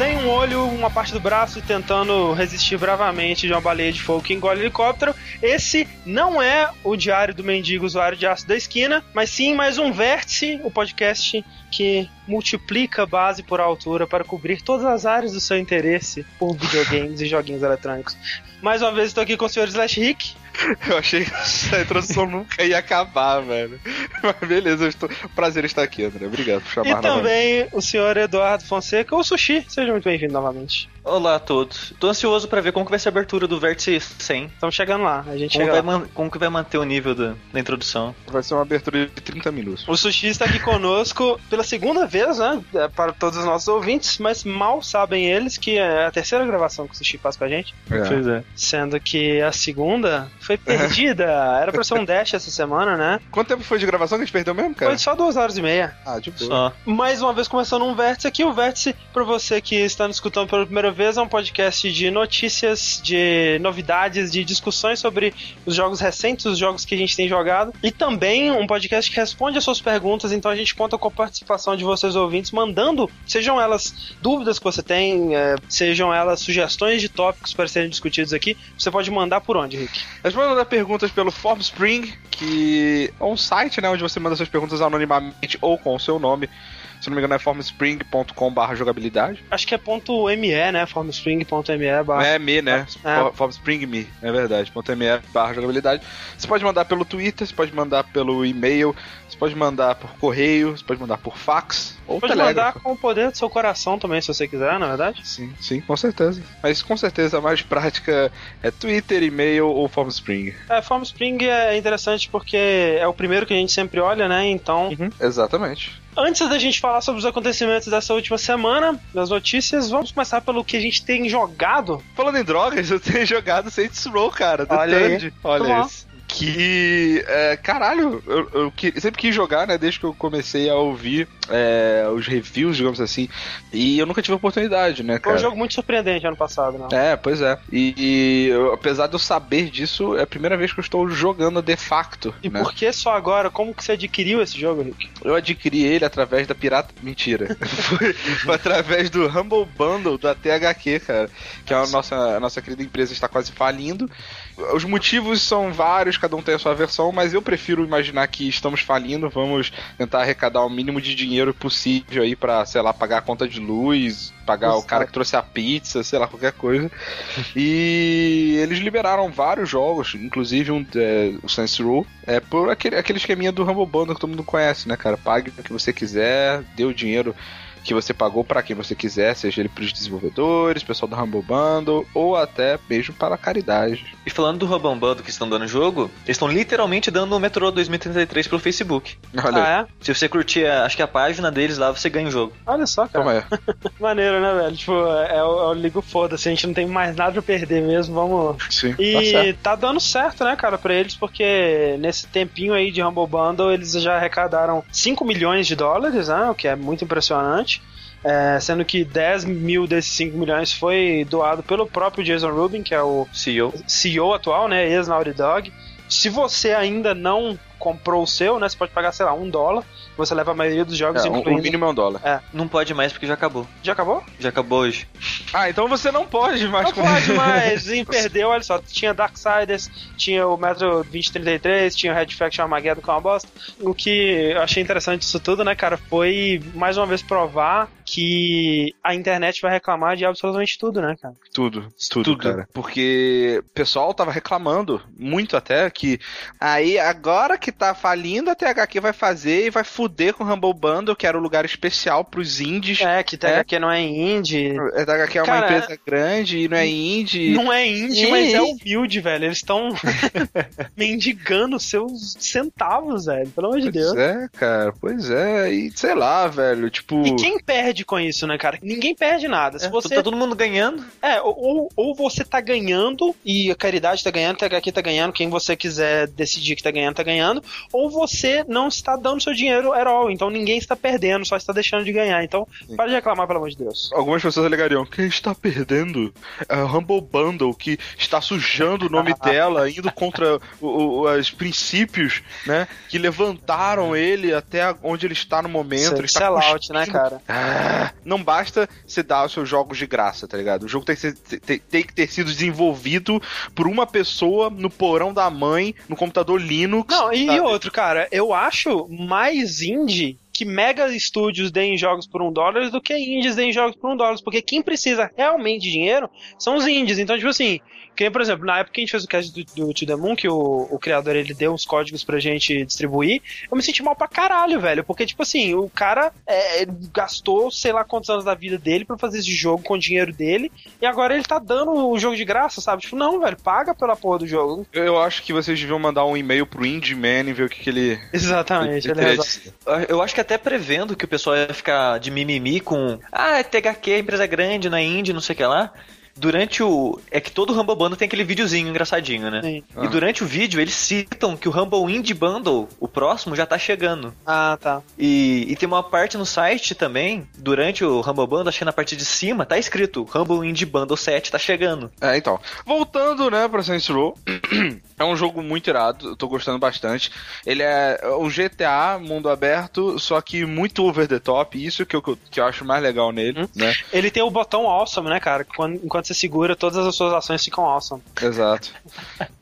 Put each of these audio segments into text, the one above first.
sem um olho, uma parte do braço, tentando resistir bravamente de uma baleia de fogo que engole helicóptero. Esse não é o diário do mendigo usuário de aço da esquina, mas sim mais um vértice, o podcast que multiplica base por altura para cobrir todas as áreas do seu interesse por videogames e joguinhos eletrônicos. Mais uma vez estou aqui com o Sr. Slash Rick. Eu achei que essa introdução nunca ia acabar, velho. Mas beleza, estou... prazer estar aqui, André. Obrigado por chamar E também o senhor Eduardo Fonseca, ou Sushi. Seja muito bem-vindo novamente. Olá a todos. Tô ansioso para ver como que vai ser a abertura do Vértice 100. Estamos chegando lá, a gente como, chega vai lá. como que vai manter o nível do, da introdução. Vai ser uma abertura de 30 minutos. O Sushi está aqui conosco pela segunda vez, né? É, Para todos os nossos ouvintes, mas mal sabem eles que é a terceira gravação que o Sushi faz com a gente. É. Pois é. Sendo que a segunda foi perdida. Era pra ser um dash essa semana, né? Quanto tempo foi de gravação que a gente perdeu mesmo, cara? Foi só duas horas e meia. Ah, de boa. Só. Mais uma vez começando um vértice aqui. O vértice, para você que está nos escutando pela primeira vez, é um podcast de notícias, de novidades, de discussões sobre os jogos recentes, os jogos que a gente tem jogado. E também um podcast que responde as suas perguntas. Então a gente conta com a participação de vocês ouvintes, mandando, sejam elas dúvidas que você tem, eh, sejam elas sugestões de tópicos para serem discutidos aqui. Você pode mandar por onde, Rick? A gente pode mandar perguntas pelo Formspring, que é um site, né, onde você manda suas perguntas anonimamente ou com o seu nome. Se não me engano é formspring.com.br jogabilidade. Acho que é ponto .me, né? formspring.me barra... É me, né? É. For- Formspring me, é verdade. Ponto .me barra jogabilidade. Você pode mandar pelo Twitter, você pode mandar pelo e-mail, você pode mandar por correio, você pode mandar por fax ou Pode telegrafo. mandar com o poder do seu coração também, se você quiser, na verdade. Sim, sim, com certeza. Mas com certeza a mais prática é Twitter, e-mail ou Formspring. É, Formspring é interessante porque é o primeiro que a gente sempre olha, né? Então, Exatamente. Antes da gente falar sobre os acontecimentos dessa última semana, das notícias, vamos começar pelo que a gente tem jogado. Falando em drogas, eu tenho jogado Saints Row, cara. The Olha aí. Olha isso. Que, é, caralho, eu, eu que- sempre quis jogar, né, desde que eu comecei a ouvir é, os reviews, digamos assim, e eu nunca tive oportunidade, né, Foi cara. um jogo muito surpreendente ano passado, né? É, pois é. E, e eu- apesar de eu saber disso, é a primeira vez que eu estou jogando de facto. E né? por que só agora? Como que você adquiriu esse jogo, Rick? Eu adquiri ele através da pirata. Mentira. foi, foi através do Humble Bundle da THQ, cara. Que é a nossa, a nossa querida empresa está quase falindo. Os motivos são vários, cada um tem a sua versão, mas eu prefiro imaginar que estamos falindo. Vamos tentar arrecadar o mínimo de dinheiro possível aí pra, sei lá, pagar a conta de luz, pagar o Exato. cara que trouxe a pizza, sei lá, qualquer coisa. E eles liberaram vários jogos, inclusive um, é, o Saints Row, é por aquele, aquele esqueminha do Humble Bundle que todo mundo conhece, né, cara? Pague o que você quiser, dê o dinheiro que você pagou para quem você quiser, seja ele pros desenvolvedores, pessoal do Humble Bundle, ou até mesmo para a caridade. E falando do Robão Bando que estão dando jogo, eles estão literalmente dando o Metro 2033 pelo Facebook. Olha. Ah, é? Se você curtir, a- acho que a página deles lá, você ganha o jogo. Olha só, cara. Toma aí. Maneiro, né, velho? Tipo, é o, é o ligo foda-se, a gente não tem mais nada pra perder mesmo, vamos Sim, tá E certo. tá dando certo, né, cara, pra eles, porque nesse tempinho aí de Humble Bundle eles já arrecadaram 5 milhões de dólares, né, o que é muito impressionante. É, sendo que 10 mil desses 5 milhões foi doado pelo próprio Jason Rubin, que é o CEO. CEO atual, né, ex-Naughty Dog. Se você ainda não comprou o seu, né, você pode pagar, sei lá, um dólar, você leva a maioria dos jogos, É, o- o incluindo... mínimo é um dólar. Não pode mais porque já acabou. Já acabou? Já acabou hoje. Ah, então você não pode mais Não pode mais, e perdeu, olha só, tinha Darksiders, tinha o Metro 2033, tinha o Red Faction Armageddon que é uma bosta. O que eu achei interessante disso tudo, né, cara, foi mais uma vez provar que a internet vai reclamar de absolutamente tudo, né, cara? Tudo, tudo, Tudo. cara. Porque o pessoal tava reclamando muito até que aí agora que tá falindo a THQ vai fazer e vai fuder com o Humble Bundle, que era o lugar especial pros indies. É, que THQ não é indie. A THQ é uma Cara, empresa grande e não é indie. Não é indie, Ih. mas é humilde, velho. Eles estão mendigando seus centavos, velho. Pelo amor de Deus. Pois é, cara, pois é. E sei lá, velho, tipo. E quem perde com isso, né, cara? Ninguém perde nada. Se É, você Tá todo mundo ganhando. É, ou, ou você tá ganhando e a caridade tá ganhando, a THQ tá ganhando, quem você quiser decidir que tá ganhando, tá ganhando, ou você não está dando seu dinheiro at all, então ninguém está perdendo, só está deixando de ganhar. Então, para de reclamar, pelo amor de Deus. Algumas pessoas alegariam, quem está perdendo é o Humble Bundle, que está sujando o nome dela, indo contra o- o- os princípios, né, que levantaram ele até onde ele está no momento. ele está Sellout, né, cara? Ah, não basta você dar os seus jogos de graça, tá ligado? O jogo tem que, ser, tem, tem que ter sido desenvolvido por uma pessoa no porão da mãe, no computador Linux. Não, e sabe? outro, cara, eu acho mais indie que mega estúdios deem jogos por um dólar do que indies deem jogos por um dólar, porque quem precisa realmente de dinheiro são os indies. Então, tipo assim, que, por exemplo, na época que a gente fez o cast do, do To The Moon, que o, o criador ele deu uns códigos pra gente distribuir, eu me senti mal pra caralho, velho, porque, tipo assim, o cara é, gastou sei lá quantos anos da vida dele pra fazer esse jogo com o dinheiro dele, e agora ele tá dando o jogo de graça, sabe? Tipo, não, velho, paga pela porra do jogo. Eu, eu acho que vocês deviam mandar um e-mail pro Indie Man e ver o que, que ele. Exatamente, ele ele queria resolve. dizer. Eu acho que até prevendo que o pessoal ia ficar de mimimi com Ah, é THQ, empresa grande na Indie, não sei o que lá. Durante o. É que todo Humble Bundle tem aquele videozinho engraçadinho, né? Sim. Ah. E durante o vídeo eles citam que o Humble Indie Bundle, o próximo, já tá chegando. Ah, tá. E, e tem uma parte no site também, durante o Humble Bundle, acho que na parte de cima, tá escrito Humble Indie Bundle 7 tá chegando. É, então. Voltando, né, pra Saints Row. é um jogo muito irado, eu tô gostando bastante. Ele é um GTA, mundo aberto, só que muito over the top. Isso que eu, que eu acho mais legal nele, né? Ele tem o botão awesome, né, cara? Quando, enquanto você segura, todas as suas ações ficam awesome. Exato.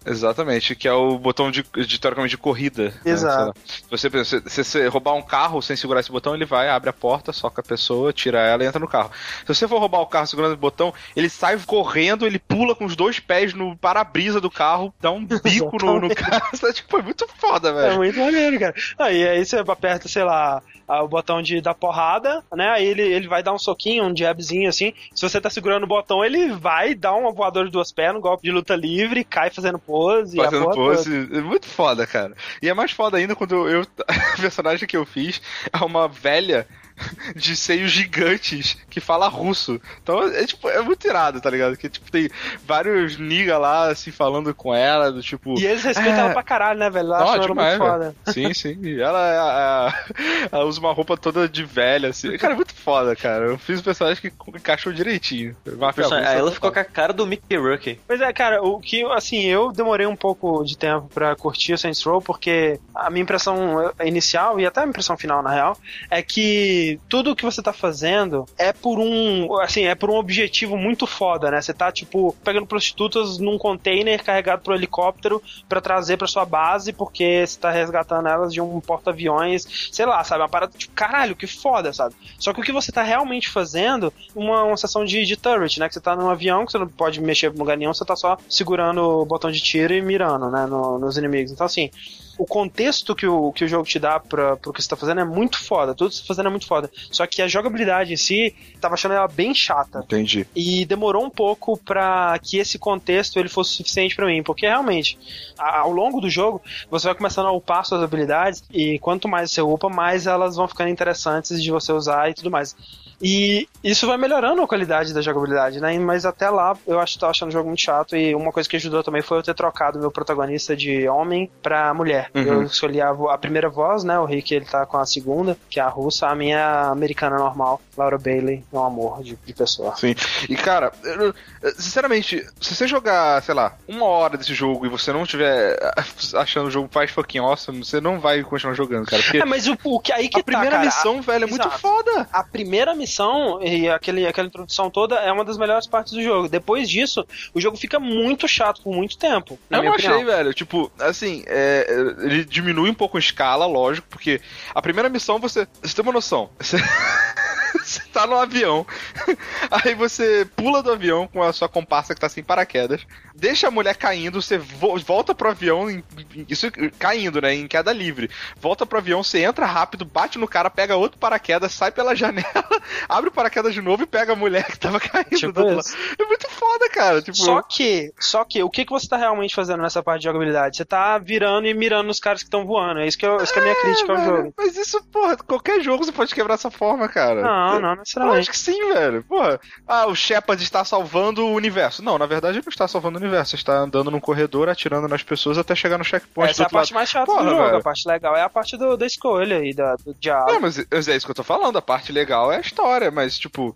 Exatamente, que é o botão de, de teoricamente de corrida. né? Exato. Sei lá. Você, se, se você roubar um carro sem segurar esse botão, ele vai, abre a porta, soca a pessoa, tira ela e entra no carro. Se você for roubar o carro segurando o botão, ele sai correndo, ele pula com os dois pés no para-brisa do carro, dá um bico no, no carro. tipo, é muito foda, É velho. muito maneiro, cara. E aí você aperta, sei lá, o botão de dar porrada, né? Aí ele, ele vai dar um soquinho, um jabzinho assim. Se você tá segurando o botão, ele vai dar uma voadora de duas pernas, um golpe de luta livre, cai fazendo pose. Fazendo toda. pose. É muito foda, cara. E é mais foda ainda quando eu. A personagem que eu fiz é uma velha de seios gigantes que fala russo. Então é tipo, é muito irado, tá ligado? Que tipo, tem vários nigga lá assim falando com ela, do tipo. E eles respeitam É. ela pra caralho, né, velho? Ela Não, acha ela demais, muito foda. Sim, sim. E ela, é a- ela usa uma roupa toda de velha, assim. Cara, é muito foda, cara. Eu fiz um personagem que encaixou direitinho. Aí ela é ficou com a cara do Mickey Rourke. Pois é, cara, o que, assim, eu demorei um pouco de tempo pra curtir o Saints Row, porque a minha impressão inicial, e até a minha impressão final, na real, é que tudo que você tá fazendo é por um, assim, é por um objetivo muito foda, né? Você tá, tipo, pegando prostitutas num container carregado pro helicóptero pra trazer pra sua base, porque você tá resgatando elas de um porta-aviões, sei lá, sabe? Uma parada, tipo, caralho, que foda, sabe? Só que o que você tá realmente fazendo, uma, uma sessão de, de turret, né? Que você tá num avião, que você não pode mexer em lugar nenhum, você tá só segurando o botão de tiro e mirando, né? no- nos inimigos. Então, assim, o contexto que o, que o jogo te dá pra, pro que você tá fazendo é muito foda. Tudo que você tá fazendo é muito foda. Só que a jogabilidade em si, tava achando ela bem chata. Entendi. E demorou um pouco pra que esse contexto ele fosse suficiente pra mim, porque realmente, ao longo do jogo, você vai começando a upar suas habilidades e quanto mais você upa, mais elas vão ficando interessantes de você usar e tudo mais. E isso vai melhorando a qualidade da jogabilidade, né? Mas até lá eu acho que tava achando o jogo muito chato. E uma coisa que ajudou também foi eu ter trocado meu protagonista de homem pra mulher. Uhum. Eu escolhi a, a primeira voz, né? O Rick ele tá com a segunda, que é a russa, a minha é a americana normal, Laura Bailey, é um amor de, de pessoa. Sim. E cara, eu- sinceramente, se você jogar, sei lá, uma hora desse jogo e você não estiver achando o jogo faz fucking awesome, você não vai continuar jogando, cara. É, mas o, o que aí que a primeira tá, cara, missão, velho, é muito Exato. foda. A primeira missão e aquele, aquela introdução toda é uma das melhores partes do jogo. Depois disso, o jogo fica muito chato por muito tempo. Eu não achei, opinião. velho. Tipo, assim, é, ele diminui um pouco a escala, lógico, porque a primeira missão você. Você tem uma noção. Você, você tá no avião, aí você pula do avião com a sua comparsa que tá sem paraquedas, deixa a mulher caindo, você vo- volta pro avião, em- isso caindo, né? Em queda livre. Volta pro avião, você entra rápido, bate no cara, pega outro paraquedas, sai pela janela, abre o paraquedas de novo e pega a mulher que tava caindo Tipo. É muito foda, cara. Tipo, Só que, só que, o que, que você tá realmente fazendo nessa parte de jogabilidade? Você tá virando e mirando nos caras que estão voando. É isso que, eu, isso que é a minha crítica ao jogo. Mas isso, porra, qualquer jogo você pode quebrar essa forma, cara. Não, não Eu necessariamente. acho que sim, velho. Porra. Ah, o Shepard está salvando o universo. Não, na verdade ele não está salvando o universo. Você está andando num corredor, atirando nas pessoas até chegar no checkpoint Essa é a parte mais chata Porra, do jogo. velho. A parte legal é a parte do, da escolha e da, do diálogo. É, mas mas é isso que eu tô falando. A parte legal é a história, mas, tipo,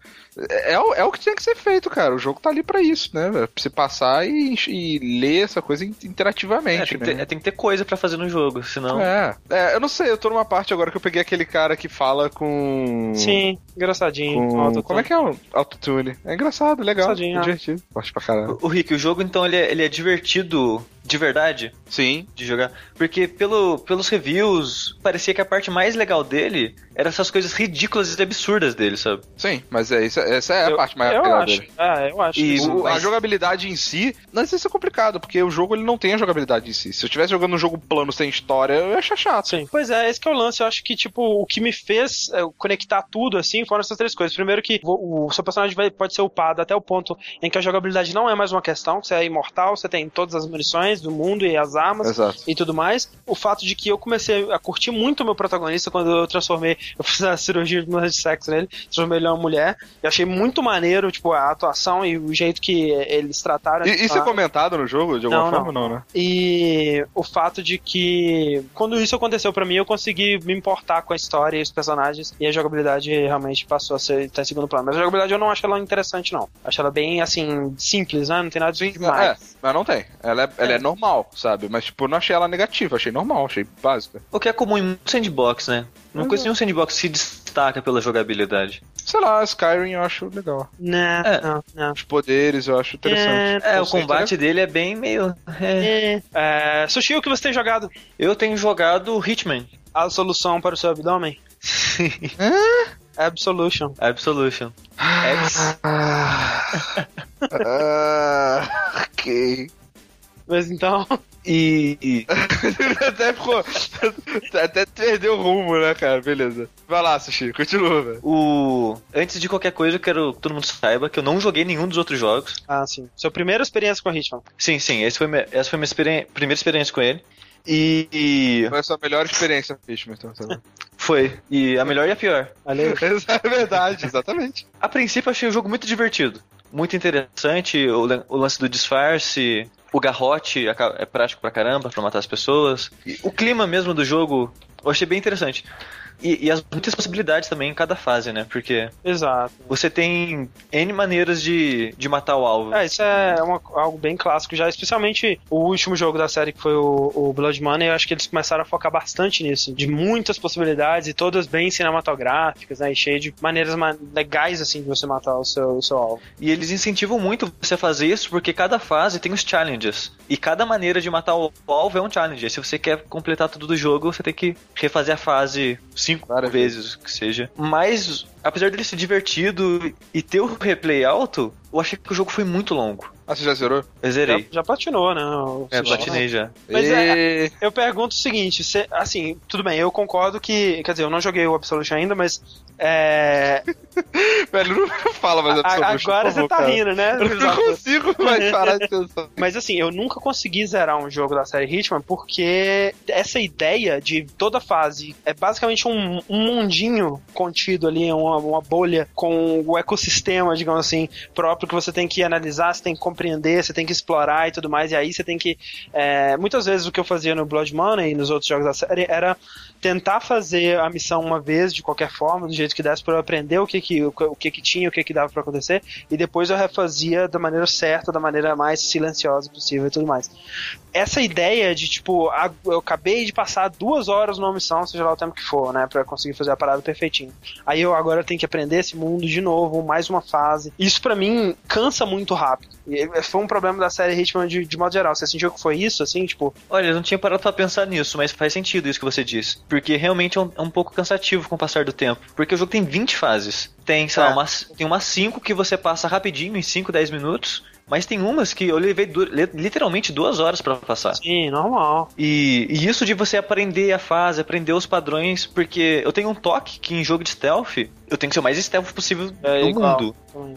é, é o- é que tinha que ser feito, cara. O jogo tá ali pra isso, né? velho? Pra você passar e, e ler essa coisa É, interativamente, tem, que né? ter, é, tem que ter coisa pra fazer no jogo, senão. É, é, eu não sei, eu tô numa parte agora que eu peguei aquele cara que fala com. Sim, engraçadinho. com-. Como é que é o autotune? É engraçado, legal, Engraçadinho, é divertido. Gosto pra caramba. O, o Rick, o jogo então ele é, ele é divertido de verdade Sim. de jogar, porque pelo, pelos reviews parecia que a parte mais legal dele era essas coisas ridículas e absurdas dele, sabe? Sim, mas é, isso, essa é a Eu- parte mais eu legal acho. dele. É, eu acho. E isso. O- A mas- jogabilidade em si, não sei se é complicado, porque o jogo ele não tem a jogabilidade em si. Se eu estivesse jogando um jogo plano sem história, eu ia achar chato. Sim. Pois é, esse que é o lance. Eu acho que, tipo, o que me fez é, conectar tudo, assim, foram essas três coisas. Primeiro que o, o seu personagem vai- pode ser upado até o ponto em que a jogabilidade não é mais uma questão, você é imortal, você tem todas as munições do mundo e as armas Exato. e tudo mais. O fato de que eu comecei a curtir muito o meu protagonista quando eu transformei, eu fiz a cirurgia de mudança de sexo nele, transformei ele em uma mulher. Eu achei muito maneiro, tipo, a atuação e o jeito que eles trataram. E, isso é comentado no jogo, de alguma Não, forma? Não, né? E o fato de que quando isso aconteceu pra mim, eu consegui me importar com a história e os personagens e a jogabilidade realmente passou a ser tá em segundo plano. Mas a jogabilidade eu não acho ela interessante não. Acho ela bem assim simples, né? Não tem nada de É, demais. mas não tem. Ela é, ela é normal, sabe? Mas, tipo, eu não achei ela negativa, achei normal, achei básica. O que é comum em muito sandbox, né? Não conheço é. nenhum sandbox que se destaca pela jogabilidade. Sei lá, Skyrim eu acho legal. Não, É. não, não. Os poderes eu acho interessante. É, o conceito combate dele é bem meio. é. É, Sushi, o que você tem jogado? Eu tenho jogado Hitman A solução para o seu abdômen? Absolution. Absolution. Abs- Ah, ah, ok. Mas então, E, e- até ficou. Até perdeu o rumo, né, cara? Beleza. Vai lá, Sushi, continua, velho. o antes de qualquer coisa, eu quero que todo mundo saiba que eu não joguei nenhum dos outros jogos. ah, sim. Sua primeira experiência com Hitman. Sim, sim, esse foi minha- essa foi minha experi- primeira experiência com ele. E, e Foi a sua melhor experiência, Fishman, então, tá foi. E a melhor e a pior. Aí. É verdade, exatamente. A princípio, eu achei o jogo muito divertido. Muito interessante, o, o lance do disfarce, o garrote é prático pra caramba pra matar as pessoas. O clima mesmo do jogo, eu achei bem interessante. E, e as muitas possibilidades também em cada fase, né? Porque Exato. você tem N maneiras de, de matar o alvo. É, isso é uma- algo bem clássico já, especialmente o último jogo da série que foi o, o Blood Money, eu acho que eles começaram a focar bastante nisso, de muitas possibilidades e todas bem cinematográficas, né, e cheio de maneiras ma- legais, assim, de você matar o seu, o seu alvo. E eles incentivam muito você a fazer isso porque cada fase tem os challenges. E cada maneira de matar o alvo é um challenge. Se você quer completar tudo do jogo, você tem que refazer a fase cinco Várias vezes, que seja. Mas, apesar dele ser divertido e ter o replay alto, eu achei que o jogo foi muito longo. Ah, você já zerou? Eu Já, zerei. já platinou, né? É, platinei já. Mas E- Eu pergunto o seguinte, cê- assim, tudo bem, eu concordo que, quer dizer, eu não joguei o Absolution ainda, mas é, Velho, não fala mais a- Absolution, agora você favor, tá cara. rindo, né? Eu não consigo mais parar de pensar. Mas assim, eu nunca consegui zerar um jogo da série Hitman porque essa ideia de toda fase é basicamente um, um mundinho contido ali, uma, uma bolha com o ecossistema, digamos assim, próprio que você tem que analisar, você tem que compreender, você tem que explorar e tudo mais, e aí você tem que. é, muitas vezes o que eu fazia no Blood Money e nos outros jogos da série era tentar fazer a missão uma vez, de qualquer forma, do jeito que desse, para eu aprender o que que, o, que que tinha, o que que dava para acontecer, e depois eu refazia da maneira certa, da maneira mais silenciosa possível e tudo mais. Essa ideia de, tipo, eu acabei de passar duas horas numa missão, seja lá o tempo que for, né, pra conseguir fazer a parada perfeitinho. Aí eu agora tenho que aprender esse mundo de novo, mais uma fase. Isso pra mim cansa muito rápido. E foi um problema da série Hitman de, de modo geral. Você sentiu que foi isso, assim, tipo, Olha, eu não tinha parado pra pensar nisso, mas faz sentido isso que você disse. Porque realmente é um, é um pouco cansativo com o passar do tempo. Porque o jogo tem 20 fases. Tem, sei É. lá, umas, tem umas 5 que você passa rapidinho, em 5, 10 minutos. Mas tem umas que eu levei du- li- literalmente duas horas pra passar. sim, normal. E, e isso de você aprender a fase, aprender os padrões, porque eu tenho um toque que em jogo de stealth, eu tenho que ser o mais stealth possível É no igual. mundo.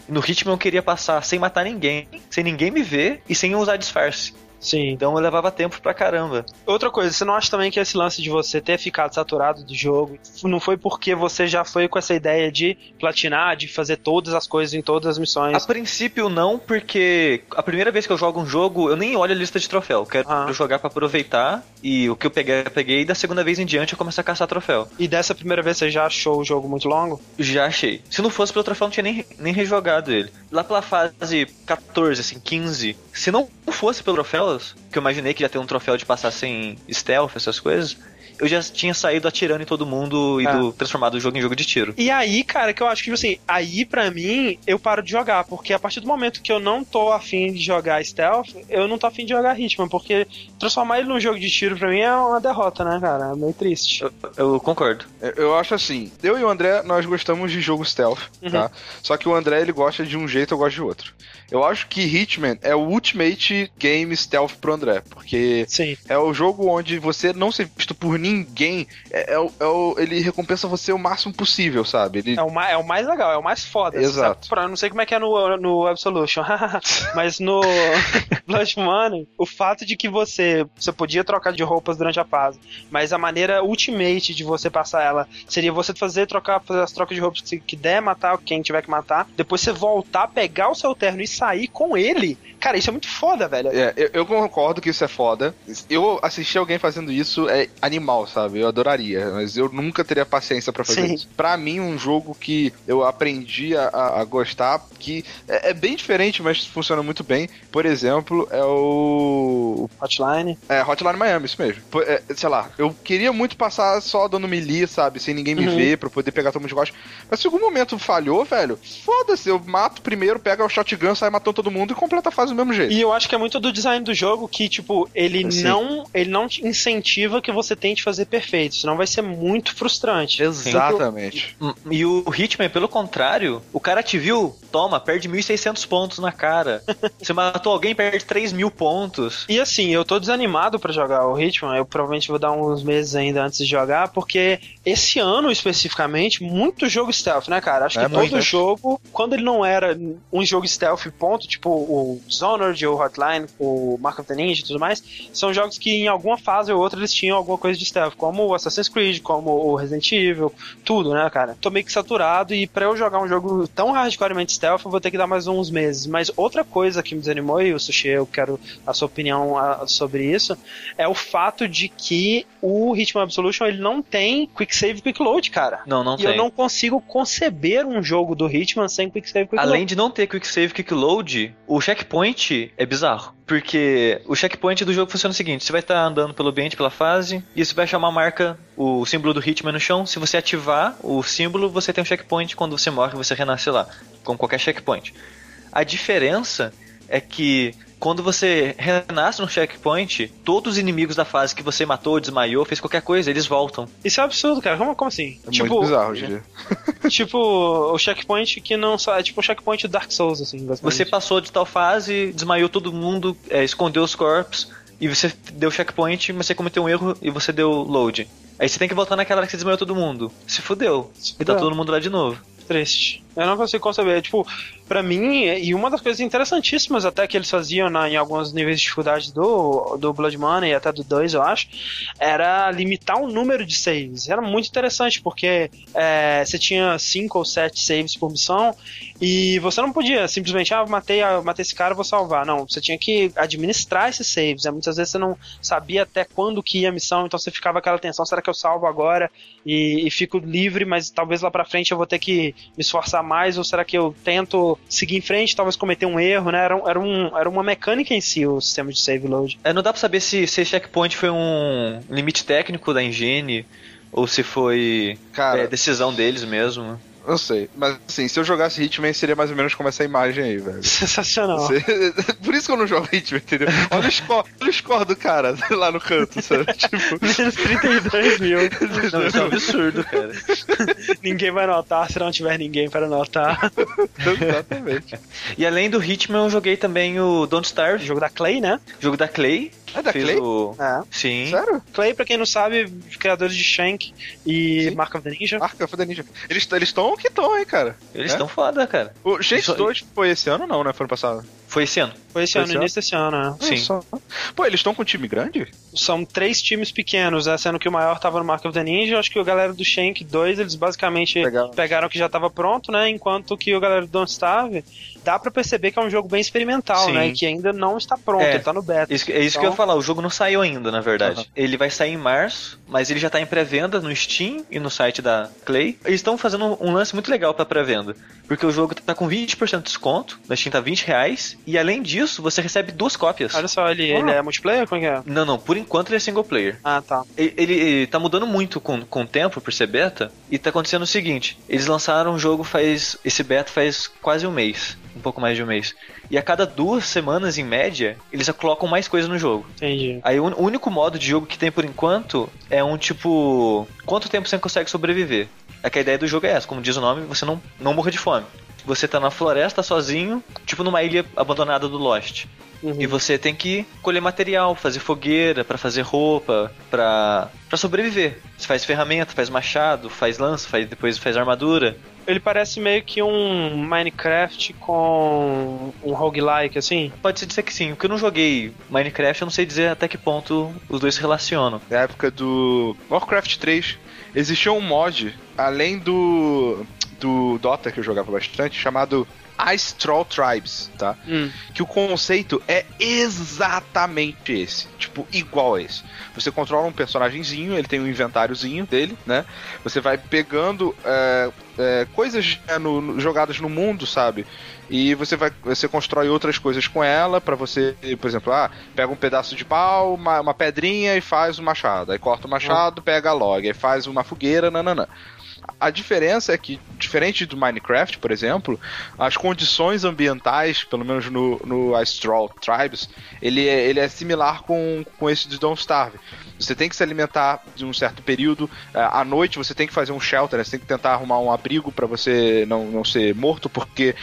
No Hitman eu queria passar sem matar ninguém, sem ninguém me ver e sem usar disfarce. Sim. Então eu levava tempo pra caramba. Outra coisa, você não acha também que esse lance de você ter ficado saturado do jogo não foi porque você já foi com essa ideia de platinar, de fazer todas as coisas em todas as missões? A princípio não, porque a primeira vez que eu jogo um jogo, eu nem olho a lista de troféu. Eu quero Ah. jogar pra aproveitar e o que eu peguei, eu peguei. E da segunda vez em diante eu começo a caçar troféu. E dessa primeira vez você já achou o jogo muito longo? Já achei. Se não fosse pelo troféu, eu não tinha nem, nem rejogado ele. Lá pela fase 14, assim, 15, se não fosse pelo troféus, que eu imaginei que ia ter um troféu de passar sem stealth, essas coisas, eu já tinha saído atirando em todo mundo e É. do- transformado o jogo em jogo de tiro. E aí, cara, que eu acho que, tipo assim, aí pra mim, eu paro de jogar, porque a partir do momento que eu não tô afim de jogar stealth, eu não tô afim de jogar Hitman, porque transformar ele num jogo de tiro pra mim é uma derrota, né, cara? É meio triste. Eu, eu concordo. Eu- Eu acho assim, eu e o André, nós gostamos de jogo stealth, Uhum. tá? Só que o André, ele gosta de um jeito, eu gosto de outro. Eu acho que Hitman é o ultimate game stealth pro André, porque Sim. é o jogo onde você não ser visto por ninguém, é, é o- é o- ele recompensa você o máximo possível, sabe? Ele, É o, mais, é o mais legal, é o mais foda. Exato. Sabe? Eu não sei como é que é no, no Absolution, mas no Blood Money, o fato de que você, você podia trocar de roupas durante a fase, mas a maneira ultimate de você passar ela seria você fazer trocar fazer as trocas de roupas que, que der, matar quem tiver que matar, depois você voltar, pegar o seu terno e sair com ele. Cara, isso é muito foda, velho. É, eu, eu concordo que isso é foda. Eu assistir alguém fazendo isso é animal, sabe? Eu adoraria, mas eu nunca teria paciência pra fazer Sim. isso. Pra mim, um jogo que eu aprendi a, a- gostar, que é, é bem diferente, mas funciona muito bem. Por exemplo, é o Hotline. é, Hotline Miami, isso mesmo. É, sei lá, eu queria muito passar só dando melee, sabe? Sem ninguém me Uhum. ver, pra poder pegar todo mundo de costas. Mas se algum momento falhou, velho, foda-se, eu mato primeiro, pega o shotgun, sai matando todo mundo e completa a fase do mesmo jeito. E eu acho que é muito do design do jogo que, tipo, ele Sim. não ele não incentiva que você tente fazer perfeito, senão vai ser muito frustrante. Exatamente. Hum, E o Hitman, pelo contrário, o cara te viu, toma, perde 1.600 pontos na cara. Você matou alguém, perde 3 mil pontos. E assim, eu tô desanimado pra jogar o Hitman, eu provavelmente vou dar uns meses ainda antes de jogar, porque esse ano especificamente, muito jogo stealth, né, cara? Acho É, que todo muito. jogo, quando ele não era um jogo stealth, ponto, tipo o Dishonored, o Hotline, o Mark of the Ninja e tudo mais, são jogos que em alguma fase ou outra eles tinham alguma coisa de como o Assassin's Creed, como o Resident Evil, tudo, né, cara? Tô meio que saturado e pra eu jogar um jogo tão hardcoremente stealth, eu vou ter que dar mais uns meses. Mas outra coisa que me desanimou, e o Sushi, eu quero a sua opinião ah, sobre isso, é o fato de que o Hitman Absolution ele não tem Quick Save Quick Load, cara. Não, não e tem. eu não consigo conceber um jogo do Hitman sem Quick Save Quick Além Load. de não ter quick save, quick load, o checkpoint é bizarro. Porque o checkpoint do jogo funciona o seguinte: você vai estar andando pelo ambiente, pela fase, e você vai achar uma marca, o símbolo do Hitman no chão. Se você ativar o símbolo, você tem um checkpoint. Quando você morre, você renasce lá, como qualquer checkpoint. A diferença é que quando você renasce no checkpoint, todos os inimigos da fase que você matou, desmaiou, fez qualquer coisa, eles voltam. Isso é absurdo, cara. Como, como assim? É muito bizarro, diria. tipo, o checkpoint que não só. É tipo o checkpoint do Dark Souls, assim, basicamente. Você passou de tal fase, desmaiou todo mundo, é, escondeu os corpos, e você deu checkpoint, mas você cometeu um erro e você deu load. Aí você tem que voltar naquela hora que você desmaiou todo mundo. Se fudeu. Se E tá fudeu. todo mundo lá de novo. triste. Eu não consigo conceber. Tipo, pra mim, e uma das coisas interessantíssimas até que eles faziam na, em alguns níveis de dificuldade do, do Blood Money até do 2, eu acho, era limitar o número de saves. Era muito interessante, porque é, você tinha 5 ou 7 saves por missão e você não podia simplesmente, ah, matei, matei esse cara, vou salvar. Não, você tinha que administrar esses saves. Né? Muitas vezes você não sabia até quando que ia a missão, então você ficava aquela tensão, será que eu salvo agora e, e fico livre, mas talvez lá pra frente eu vou ter que me esforçar mais, ou será que eu tento seguir em frente, talvez cometer um erro, né? Era, era, um, era uma mecânica em si o sistema de save load. É, não dá pra saber se, se esse checkpoint foi um limite técnico da engine ou se foi Cara, é, decisão deles mesmo. Eu sei. Mas assim, se eu jogasse Hitman, seria mais ou menos como essa imagem aí, velho. Sensacional. Você- Por isso que eu não jogo Hitman, entendeu? Olha o score, olha o score do cara lá no canto, sabe? Tipo, Menos 32 mil. Não, isso é um absurdo, cara. ninguém vai notar se não tiver ninguém para notar. exatamente. E além do Hitman, eu joguei também o Don't Starve, Jogo da Clay, né? jogo da Clay. É da Fez Clay? o- É. Sim. Sério? Clay, pra quem não sabe, criadores de Shank e Sim. Mark of the Ninja. Arca of the Ninja. Eles estão que estão, hein, cara. Eles É? estão foda, cara. O Shades Isso- 2 foi esse ano não, né? Foi ano passado? Foi esse ano. Foi esse Foi ano, esse início desse ano, né? Sim. Só- Pô, eles estão com um time grande? São três times pequenos, né? Sendo que o maior tava no Mark of the Ninja. Acho que o galera do Shank 2, eles basicamente Pegaram. pegaram o que já tava pronto, né? Enquanto que o galera do Don't Starve, dá pra perceber que é um jogo bem experimental, Sim. né? E que ainda não está pronto, É. ele tá no beta. Isso, que- é isso que eu ia falar, o jogo não saiu ainda, na verdade. Aham. Ele vai sair em março, mas ele já tá em pré-venda no Steam e no site da Clay. Eles estão fazendo um, um lance muito legal pra pré-venda, porque o jogo tá com 20% de desconto, na Steam tá 20 reais, e além disso, você recebe duas cópias. Olha só, ele, Ah. ele é multiplayer? Como é que é? Não, não, por enquanto ele é single player. Ah, tá. Ele, ele- ele tá mudando muito com, com o tempo por ser beta, e tá acontecendo o seguinte: eles lançaram um jogo faz. Esse beta faz quase um mês, um pouco mais de um mês. E a cada duas semanas, em média, eles já colocam mais coisa no jogo. Entendi. Aí o o único modo de jogo que tem por enquanto é um tipo. Quanto tempo você consegue sobreviver? É que a ideia do jogo é essa, como diz o nome, você não, não morra de fome. Você tá na floresta sozinho, tipo numa ilha abandonada do Lost. Uhum. E você tem que colher material, fazer fogueira, pra fazer roupa, pra para sobreviver. Você faz ferramenta, faz machado, faz lança, faz, depois faz armadura. Ele parece meio que um Minecraft com um roguelike, assim. Pode se dizer que sim. O que eu não joguei Minecraft, eu não sei dizer até que ponto os dois se relacionam. Na época do Warcraft 3, existia um mod, além do, do Dota, que eu jogava bastante, chamado Ice Troll Tribes, tá? Hum. Que o conceito é exatamente esse. Tipo, igual a esse. Você controla um personagemzinho, ele tem um inventáriozinho dele, né? Você vai pegando é, é, coisas é, no- no- jogadas no mundo, sabe? E você vai, você constrói outras coisas com ela pra você, por exemplo, ah, pega um pedaço de pau, uma, uma pedrinha e faz um machado. Aí corta o machado, pega a log, aí faz uma fogueira, nananã. A diferença é que, diferente do Minecraft, por exemplo, as condições ambientais, pelo menos no, no Troll Tribes, ele é, ele é similar com, com esse de Don't Starve. Você tem que se alimentar de um certo período. eh, À noite você tem que fazer um shelter, né? você tem que tentar arrumar um abrigo para você não, não ser morto, porque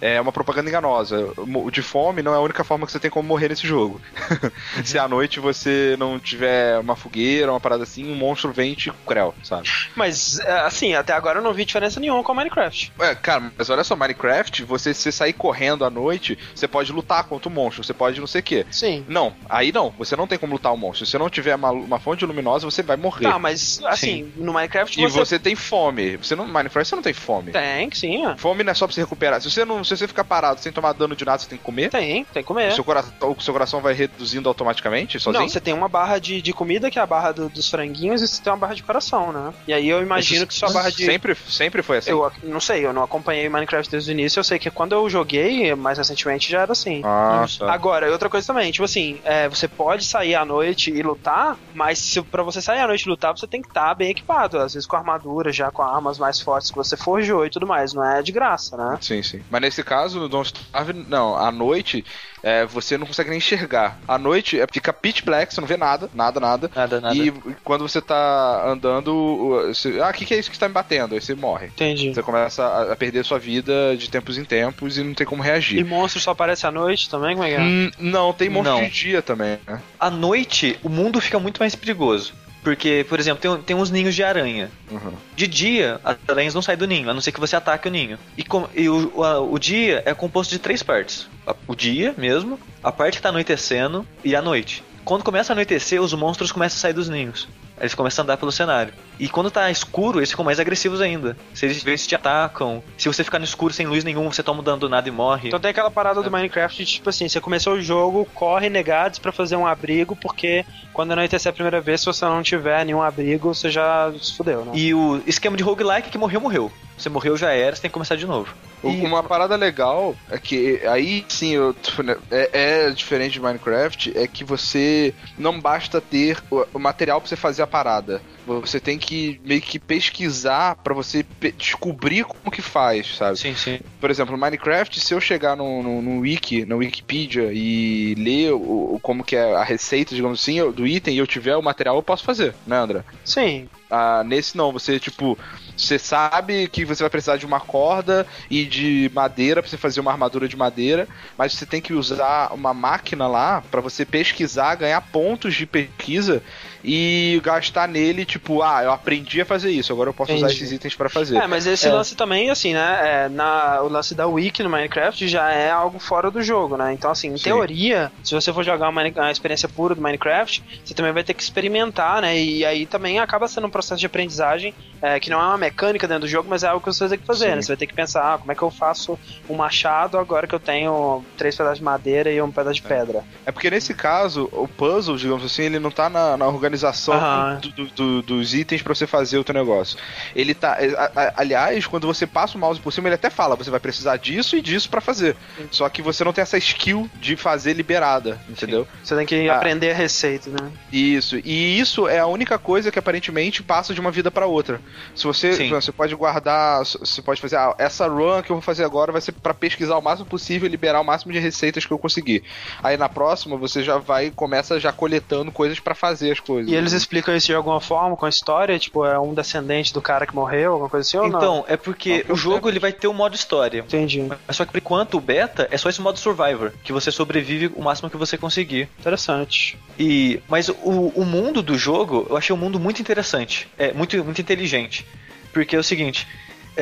é uma propaganda enganosa. De fome não é a única forma que você tem como morrer nesse jogo. se à noite você não tiver uma fogueira, uma parada assim, um monstro vem e te creu, sabe? Mas, é, assim, até agora eu não vi diferença nenhuma com Minecraft. É, cara, mas olha só, Minecraft, você se sair correndo à noite, você pode lutar contra o monstro, você pode não sei o quê. Sim. Não, aí não, você não tem como lutar o monstro. Se você não tiver uma, uma fonte luminosa, você vai morrer. Tá, mas, assim, no Minecraft e você... você... tem fome. Você não, Minecraft você não tem fome. Tem, sim, ó. Fome não é só pra você recuperar. Se você não, se você ficar parado sem tomar dano de nada, você tem que comer. Tem, tem que comer. O, seu coração, o seu coração vai reduzindo automaticamente, sozinho? Não, você tem uma barra de, de comida, que é a barra do- dos franguinhos, e você tem uma barra de coração, né? E aí eu imagino que sua barra de. Sempre, sempre foi assim. Eu não sei, eu não acompanhei Minecraft desde o início. Eu sei que quando eu joguei, mais recentemente, já era assim. Ah, Hum. tá. Agora, e outra coisa também, tipo assim, é, você pode sair à noite e lutar, mas se para você sair à noite e lutar, você tem que estar bem equipado, às vezes com armadura, já com armas mais fortes que você forjou e tudo mais, não é de graça, né? Sim, sim. Mas nesse caso, no Don't Starve, não. À noite, é, você não consegue nem enxergar. À noite, é, fica pitch black, você não vê nada, nada, nada. Nada, nada. E quando você tá andando, você- ah, o que, que é isso que está me batendo? Aí você morre. Entendi. Você começa a, a perder sua vida de tempos em tempos e não tem como E reagir. monstro só aparece à noite também? Como é que é? Hum, não, tem monstro Não. de dia também, né? À noite, o mundo fica muito mais perigoso. Porque, por exemplo, tem, tem uns ninhos de aranha. Uhum. De dia, as aranhas não saem do ninho, a não ser que você ataque o ninho. E, com- e o, o, a- o dia é composto de três partes: o dia mesmo, a parte que tá anoitecendo e a noite. Quando começa a anoitecer, os monstros começam a sair dos ninhos. Eles começam a andar pelo cenário. E quando tá escuro, eles ficam mais agressivos ainda. Se eles, eles te atacam, se você ficar no escuro sem luz nenhuma, você toma um dano do nada e morre. Então tem aquela parada do Minecraft de tipo assim, você começou o jogo, corre negados pra fazer um abrigo, porque quando anoitecer a primeira vez, se você não tiver nenhum abrigo, você já se fudeu, né? E o esquema de roguelike é que morreu, morreu. Você morreu, já era, você tem que começar de novo. E- Uma parada legal é que aí sim eu, né, é, é diferente de Minecraft, é que você não basta ter o, o material pra você fazer a parada. Você tem que meio que pesquisar pra você pe- descobrir como que faz, sabe? Sim, sim. Por exemplo, no Minecraft, se eu chegar no, no, no wiki, na Wikipedia e ler o, o- como que é a receita, digamos assim, do item e eu tiver o material, eu posso fazer, né, André? Sim. Ah, nesse não, você, tipo, Você sabe que você vai precisar de uma corda e de madeira para você fazer uma armadura de madeira, mas você tem que usar uma máquina lá para você pesquisar, ganhar pontos de pesquisa e gastar nele, tipo, ah, eu aprendi a fazer isso, agora eu posso Entendi. usar esses itens para fazer. É, mas esse é. lance também, assim, né? É, na, o lance da Wiki no Minecraft já é algo fora do jogo, né? Então, assim, em Sim. teoria, se você for jogar uma, uma, experiência pura do Minecraft, você também vai ter que experimentar, né? E aí também acaba sendo um processo de aprendizagem é, que não é uma mecânica dentro do jogo, mas é algo que você vai ter que fazer, né? Você vai ter que pensar, ah, como é que eu faço um machado agora que eu tenho três pedaços de madeira e um pedaço de é. pedra. É porque nesse caso, o puzzle, digamos assim, ele não tá na, na organização organização do, do, do, dos itens para você fazer o teu negócio. Ele tá. É, aliás, quando você passa o mouse por cima, ele até fala: você vai precisar disso e disso para fazer. Sim. Só que você não tem essa skill de fazer liberada, entendeu? Sim. Você tem que ah, aprender a receita, né? Isso. E isso é a única coisa que aparentemente passa de uma vida para outra. Se você. Sim. Você pode guardar. Você pode fazer. Ah, essa run que eu vou fazer agora vai ser para pesquisar o máximo possível e liberar o máximo de receitas que eu conseguir. Aí na próxima você já vai começa já coletando coisas para fazer as coisas coisas. E eles explicam isso de alguma forma com a história? Tipo, é um descendente do cara que morreu, alguma coisa assim ou então, não? é porque não, o jogo ele vai ter um modo história. Entendi. Mas só que por enquanto o beta é só esse modo survivor, que você sobrevive o máximo que você conseguir. Interessante. E mas o, o mundo do jogo, eu achei um mundo muito interessante, é muito muito inteligente. Porque é o seguinte,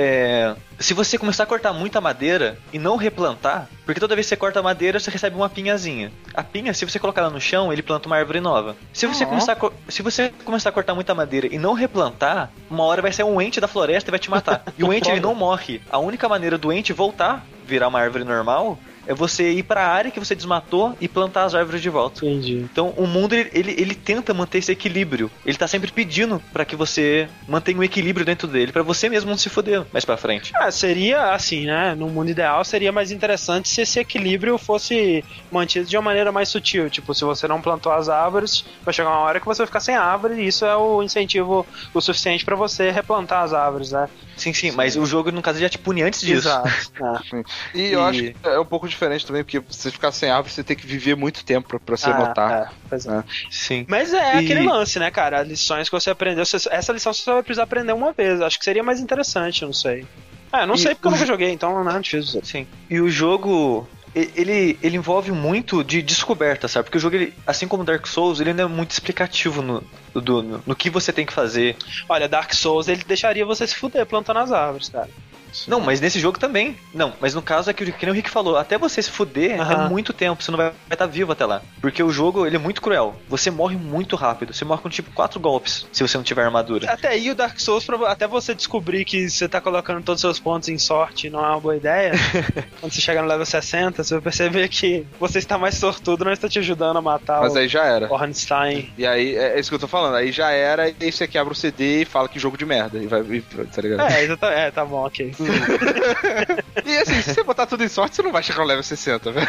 é, se você começar a cortar muita madeira e não replantar, porque toda vez que você corta madeira, você recebe uma pinhazinha. A pinha, se você colocar ela no chão, ele planta uma árvore nova. Se você, uhum. começar, a, se você começar a cortar muita madeira e não replantar, uma hora vai ser um ente da floresta e vai te matar. e o ente ele não morre. A única maneira do ente voltar, virar uma árvore normal, é você ir para a área que você desmatou e plantar as árvores de volta. Entendi. Então o mundo ele, ele, ele tenta manter esse equilíbrio. Ele tá sempre pedindo para que você mantenha um equilíbrio dentro dele, para você mesmo não se foder mais para frente. Ah, seria assim, né? No mundo ideal seria mais interessante se esse equilíbrio fosse mantido de uma maneira mais sutil. Tipo, se você não plantou as árvores, vai chegar uma hora que você vai ficar sem árvore e isso é o incentivo o suficiente para você replantar as árvores, né? Sim, sim, sim, mas o jogo no caso já te pune antes disso. Exato. Ah. E, e eu acho que é um pouco de diferente também, porque você ficar sem árvore, você tem que viver muito tempo pra, pra você ah, notar. É, pois é. é. Sim. Mas é e... aquele lance, né, cara? As lições que você aprendeu. Essa lição você só vai precisar aprender uma vez. Acho que seria mais interessante, não sei. É, não e sei porque eu nunca joguei, então não é difícil. Sim. E o jogo ele, ele envolve muito de descoberta, sabe? Porque o jogo, ele, assim como Dark Souls, ele não é muito explicativo no, do, no, no, que você tem que fazer. Olha, Dark Souls, ele deixaria você se fuder plantando as árvores, cara. Sim. Não, mas nesse jogo também. Não, mas no caso é que, que nem o Rick falou, até você se fuder é muito tempo, você não vai, estar tá vivo até lá. Porque o jogo, ele é muito cruel. Você morre muito rápido. Você morre com tipo quatro golpes, se você não tiver armadura. Até aí o Dark Souls, até você descobrir que você tá colocando todos os seus pontos em sorte não é uma boa ideia. quando você chegar no level 60, você vai perceber que você está mais sortudo, não está te ajudando a matar mas o aí já era. Ornstein. E aí, é, é isso que eu tô falando. Aí já era, e aí você quebra o CD e fala que jogo de merda. E vai, e, tá ligado? É, exatamente. É, tá bom, ok. E assim, se você botar tudo em sorte, você não vai chegar no level 60, velho.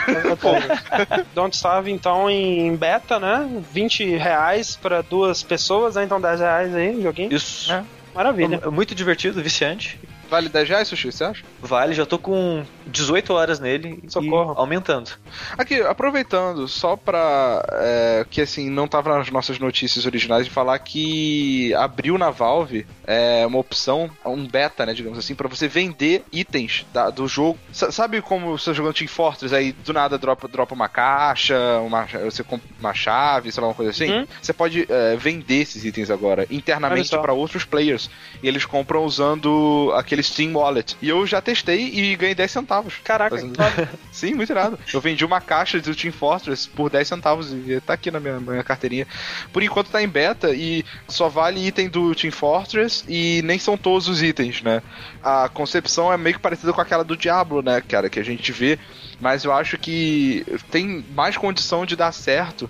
Don't Starve, então, em beta, né? 20 reais pra duas pessoas, né? Então 10 reais aí no joguinho. Isso. É, maravilha. É muito divertido, viciante. Vale 10 reais, Sushi, você acha? Vale, já tô com 18 horas nele Socorro. aumentando. Aqui, aproveitando, só pra. É, que assim, não tava nas nossas notícias originais de falar que abriu na Valve é, uma opção, um beta, né, digamos assim, para você vender itens da, do jogo. S sabe como você tá jogando Team Fortress, aí do nada dropa, dropa uma caixa, uma, você compra uma chave, sei lá, uma coisa assim? Hum? Você pode é, vender esses itens agora internamente para outros players. E eles compram usando aquele aquele Steam Wallet. E eu já testei e ganhei 10 centavos. Caraca, fazendo... Sim, muito irado. Eu vendi uma caixa do Team Fortress por 10 centavos e tá aqui na minha, minha carteirinha. Por enquanto tá em beta e só vale item do Team Fortress e nem são todos os itens, né? A concepção é meio que parecida com aquela do Diablo, né, cara, que a gente vê mas eu acho que tem mais condição de dar certo.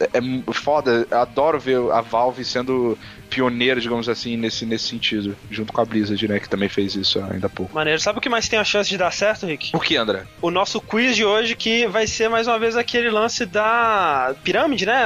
É, é foda, adoro ver a Valve sendo pioneira, digamos assim, nesse, nesse sentido, junto com a Blizzard, né, que também fez isso ainda há pouco. Maneiro. Sabe o que mais tem a chance de dar certo, Rick? O que, André? O nosso quiz de hoje, que vai ser mais uma vez aquele lance da pirâmide, né?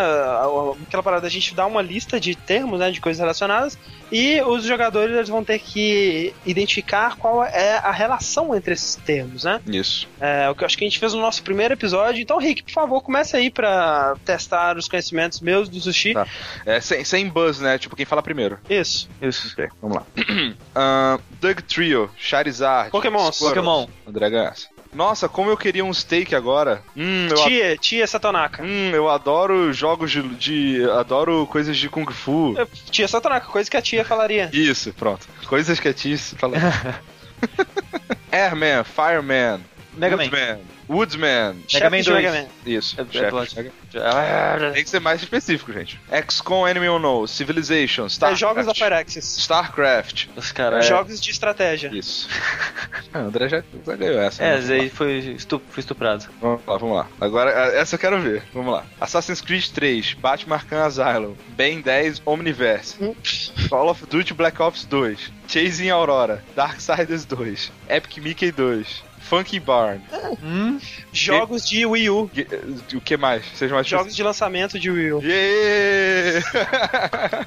Aquela parada, a gente dá uma lista de termos, né, de coisas relacionadas, e os jogadores eles vão ter que identificar qual é a relação entre esses termos, né? Isso. É o que eu acho que a gente fez no nosso primeiro episódio. Então, Rick, por favor, comece aí para testar os conhecimentos meus do sushi. Tá. É, sem, sem buzz, né? Tipo, quem fala primeiro. Isso. Isso. Ok, vamos lá. Ahn, Doug Trio, Charizard. Squirtle. Pokémon. André Gans. Nossa, como eu queria um steak agora. Hum, a- Tia, tia Satonaka. hum, eu adoro jogos de, de- Adoro coisas de Kung Fu. É, Tia Satonaka, coisa que a tia falaria. Isso, pronto. Coisas que a Tice fala. Airman, Fireman, Mega Man. Woodsman, Woodsman. Chefe Man de 2. Mega Man. Isso, É, é chefe. Mega- Tem que ser mais específico, gente. XCOM Enemy Unknown, Civilization, StarCraft. É jogos da Firaxis. StarCraft. Os caras. Jogos de estratégia. Isso. Ah, o André já, já ganhou essa. É, né? esse aí foi, estu- foi estuprado. Vamos lá, vamos lá. Agora, essa eu quero ver. Vamos lá. Assassin's Creed 3, Batman Arkham Asylum, Ben 10 Omniverse, Hum. Call of Duty Black Ops 2, Chasing Aurora, Darksiders 2, Epic Mickey 2, Funky Barn. Hum? Jogos de Wii U. Ge- O que mais? Seja mais Jogos de lançamento de Wii U. Yeah!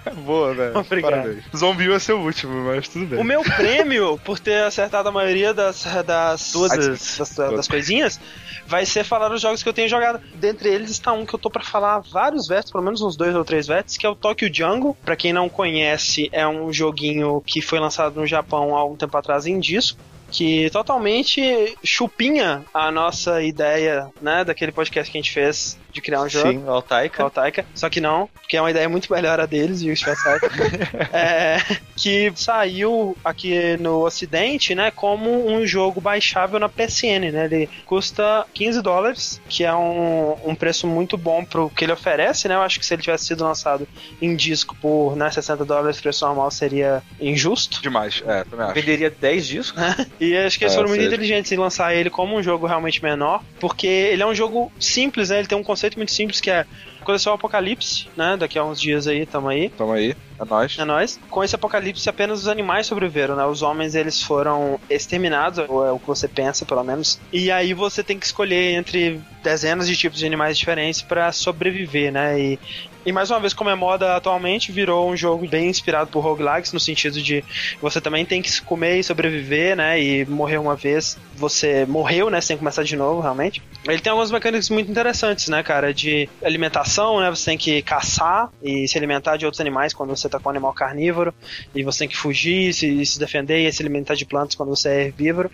Boa, velho. Obrigado. Parabéns. Zombie ser o último, mas tudo bem. O meu prêmio, por ter acertado a maioria das, das, Todas. das, das coisinhas, vai ser falar os jogos que eu tenho jogado. Dentre eles está um que eu tô pra falar vários vetos, pelo menos uns dois ou três vetos, que é o Tokyo Jungle. Pra quem não conhece, é um joguinho que foi lançado no Japão há algum tempo atrás em disco. Que totalmente chupinha a nossa ideia, né, daquele podcast que a gente fez de criar um jogo. Sim, o Altaika. Altaika, só que não, porque é uma ideia muito melhor a deles, e o é, que saiu aqui no ocidente, né, como um jogo baixável na PSN, né, ele custa 15 dólares, que é um, um preço muito bom pro que ele oferece, né, eu acho que se ele tivesse sido lançado em disco por, né, 60 dólares, preço normal seria injusto. Demais, é, também acho. Venderia 10 discos? E acho que eles É, foram muito seja. inteligentes em lançar ele como um jogo realmente menor, porque ele é um jogo simples, né? Ele tem um conceito muito simples que é aconteceu o apocalipse, né? Daqui a uns dias aí, tamo aí. Toma aí, é nóis. É nóis. Com esse apocalipse, apenas os animais sobreviveram, né? Os homens, eles foram exterminados, ou é o que você pensa, pelo menos. E aí você tem que escolher entre dezenas de tipos de animais diferentes pra sobreviver, né? E, e mais uma vez, como é moda atualmente, virou um jogo bem inspirado por roguelikes, no sentido de você também tem que se comer e sobreviver, né? E morrer uma vez, você morreu, né? Sem começar de novo, realmente. Ele tem algumas mecânicas muito interessantes, né, cara? De alimentação, né? Você tem que caçar e se alimentar de outros animais quando você tá com um animal carnívoro. E você tem que fugir, se, se defender e se alimentar de plantas quando você é herbívoro.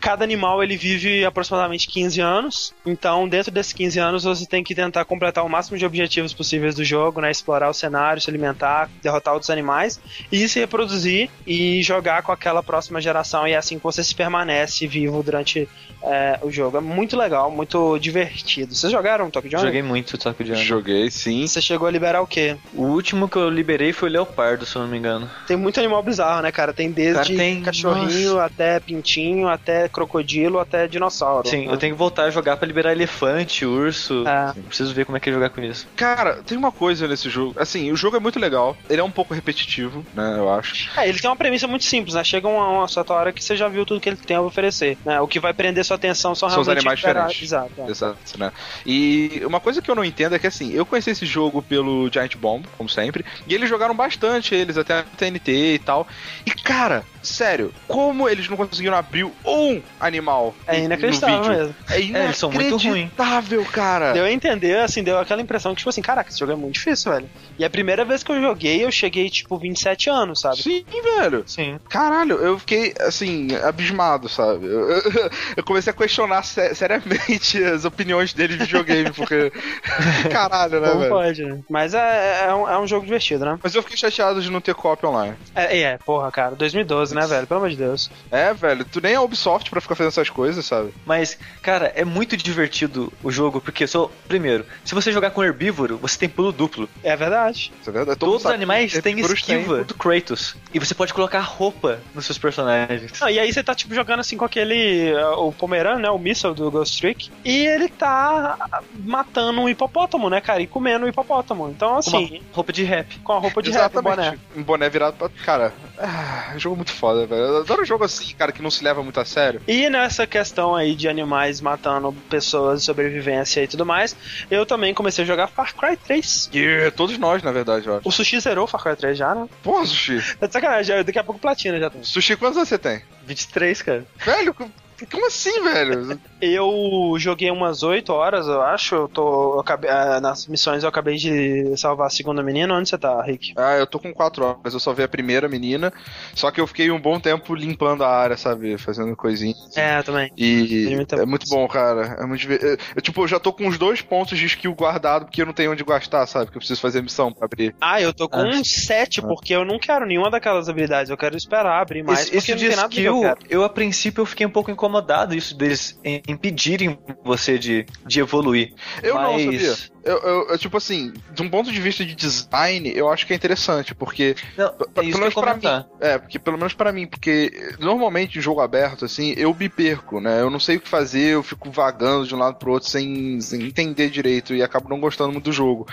Cada animal ele vive aproximadamente 15 anos, então dentro desses 15 anos você tem que tentar completar o máximo de objetivos possíveis do jogo, né? Explorar o cenário, se alimentar, derrotar outros animais e se reproduzir e jogar com aquela próxima geração e é assim que você se permanece vivo durante é, o jogo. É muito legal, muito divertido. Vocês jogaram Tokyo Jungle? Joguei muito Tokyo Jungle. Joguei, sim. Você chegou a liberar o quê? O último que eu liberei foi o Leopardo, se eu não me engano. Tem muito animal bizarro, né, cara? Tem desde Cara, tem- cachorrinho até pintinho, até crocodilo, até dinossauro. Sim, né? eu tenho que voltar a jogar pra liberar elefante, urso. É. Preciso ver como é que é jogar com isso. Cara, tem uma coisa nesse jogo. Assim, o jogo é muito legal. Ele é um pouco repetitivo, né? Eu acho. É, ele tem uma premissa muito simples, né? Chega uma, uma certa hora que você já viu tudo que ele tem a oferecer. Né? O que vai prender sua atenção são São os realmente animais intera- diferentes. Exato. é. Exato, né? E uma coisa que eu não entendo é que assim, eu conheci esse jogo pelo Giant Bomb, como sempre, e eles jogaram bastante eles, até a TNT e tal. E cara, sério, como eles não conseguiram abrir um animal É no inacreditável vídeo? mesmo. É eles são muito ruins. inacreditável, cara. Deu a entender, assim, deu aquela impressão que, tipo assim, caraca, esse jogo é muito difícil, velho. E a primeira vez que eu joguei, eu cheguei, tipo, 27 anos, sabe? Sim, velho. Sim. Caralho, eu fiquei, assim, abismado, sabe? Eu, eu- eu comecei a questionar se- seriamente as opiniões dele de videogame, porque. Caralho, né, Como velho? pode, né? Mas é, é, um, é um jogo divertido, né? Mas eu fiquei chateado de não ter cópia online. É, é, porra, cara, 2012, né, velho? Pelo amor de Deus. É, velho, tu nem é Ubisoft pra ficar fazendo essas coisas, sabe? Mas, cara, é muito divertido o jogo, porque só. Primeiro, se você jogar com herbívoro, você tem pulo duplo. É verdade. É verdade. Todo Todos os animais têm esquiva do Kratos. E você pode colocar roupa nos seus personagens. Não, e aí você tá, tipo, jogando assim com aquele. uh, O Pomerano, né? O Missile do Ghost Trick. E ele tá matando um hipopótamo, né, cara? E comendo um hipopótamo. Então, Com uma assim, roupa de rap. com a roupa de rap, o boné. Exatamente. Um boné virado pra. Cara, ah, jogo muito foda, velho. Eu adoro jogo assim, cara, que não se leva muito a sério. E nessa questão aí de animais matando pessoas, sobrevivência e tudo mais, eu também comecei a jogar Far Cry 3. E todos nós, na verdade, eu acho. O Sushi zerou Far Cry 3 já, né? Porra, Sushi. Tá de sacanagem, daqui a pouco platina já tem. Sushi, quantos anos você tem? 23, cara. Velho, co- como assim, velho? Eu joguei umas 8 horas, eu acho. Eu tô. eu acabei- ah, nas missões eu acabei de salvar a segunda menina. Onde você tá, Rick? Ah, eu tô com 4 horas, eu só vi a primeira menina, só que eu fiquei um bom tempo limpando a área, sabe? Fazendo coisinhas. É, também. E é muito bom, cara. É muito eu, eu, tipo, eu já tô com os dois pontos de skill guardado porque eu não tenho onde gastar, sabe? Porque eu preciso fazer missão pra abrir. Ah, eu tô com Ah. um 7, porque eu não quero nenhuma daquelas habilidades. Eu quero esperar abrir mais, Esse, porque esse não de tem nada que eu skill, quero. eu a princípio eu fiquei um pouco incomodado isso deles em- impedirem você de, de evoluir. Eu não, Mas- sabia? Eu, eu- eu, tipo assim, de um ponto de vista de design, eu acho que é interessante, porque Não, é pelo eu menos pra comentar. É, porque pelo menos pra mim, porque normalmente em jogo aberto, assim, eu me perco, né? Eu não sei o que fazer, eu fico vagando de um lado pro outro sem, sem entender direito e acabo não gostando muito do jogo.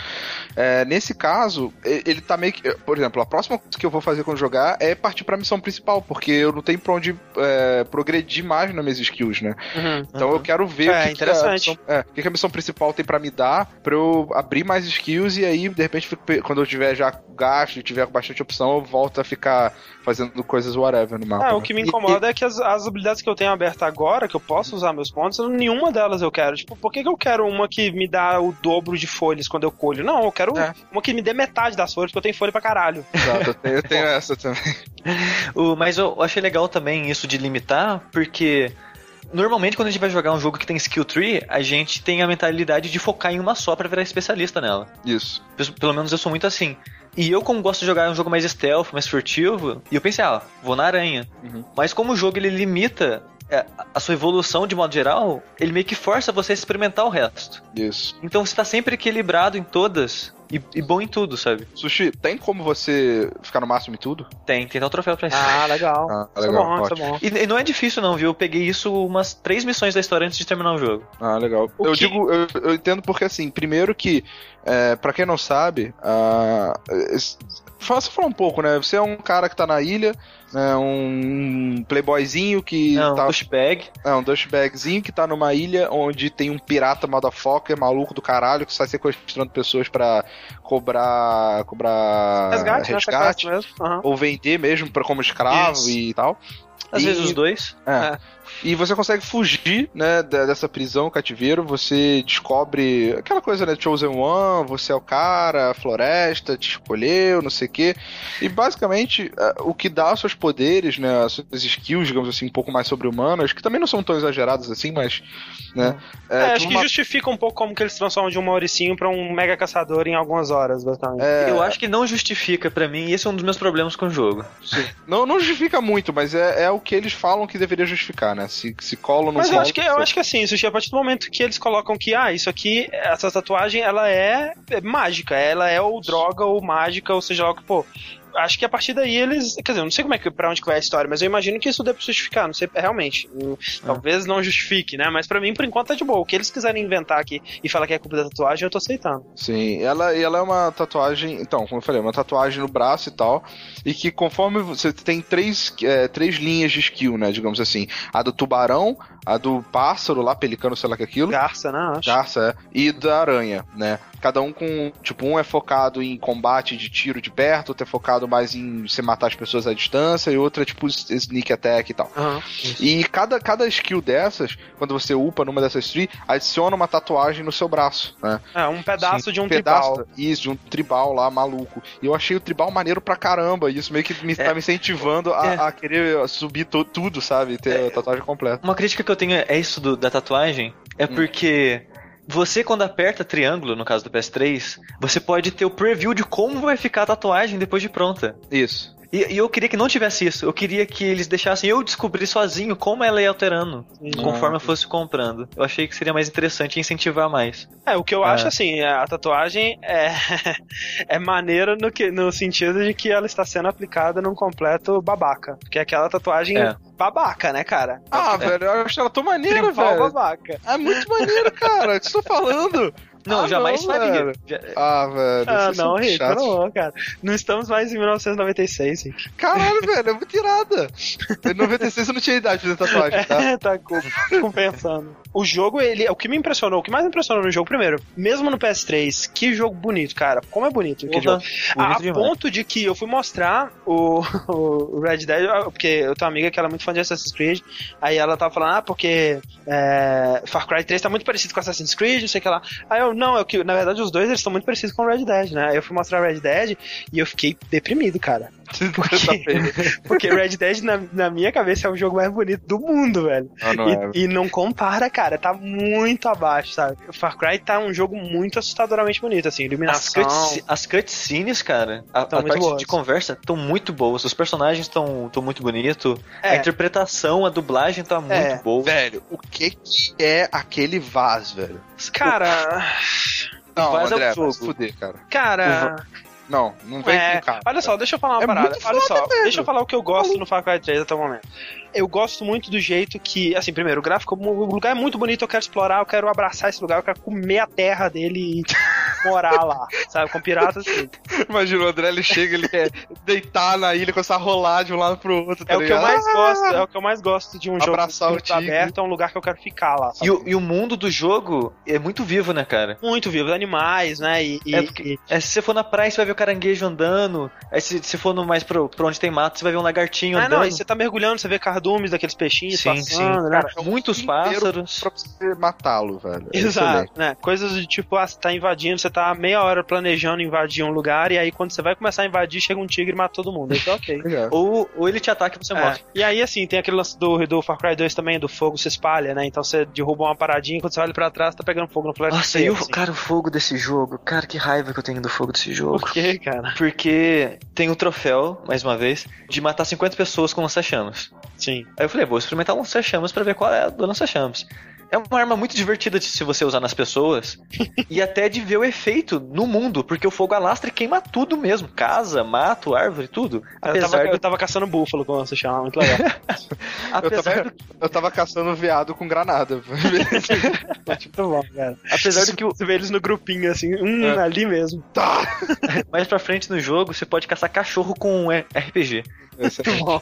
É, nesse caso, ele tá meio que. Por exemplo, a próxima coisa que eu vou fazer quando jogar é partir pra missão principal, porque eu não tenho pra onde é, progredir mais nas minhas skills, né? Uhum. Então eu quero ver É, o que, que a interessante. missão, é, o que, que a missão principal tem pra me dar pra eu abrir mais skills e aí, de repente, fico quando eu tiver já gasto e tiver com bastante opção, eu volto a ficar fazendo coisas whatever no mapa. É, né? o que me incomoda é que as, as habilidades que eu tenho abertas agora, que eu posso usar meus pontos, nenhuma delas eu quero. Tipo, por que, que eu quero uma que me dá o dobro de folhas quando eu colho? Não, eu quero É. uma que me dê metade das folhas, porque eu tenho folha pra caralho. Exato, eu tenho, eu tenho essa também. O- mas eu achei legal também isso de limitar, porque normalmente quando a gente vai jogar um jogo que tem skill tree, a gente tem a mentalidade de focar em uma só pra virar especialista nela. Isso. Pelo- menos eu sou muito assim. E eu, como gosto de jogar um jogo mais stealth, mais furtivo, e eu pensei, ah, vou na aranha. Uhum. Mas como o jogo ele limita a sua evolução de modo geral, ele meio que força você a experimentar o resto. Isso. Então você tá sempre equilibrado em todas e, e bom em tudo, sabe? Sushi, tem como você ficar no máximo em tudo? Tem, tem até um troféu pra isso. Ah, legal. Ah, isso legal, é bom, isso é ótimo. bom. E, e não é difícil não, viu? Eu peguei isso umas três missões da história antes de terminar o jogo. Ah, legal. O eu que- digo, eu, eu entendo porque assim, primeiro que, é, para quem não sabe, ah, fala, só falar um pouco, né? Você é um cara que tá na ilha, né? Um playboyzinho que tá. pushbag. É, um douchebagzinho que tá numa ilha onde tem um pirata motherfucker maluco do caralho que sai sequestrando pessoas pra cobrar. cobrar Resgate, né? resgate mesmo. Aham. ou vender mesmo pra, como escravo Isso. e tal. Às E- vezes os dois. É. É. E você consegue fugir, né, dessa prisão, cativeiro, você descobre aquela coisa, né, Chosen One, você é o cara, a floresta te escolheu, não sei o quê. E basicamente, é, o que dá os seus poderes, né, as suas skills, digamos assim, um pouco mais sobre-humanas, que também não são tão exageradas assim, mas, né, É, é, acho que uma- justifica um pouco como que eles transformam de um mauricinho pra um mega caçador em algumas horas, basicamente. é, Eu acho que não justifica pra mim, e esse é um dos meus problemas com o jogo. não, não justifica muito, mas é, é o que eles falam que deveria justificar, né, se, se cola não Mas eu acho que eu acho que assim, Sushi, a partir do momento que eles colocam que, ah, isso aqui, essa tatuagem, ela é, é mágica, ela é ou droga ou mágica, ou seja lá o que for. Acho que a partir daí eles. Quer dizer, eu não sei como é que, pra onde que vai a história, mas eu imagino que isso deve justificar, não sei, realmente. Hum, Talvez não justifique, né? Mas pra mim, por enquanto, tá de boa. O que eles quiserem inventar aqui e falar que é culpa da tatuagem, eu tô aceitando. Sim, ela, e ela é uma tatuagem, então, como eu falei, uma tatuagem no braço e tal, e que conforme você tem três, é, três linhas de skill, né, digamos assim, a do tubarão, a do pássaro lá, pelicano, sei lá que é aquilo, Garça, né? Acho. garça, é, e da aranha, né, cada um com, tipo, um é focado em combate de tiro de perto, outro é focado mais em você matar as pessoas à distância, e outro é tipo sneak attack e tal. Aham. E cada, cada skill dessas, quando você upa numa dessas tree, adiciona uma tatuagem no seu braço, né? É, um pedaço de um pedaço, tribal. Isso, de um tribal lá, maluco. E eu achei o tribal maneiro pra caramba. E isso meio que me, tá me incentivando a, É. a querer subir to- tudo, sabe? Ter a tatuagem completa. Uma crítica que eu tenho é isso do- da tatuagem, é porque você quando aperta triângulo, no caso do PS3, você pode ter o preview de como vai ficar a tatuagem depois de pronta. Isso. E, e eu queria que não tivesse isso. Eu queria que eles deixassem eu descobrir sozinho como ela ia alterando, conforme eu fosse comprando. Eu achei que seria mais interessante e incentivar mais. É, o que eu É. acho assim, a tatuagem é, é maneira no, que, no sentido de que ela está sendo aplicada num completo babaca. Porque é aquela tatuagem É. babaca, né, cara? Ah, velho, eu acho ela tão maneira, Tribal velho. babaca. É muito maneiro, cara. O que você tá falando? Não, Ah, jamais não, faria. velho. Ah, velho. Ah, são não, Rick, chatos. não, cara. Não estamos mais em 1996, Rick. Caralho, velho, é muito irada. Em 96 eu não tinha idade pra fazer tatuagem, tá? tá com- compensando. O jogo, ele, o que me impressionou, o que mais me impressionou no jogo, primeiro, mesmo no PS3, que jogo bonito, cara. Como é bonito aquele jogo. A demais. ponto de que eu fui mostrar o, o Red Dead, porque eu tenho uma amiga que ela é muito fã de Assassin's Creed, aí ela tava falando, ah, porque é, Far Cry 3 tá muito parecido com Assassin's Creed, não sei o que lá. Aí eu, não, é que, na verdade os dois eles estão muito parecidos com o Red Dead, né? Aí eu fui mostrar Red Dead e eu fiquei deprimido, cara. Porque, porque Red Dead, na, na minha cabeça, é o jogo mais bonito do mundo, velho. Não, não é. E, e não compara, cara. Tá muito abaixo, sabe? O Far Cry tá um jogo muito assustadoramente bonito, assim. As, Iluminação. cutsce- as cutscenes, cara, a, a parte boas. de conversa estão muito boas. Os personagens estão muito bonitos. A É. interpretação, a dublagem tá muito É. boa. Velho, o que que é aquele Vaz, velho? Cara. Não, Vaz é o André, vai jogo. se fuder, cara. Cara. Não, não vem É, com cara. olha só, deixa eu falar uma É parada. Olha só, velho. deixa eu falar o que eu gosto no Far Cry 3 até o momento. Eu gosto muito do jeito que, assim, primeiro, o gráfico, o lugar é muito bonito, eu quero explorar, eu quero abraçar esse lugar, eu quero comer a terra dele e morar lá, sabe? Com piratas assim. Imagina o André, ele chega, ele quer deitar na ilha, começar a rolar de um lado pro outro, tá É o que eu ligado? mais gosto, é o que eu mais gosto de um jogo Abraçar o muito tigre. aberto, é um lugar que eu quero ficar lá. E o, e o mundo do jogo é muito vivo, né, cara? Muito vivo, animais, né? E, e- É porque- e- É, se você for na praia, você vai ver o caranguejo andando. Aí se, se for no, mais pro, pra onde tem mato, você vai ver um lagartinho Ah, andando. não, e você tá mergulhando, você vê cardumes daqueles peixinhos Sim, passando, sim. né? Cara, é Muitos pássaros. Pra você matá-lo, velho. É Exato, né? Coisas de tipo, ah, você tá invadindo, você tá meia hora planejando invadir um lugar, e aí quando você vai começar a invadir, chega um tigre e mata todo mundo. Então, ok. Ou, ou ele te ataca e você É. morre. E aí, assim, tem aquele lance do, do Far Cry 2 também, do fogo se espalha, né? Então você derruba uma paradinha, quando você olha pra trás, tá pegando fogo no flashlight. Nossa, e o, assim. cara, o fogo desse jogo. Cara, que raiva que eu tenho do fogo desse jogo. Por quê, cara? Porque tem o troféu, mais uma vez, de matar 50 pessoas com lança-chamas. Sim. Aí eu falei, vou experimentar um lança-chamas pra ver qual é a do lança-chamas. É uma arma muito divertida de se você usar nas pessoas e até de ver o efeito no mundo, porque o fogo alastra e queima tudo mesmo. Casa, mato, árvore, tudo. Eu Apesar tava, eu do... tava caçando búfalo, como você chama, muito legal. Eu Apesar tava, do... eu tava caçando veado com granada. muito bom, cara. Apesar do que. Você vê eles no grupinho, assim, hum, É. ali mesmo. tá! mais pra frente no jogo, você pode caçar cachorro com é, RPG. Excelente.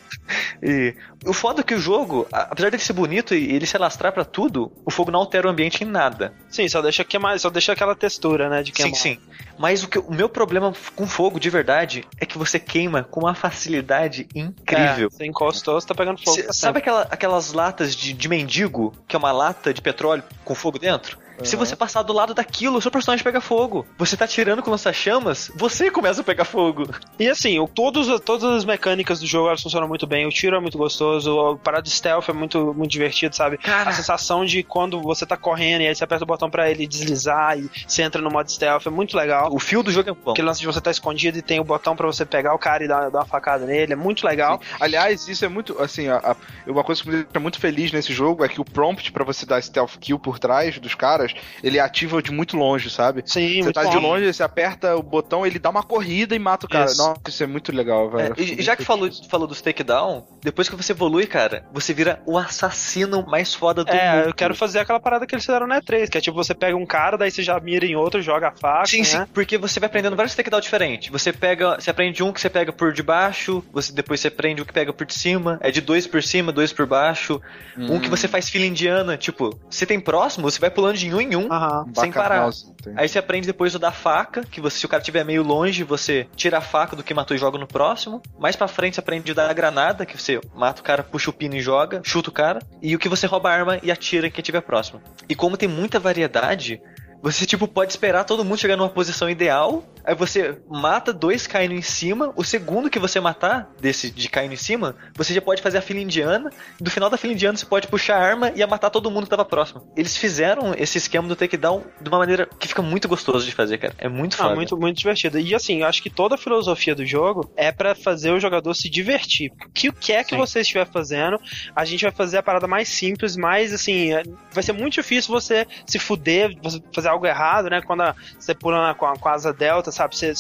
E o foda é que o jogo, apesar dele ser bonito e ele se alastrar pra tudo, o fogo não altera o ambiente em nada. Sim, só deixa queimar, só deixa aquela textura, né, de queimar. Sim, sim. Mas o, que, o meu problema com fogo, de verdade, é que você queima com uma facilidade incrível. É, você encostou, você tá pegando fogo. Cê- pra sabe aquela- aquelas latas de, de mendigo, que é uma lata de petróleo com fogo dentro? Se você passar do lado daquilo, o seu personagem pega fogo. Você tá tirando com lança-chamas, você começa a pegar fogo. E assim, o- todos, todas as mecânicas do jogo elas funcionam muito bem. O tiro é muito gostoso, o parado de stealth é muito, muito divertido, sabe? Cara. A sensação de quando você tá correndo e aí você aperta o botão pra ele deslizar e você entra no modo stealth é muito legal. O fio do jogo é bom. Aquele lance de você tá escondido e tem o botão pra você pegar o cara e dar, dar uma facada nele, é muito legal. Aliás, isso é muito, assim, a, a- uma coisa que me deixa muito feliz nesse jogo é que o prompt pra você dar stealth kill por trás dos caras, ele ativa de muito longe, sabe? Sim, Você muito tá bom. de longe, você aperta o botão, ele dá uma corrida e mata o cara. Isso. Nossa, isso é muito legal, É, velho. e já que falou, falou dos takedown, depois que você evolui, cara, você vira o assassino mais foda do É, mundo. eu quero fazer aquela parada que eles fizeram no E3, que é tipo, você pega um cara, daí você já mira em outro, joga a faca, Sim, sim, né? porque você vai aprendendo vários takedown diferentes. Você pega, você aprende um que você pega por debaixo, você depois você aprende um que pega por de cima, é de dois por cima, dois por baixo. Um que você faz fila indiana, tipo, você tem próximo, você vai pulando de um em um, Aham. sem parar. Aí você aprende depois o da faca, que você, se o cara estiver meio longe, você tira a faca do que matou e joga no próximo. Mais pra frente você aprende o da granada, que você mata o cara, puxa o pino e joga, chuta o cara. E o que você rouba a arma e atira em quem estiver próximo. E como tem muita variedade, você tipo pode esperar todo mundo chegar numa posição ideal, aí você mata dois caindo em cima, o segundo que você matar desse de caindo em cima, você já pode fazer a fila indiana, e do final da fila indiana você pode puxar a arma e matar todo mundo que tava próximo. Eles fizeram esse esquema do takedown de uma maneira que fica muito gostoso de fazer, cara. É muito Ah, foda. muito, muito divertido. E assim, eu acho que toda a filosofia do jogo é pra fazer o jogador se divertir. O que o que é que Sim. você estiver fazendo, a gente vai fazer a parada mais simples, mais assim, é- vai ser muito difícil você se fuder, fazer algo errado, né? Quando a, você pula na, com, a, com a asa delta, sabe? Você,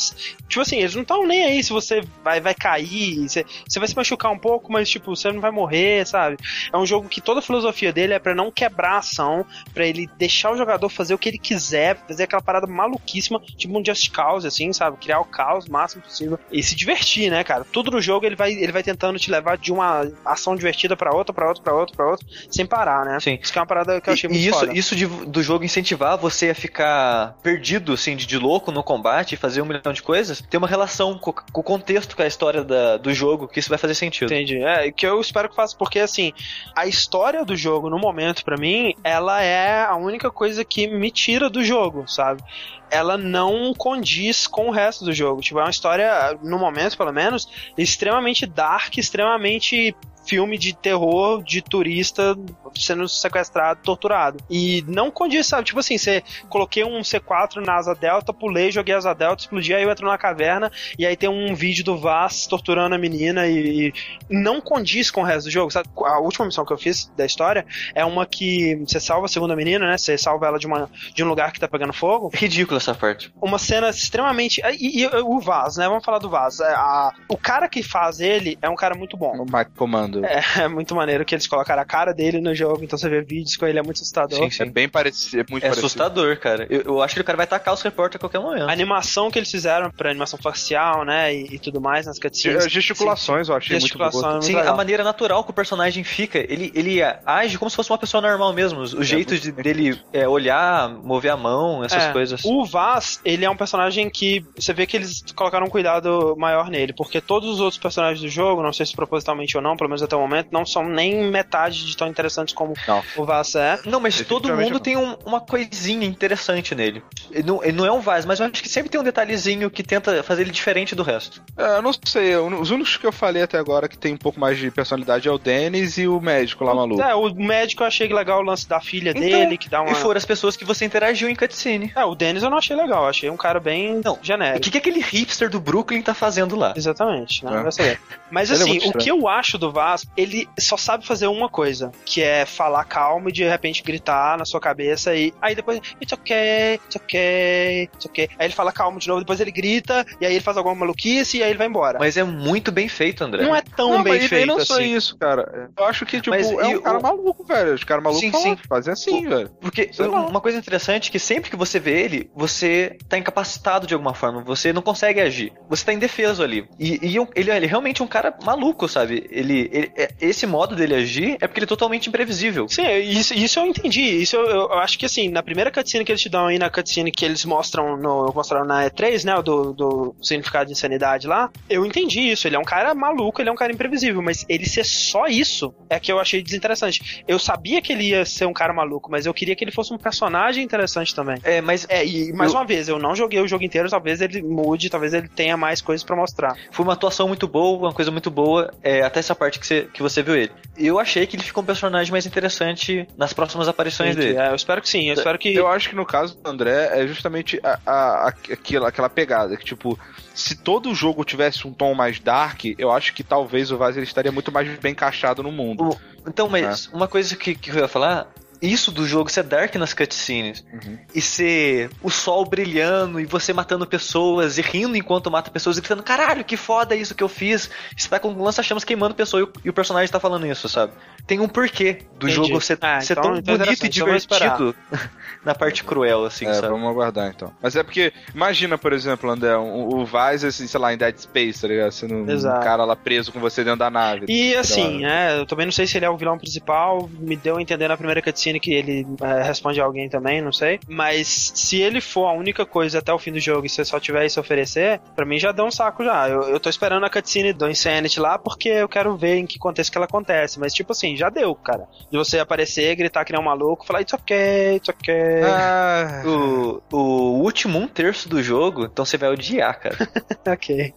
tipo assim, eles não estão nem aí se você vai, vai cair, você, você vai se machucar um pouco, mas tipo, você não vai morrer, sabe? É um jogo que toda a filosofia dele é para não quebrar a ação, para ele deixar o jogador fazer o que ele quiser, fazer aquela parada maluquíssima, tipo um Just Cause, assim, sabe? Criar o caos o máximo possível e se divertir, né, cara? Tudo no jogo ele vai, ele vai tentando te levar de uma ação divertida para outra, para outra, para outra, para outra, sem parar, né? Sim. Isso que é uma parada que eu achei e, muito isso, foda. isso de, do jogo incentivar você a ficar perdido, assim, de, de louco no combate e fazer um milhão de coisas, tem uma relação com, com o contexto, com a história da, do jogo, que isso vai fazer sentido. Entendi. É, que eu espero que faça, porque assim, a história do jogo, no momento, para mim, ela é a única coisa que me tira do jogo, sabe? Ela não condiz com o resto do jogo. Tipo, é uma história, no momento, pelo menos, extremamente dark, extremamente filme de terror de turista sendo sequestrado, torturado. E não condiz, sabe? Tipo assim, você coloquei um C4 na asa delta, pulei, joguei a asa delta, explodi, aí eu entro na caverna e aí tem um vídeo do Vaz torturando a menina e, e não condiz com o resto do jogo, sabe? A última missão que eu fiz da história é uma que você salva a segunda menina, né? Você salva ela de, uma, de um lugar que tá pegando fogo. Ridícula essa parte. Uma cena extremamente. E, e, o Vaz, né? Vamos falar do Vaz. A, o cara que faz ele é um cara muito bom. O Mike Comando. É, é muito maneiro que eles colocaram a cara dele no jogo, então você vê vídeos com ele, é muito assustador. Sim, sim. É bem parecido. É, muito é parecido. assustador, cara. Eu, eu, acho que o cara vai tacar os repórteres a qualquer momento. A animação que eles fizeram pra animação facial, né, e, e tudo mais nas cutscenes. Gesticulações, eu achei Gesticulação muito boa. é muito Sim, legal. a maneira natural que o personagem fica, ele, ele age como se fosse uma pessoa normal mesmo. O jeito de, dele é, olhar, mover a mão, essas É, coisas. O Vaz, ele é um personagem que você vê que eles colocaram um cuidado maior nele, porque todos os outros personagens do jogo, não sei se propositalmente ou não, pelo menos até o momento, não são nem metade de tão interessantes como Não. o Vaz é. Não, mas todo mundo não. tem um- uma coisinha interessante nele. Ele não, ele não é um Vaz, mas eu acho que sempre tem um detalhezinho que tenta fazer ele diferente do resto. É, eu não sei, eu- os únicos que eu falei até agora que tem um pouco mais de personalidade é o Dennis e o médico lá maluco. É, o médico eu achei legal o lance da filha Então, dele, que dá uma. E foram as pessoas que você interagiu em cutscene. É, o Dennis eu não achei legal, achei um cara bem Não, O genérico. que, que aquele hipster do Brooklyn tá fazendo lá? Exatamente, né? É. Mas é assim, muito o que eu acho do Vaz, ele só sabe fazer uma coisa, que é falar calmo e de repente gritar na sua cabeça e aí depois, it's okay, it's okay, it's okay. Aí ele fala calmo de novo, depois ele grita e aí ele faz alguma maluquice e aí ele vai embora. Mas é muito bem feito, André. não é tão não, bem mas feito não só assim. isso, cara. Eu acho que, tipo, Mas é um cara o- maluco, velho. Os caras malucos Sim, sim. fazem assim, velho. Porque Sei uma coisa interessante é que sempre que você vê ele, você tá incapacitado de alguma forma, você não consegue agir. Você tá indefeso ali. E, e um- ele, ele é realmente um cara maluco, sabe? Ele, ele- é- esse modo dele agir é porque ele é totalmente imprevisível. Sim, isso, isso eu entendi. Isso eu, eu acho que assim, na primeira cutscene que eles te dão aí, na cutscene que eles mostram no, mostraram na E3, né? Do, do significado de insanidade lá, eu entendi isso. Ele é um cara maluco, ele é um cara imprevisível, mas ele ser só isso é que eu achei desinteressante. Eu sabia que ele ia ser um cara maluco, mas eu queria que ele fosse um personagem interessante também. É, mas É, e mais Eu- uma vez, eu não joguei o jogo inteiro, talvez ele mude, talvez ele tenha mais coisas pra mostrar. foi uma atuação muito boa, uma coisa muito boa, é, até essa parte que você, que você viu ele. Eu achei que ele ficou um personagem mais interessante nas próximas aparições dele. É, eu espero que sim, eu espero que. Eu acho que no caso do André é justamente a, a- a- aquela, aquela pegada, que tipo, se todo o jogo tivesse um tom mais dark, eu acho que talvez o Vaz ele estaria muito mais bem encaixado no mundo. O- Então, mas uma coisa que, que eu ia falar, isso do jogo ser dark nas cutscenes Uhum. e ser o sol brilhando e você matando pessoas e rindo enquanto mata pessoas e gritando, caralho, que foda isso que eu fiz. Você tá com lança-chamas queimando pessoa e o, e o personagem tá falando isso, sabe? Tem um porquê do Entendi. jogo ser, Ah, ser então- tão então é bonito e eu vou esperar. divertido na parte cruel, assim, é, sabe? vamos aguardar então. Mas é porque, imagina, por exemplo, André, um- o Vaz, assim, sei lá, em Dead Space, tá ligado? Sendo um Exato. cara lá preso com você dentro da nave. E assim, né, eu também não sei se ele é o vilão principal, me deu a entender na primeira cutscene que ele é, responde a alguém também, não sei. Mas se ele for a única coisa até o fim do jogo e você só tiver isso a oferecer, pra mim já deu um saco já. Eu, eu tô esperando a cutscene do Insanity lá porque eu quero ver em que contexto que ela acontece. Mas tipo assim, já deu, cara. De você aparecer, gritar que nem um maluco, falar it's okay, it's okay. Ah, O, o último um terço do jogo, então você vai odiar, cara. ok.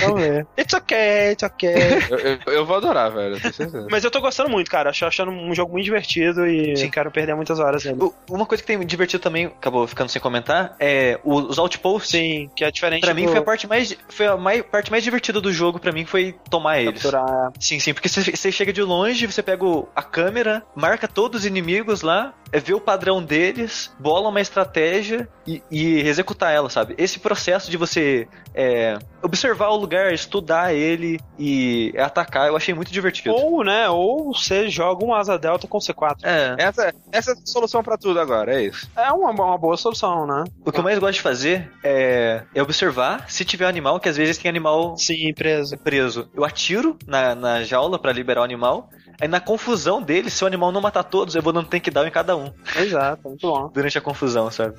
Vamos ver. It's okay, it's okay. eu, eu- eu vou adorar, velho, eu. Mas eu tô gostando muito, cara. Acho achando um jogo muito divertido e Sim. quero perder muitas horas nele. O- Uma coisa que tem me divertido também, acabou ficando sem comentar, é o- os outposts. Sim, que é diferente Pra mim do foi a parte mais foi a mai- parte mais divertida do jogo pra mim foi tomar eles. capturar. Sim, sim, porque você, você chega de longe, você pega o- a câmera, marca todos os inimigos lá é ver o padrão deles, bola uma estratégia e, e executar ela, sabe? Esse processo de você é, observar o lugar, estudar ele e atacar, eu achei muito divertido. Ou, né, ou você joga um asa delta com C4. É. Essa, essa é a solução pra tudo agora, é isso. É uma, uma boa solução, né? O que eu mais gosto de fazer é, é observar se tiver animal, que às vezes tem animal Sim, preso. preso. Eu atiro na, na jaula pra liberar o animal. Aí na confusão dele, se o animal não matar todos, eu vou dando takedown em cada um. Exato, muito bom. Durante a confusão, sabe?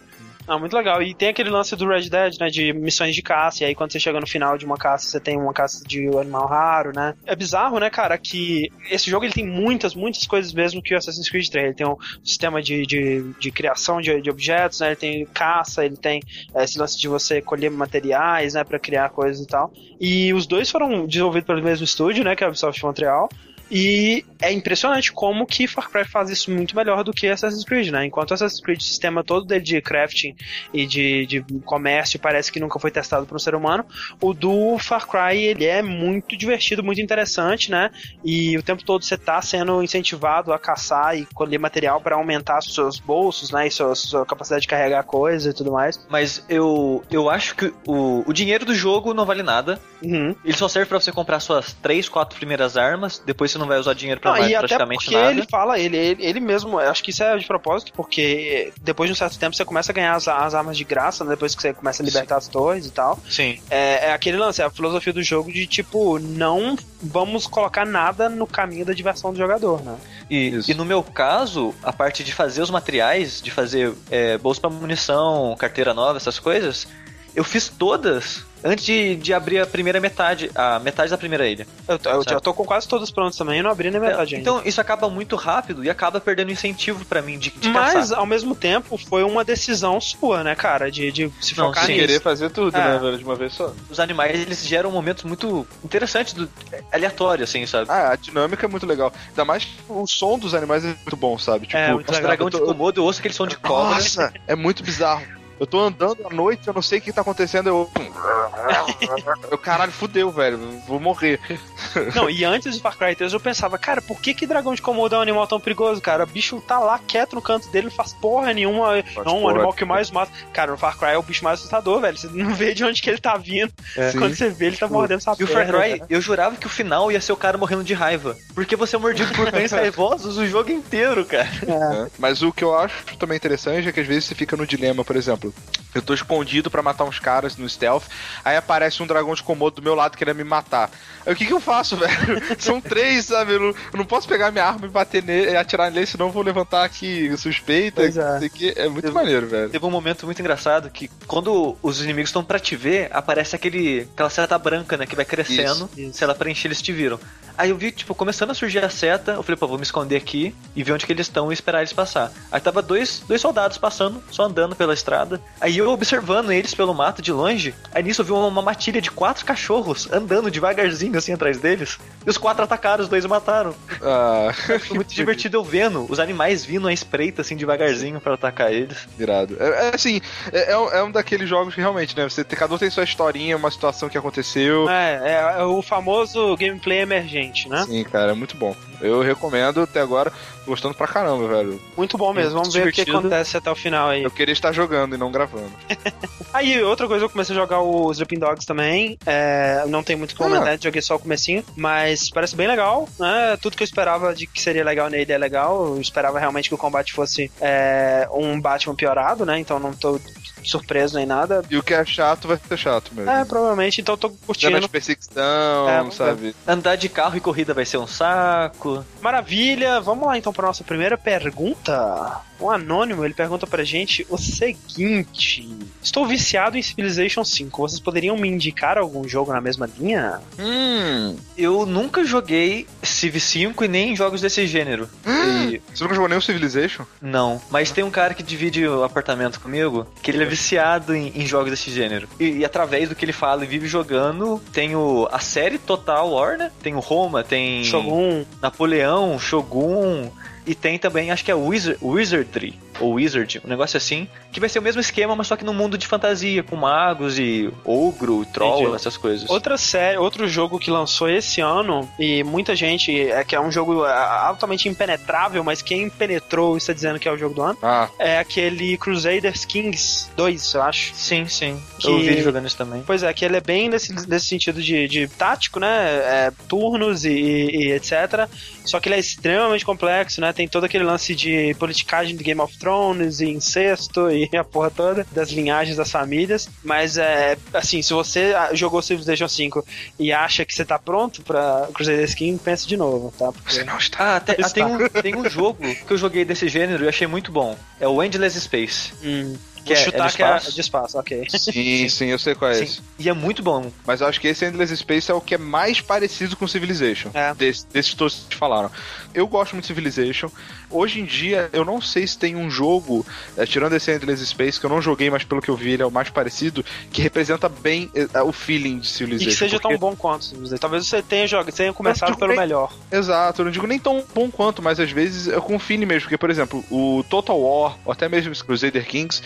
Ah, muito legal. E tem aquele lance do Red Dead, né? De missões de caça. E aí, quando você chega no final de uma caça, você tem uma caça de animal raro, né? É bizarro, né, cara, que esse jogo ele tem muitas, muitas coisas mesmo que o Assassin's Creed 3. Ele tem um sistema de, de, de criação de, de objetos, né? Ele tem caça, ele tem é, esse lance de você colher materiais, né? Pra criar coisas e tal. E os dois foram desenvolvidos pelo mesmo estúdio, né? Que é a Ubisoft Montreal. E é impressionante como que Far Cry faz isso muito melhor do que Assassin's Creed, né? Enquanto Assassin's Creed, o sistema todo dele de crafting e de, de comércio parece que nunca foi testado por um ser humano, o do Far Cry, ele é muito divertido, muito interessante, né? E o tempo todo você tá sendo incentivado a caçar e colher material para aumentar os seus bolsos, né? E sua, sua capacidade de carregar coisa e tudo mais. Mas eu, eu acho que o, o dinheiro do jogo não vale nada. Uhum. Ele só serve pra você comprar suas três, quatro primeiras armas. Depois você não vai usar dinheiro pra Não, mais e até praticamente porque nada. ele fala, ele, ele, ele mesmo, acho que isso é de propósito, porque depois de um certo tempo você começa a ganhar as, as armas de graça, né, depois que você começa a libertar as torres e tal. Sim. É, é aquele lance, é a filosofia do jogo de tipo, não vamos colocar nada no caminho da diversão do jogador, né? E, e no meu caso, a parte de fazer os materiais, de fazer é, bolsa pra munição, carteira nova, essas coisas, eu fiz todas antes de, de abrir a primeira metade, a metade da primeira ilha. Eu, tô- eu já tô com quase todos prontos também, eu não abri nem metade ainda. Então isso acaba muito rápido e acaba perdendo incentivo pra mim de, de Mas, caçar. ao mesmo tempo, foi uma decisão sua, né, cara? De, de se Não, focar sim. nisso. Querer fazer tudo, É. né, velho, de uma vez só. Os animais, eles geram momentos muito interessantes, do, aleatórios, assim, sabe? Ah, a dinâmica é muito legal. Ainda mais que o som dos animais é muito bom, sabe? Tipo, É, muito Os legal. dragão eu de Komodo, eu ouço aquele som de cobra. Nossa, é muito bizarro. Eu tô andando à noite, eu não sei o que tá acontecendo, eu. eu caralho, fudeu, velho. Vou morrer. Não, e antes de Far Cry 3 eu pensava, cara, por que que dragão de Komodo é um animal tão perigoso, cara? O bicho tá lá quieto no canto dele, não faz porra nenhuma. é um porra animal que mais mata. Cara, no Far Cry é o bicho mais assustador, velho. Você não vê de onde que ele tá vindo. É. Quando você vê, ele tá mordendo sua E o Far Cry, cara. eu jurava que o final ia ser o cara morrendo de raiva. Porque você é mordido por cães raivosos o jogo inteiro, cara. né? Mas o que eu acho também interessante é que às vezes você fica no dilema, por exemplo. Eu tô escondido pra matar uns caras no stealth, aí aparece um dragão de Komodo do meu lado querendo me matar. Aí o que que eu faço, velho? São três, sabe? Eu não, eu não posso pegar minha arma e bater nele, e atirar nele, senão eu vou levantar aqui suspeita. É. quê. é muito maneiro, velho. Teve um momento muito engraçado que quando os inimigos estão pra te ver, aparece aquele, aquela seta branca, né, que vai crescendo. Isso. Se ela preencher, eles te viram. Aí eu vi, tipo, começando a surgir a seta, eu falei, pô, vou me esconder aqui e ver onde que eles estão e esperar eles passar. Aí tava dois, dois soldados passando, só andando pela estrada. Aí eu observando eles pelo mato de longe, aí nisso eu vi uma, matilha de quatro cachorros andando devagarzinho assim atrás deles. E os quatro atacaram, os dois mataram. Ah, Foi muito divertido eu vendo os animais vindo à espreita assim devagarzinho pra atacar eles. Irado. É, é assim, é, é um, é daqueles jogos que realmente, né? Você tem, cada um tem sua historinha, uma situação que aconteceu. É, é, é o famoso gameplay emergente, né? Sim, cara, é muito bom. Eu recomendo até agora, gostando pra caramba, velho. Muito bom mesmo. Vamos ver o que divertido. acontece até o final aí. Eu queria estar jogando e não gravando. Aí, outra coisa, eu comecei a jogar o Sleeping Dogs também. É, não tem muito o que comentar, joguei só o comecinho, mas parece bem legal, né? Tudo que eu esperava de que seria legal nele é legal. Eu esperava realmente que o combate fosse é, um Batman piorado, né? Então não tô surpreso nem nada. E o que é chato vai ser chato mesmo. É, provavelmente, então eu tô curtindo. de perseguição, É, sabe? Andar de carro e corrida vai ser um saco. Maravilha, vamos lá então para nossa primeira pergunta. Um anônimo, ele pergunta pra gente o seguinte: Estou viciado em Civilization 5. Vocês poderiam me indicar algum jogo na mesma linha? Hum. Eu nunca joguei Civ 5 e nem jogos desse gênero. E- Você nunca jogou nem o Civilization? não, mas tem um cara que divide o apartamento comigo, que ele é viciado em, em jogos desse gênero. E, e através do que ele fala e vive jogando, tem o, a série Total War, né? Tem o Roma, tem Shogun. Napoleão, Shogun. E tem também, acho que é Wizard, Wizardry. ou Wizard, um negócio assim, que vai ser o mesmo esquema, mas só que no mundo de fantasia, com magos e ogro, troll, Entendi. essas coisas. Outra série, outro jogo que lançou esse ano, e muita gente, é que é um jogo ah, altamente impenetrável, mas quem penetrou está dizendo que é o jogo do ano, Ah, é aquele Crusaders Kings 2, eu acho. Sim, sim. Que- Eu vi jogando isso também. Pois é, que ele é bem nesse, nesse sentido de, de tático, né? É, turnos e, e- e etc. Só que ele é extremamente complexo, né? Tem todo aquele lance de politicagem do Game of Thrones e incesto e a porra toda, das linhagens das famílias. Mas é assim, se você ah, jogou Civilization 5 e acha que você tá pronto pra Crusaders King, pense de novo, tá? Porque... você não está. Ah, te- ah, tem, um, tem um jogo que eu joguei desse gênero e achei muito bom. É o Endless Space. Hum, Que vou é- é chutar de que é de espaço, ok. Sim, sim, eu sei qual é Sim. esse. E é muito bom. Mas eu acho que esse Endless Space é o que é mais parecido com Civilization. É. Desse- desses todos que falaram. Eu gosto muito de Civilization. Hoje em dia, eu não sei se tem um jogo, eh, tirando esse Endless Space, que eu não joguei, mas pelo que eu vi, ele é o mais parecido, que representa bem eh, o feeling de E Civilization. que seja porque- tão bom quanto. Civilization. Talvez você tenha, jogado, tenha começado pelo nem- melhor. Exato, eu não digo nem tão bom quanto, mas às vezes eu confio mesmo, porque, por exemplo, o Total War, ou até mesmo os Crusader Kings,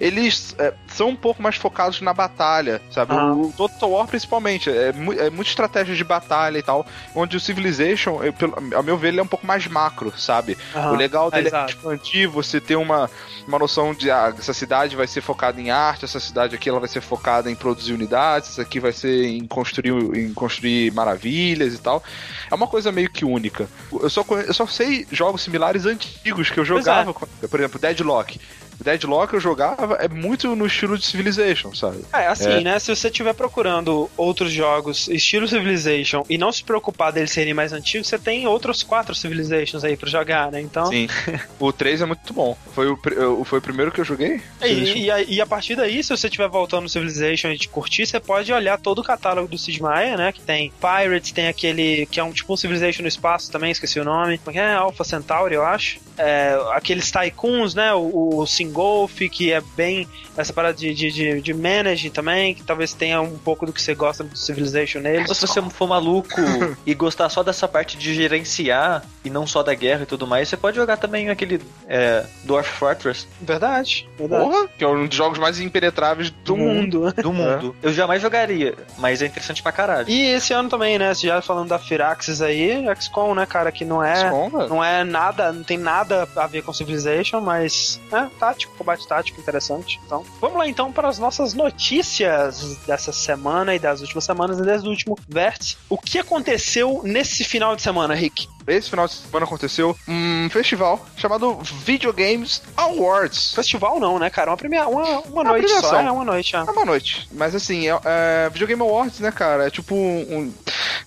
eles é, são um pouco mais focados na batalha, sabe? Ah. O Total War, principalmente, é, mu é muita estratégia de batalha e tal, onde o Civilization, eu, pelo, ao meu ver, ele é um pouco mais macro, sabe? Aham. O legal dele é, exato. expandir, você ter uma, uma noção de ah, essa cidade vai ser focada em arte, essa cidade aqui ela vai ser focada em produzir unidades, essa aqui vai ser em construir, em construir maravilhas e tal. É uma coisa meio que única. Eu só, eu só sei jogos similares antigos que eu é. jogava, por exemplo, Deadlock. Deadlock eu jogava é muito no estilo de Civilization, sabe? É, assim, É. né? Se você estiver procurando outros jogos estilo Civilization e não se preocupar deles serem mais antigos, você tem outros quatro Civilizations aí pra jogar, né? Então. Sim. o 3 é muito bom. Foi o, foi o primeiro que eu joguei? E, e a, e a partir daí, se você estiver voltando no Civilization e te curtir, você pode olhar todo o catálogo do Sid Meier, né? Que tem Pirates, tem aquele que é um tipo um Civilization no espaço também, esqueci o nome. Como é que é? Alpha Centauri, eu acho. É, aqueles Tycoons, né? O, o Singolf, que é bem essa parada de, de, de, de manage também, que talvez tenha um pouco do que você gosta do Civilization neles. Se você for maluco e gostar só dessa parte de gerenciar e não só da guerra e tudo mais, você pode jogar também aquele é, Dwarf Fortress Verdade, verdade. Porra, que é um dos jogos mais impenetráveis do, do mundo. né? do mundo. Eu jamais jogaria, mas é interessante pra caralho. E esse ano também, né? Você já falando da Firaxis aí, XCOM, né, cara, que não é. XCOM. Não é nada, não tem nada a ver com Civilization, mas é tático, combate tático interessante. Então, vamos lá então para as nossas notícias dessa semana e das últimas semanas e desde o último vértice. O que aconteceu nesse final de semana, Rick? Esse final de semana aconteceu um festival chamado Video Games Awards. Festival não, né, cara? Uma, premia... uma, uma noite só, premiação. é uma noite. É. É uma noite. Mas assim, é, é, Video Game Awards, né, cara? É tipo um. um-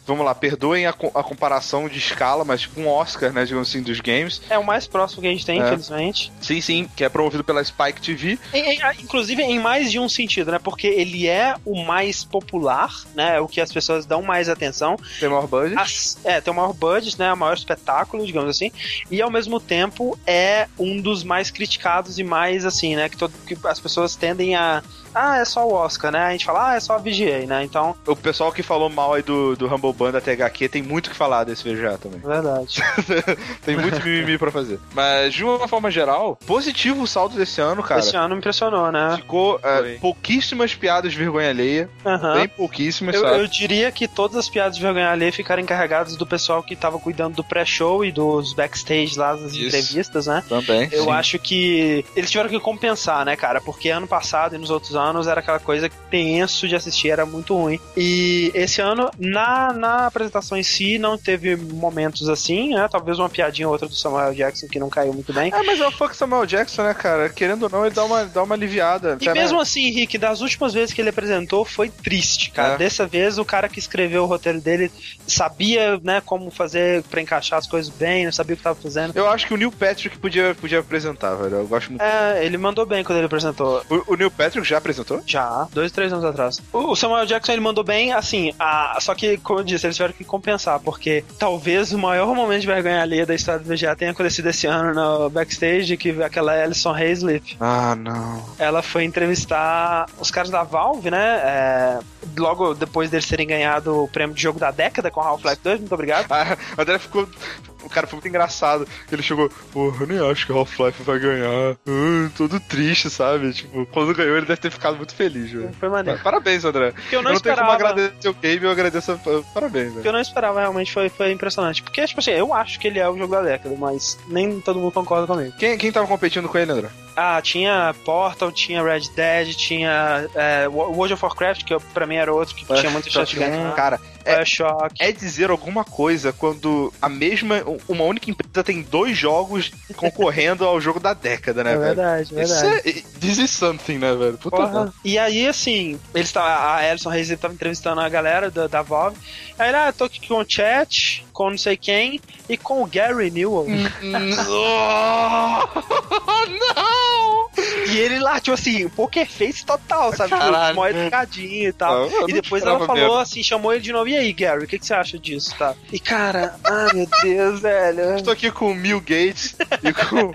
vamos lá, perdoem a, a comparação de escala, mas tipo um Oscar, né, digamos assim, dos games. É o mais próximo que a gente tem, É. infelizmente. Sim, sim, que é promovido pela Spike TV. Em- em- inclusive em mais de um sentido, né? Porque ele é o mais popular, né? O que as pessoas dão mais atenção. Tem maior budget. As- é, tem o maior budget, né? O maior espetáculo, digamos assim. E ao mesmo tempo é um dos mais criticados e mais assim, né? Que, todo, que as pessoas tendem a. Ah, é só o Oscar, né? A gente fala, ah, é só a VGA, né? Então, O pessoal que falou mal aí do, do Humble Band até HQ tem muito o que falar desse VGA também. é verdade. tem muito mimimi pra fazer. Mas, de uma forma geral, positivo o saldo desse ano, cara. Esse ano me impressionou, né? Ficou é, pouquíssimas piadas de vergonha alheia. Aham. Bem pouquíssimas, Eu, sabe? eu diria que todas as piadas de vergonha alheia ficaram encarregadas do pessoal que tava cuidando do pré-show e dos backstage lá das Isso. entrevistas, né? Também. Eu sim. acho que eles tiveram que compensar, né, cara? Porque ano passado e nos outros anos era aquela coisa que tenso de assistir, era muito ruim. E esse ano, na, na apresentação em si, não teve momentos assim, né? Talvez uma piadinha ou outra do Samuel Jackson que não caiu muito bem. É, mas é o fuck Samuel Jackson, né, cara? Querendo ou não, ele dá uma, dá uma aliviada. E né? mesmo assim, Rick, das últimas vezes que ele apresentou, foi triste, cara. É. Dessa vez, o cara que escreveu o roteiro dele sabia, né, como fazer pra encaixar as coisas bem, não sabia o que tava fazendo. Eu acho que o Neil Patrick podia, podia apresentar, velho. Eu gosto muito. É, ele mandou bem quando ele apresentou. O, o Neil Patrick já apresentou? Já, dois, três anos atrás. O Samuel Jackson ele mandou bem, assim, a, só que, como eu disse, eles tiveram que compensar, porque talvez o maior momento de vergonha alheia da história do VGA tenha acontecido esse ano no backstage, que aquela Alison Hayslip, Ah, não. ela foi entrevistar os caras da Valve, né? é, logo depois deles terem ganhado o prêmio de jogo da década com Half-Life 2, muito obrigado. Ah, a André ficou o cara foi muito engraçado. Ele chegou, porra, eu nem acho que Half-Life vai ganhar. Ah, todo triste, sabe? Tipo, quando ganhou, ele deve ter ficado muito feliz, velho. Foi maneiro. Parabéns, André. Porque eu não, eu não tenho esperava. como agradecer o game, eu agradeço. a- Parabéns, O que velho. eu não esperava realmente foi, foi impressionante. Porque, tipo assim, eu acho que ele é o jogo da década, mas nem todo mundo concorda comigo. Quem, quem tava competindo com ele, André? Ah, tinha Portal, tinha Red Dead, tinha é, World of Warcraft, que eu- pra mim era outro que tinha muita chance de ganhar. Cara, é- Bioshock. é dizer alguma coisa quando a mesma, uma única empresa tem dois jogos concorrendo ao jogo da década, né, É velho? verdade, é Isso verdade. é, this is something, né, velho? Puta Porra. E aí, assim, eles tava, a Alison Reis tava entrevistando a galera da, da Valve. Aí ele, ah, tô aqui com o chat, com não sei quem, e com o Gary Newell. não! E ele lá, tipo assim, poker face total, sabe? Caralho. Tipo, mó educadinho e tal. Ah, eu não e depois ela falou mesmo. assim, chamou ele de novo, e aí, Gary, o que, que você acha disso, tá? E cara, ai meu Deus, velho. Estou aqui com o Bill Gates e com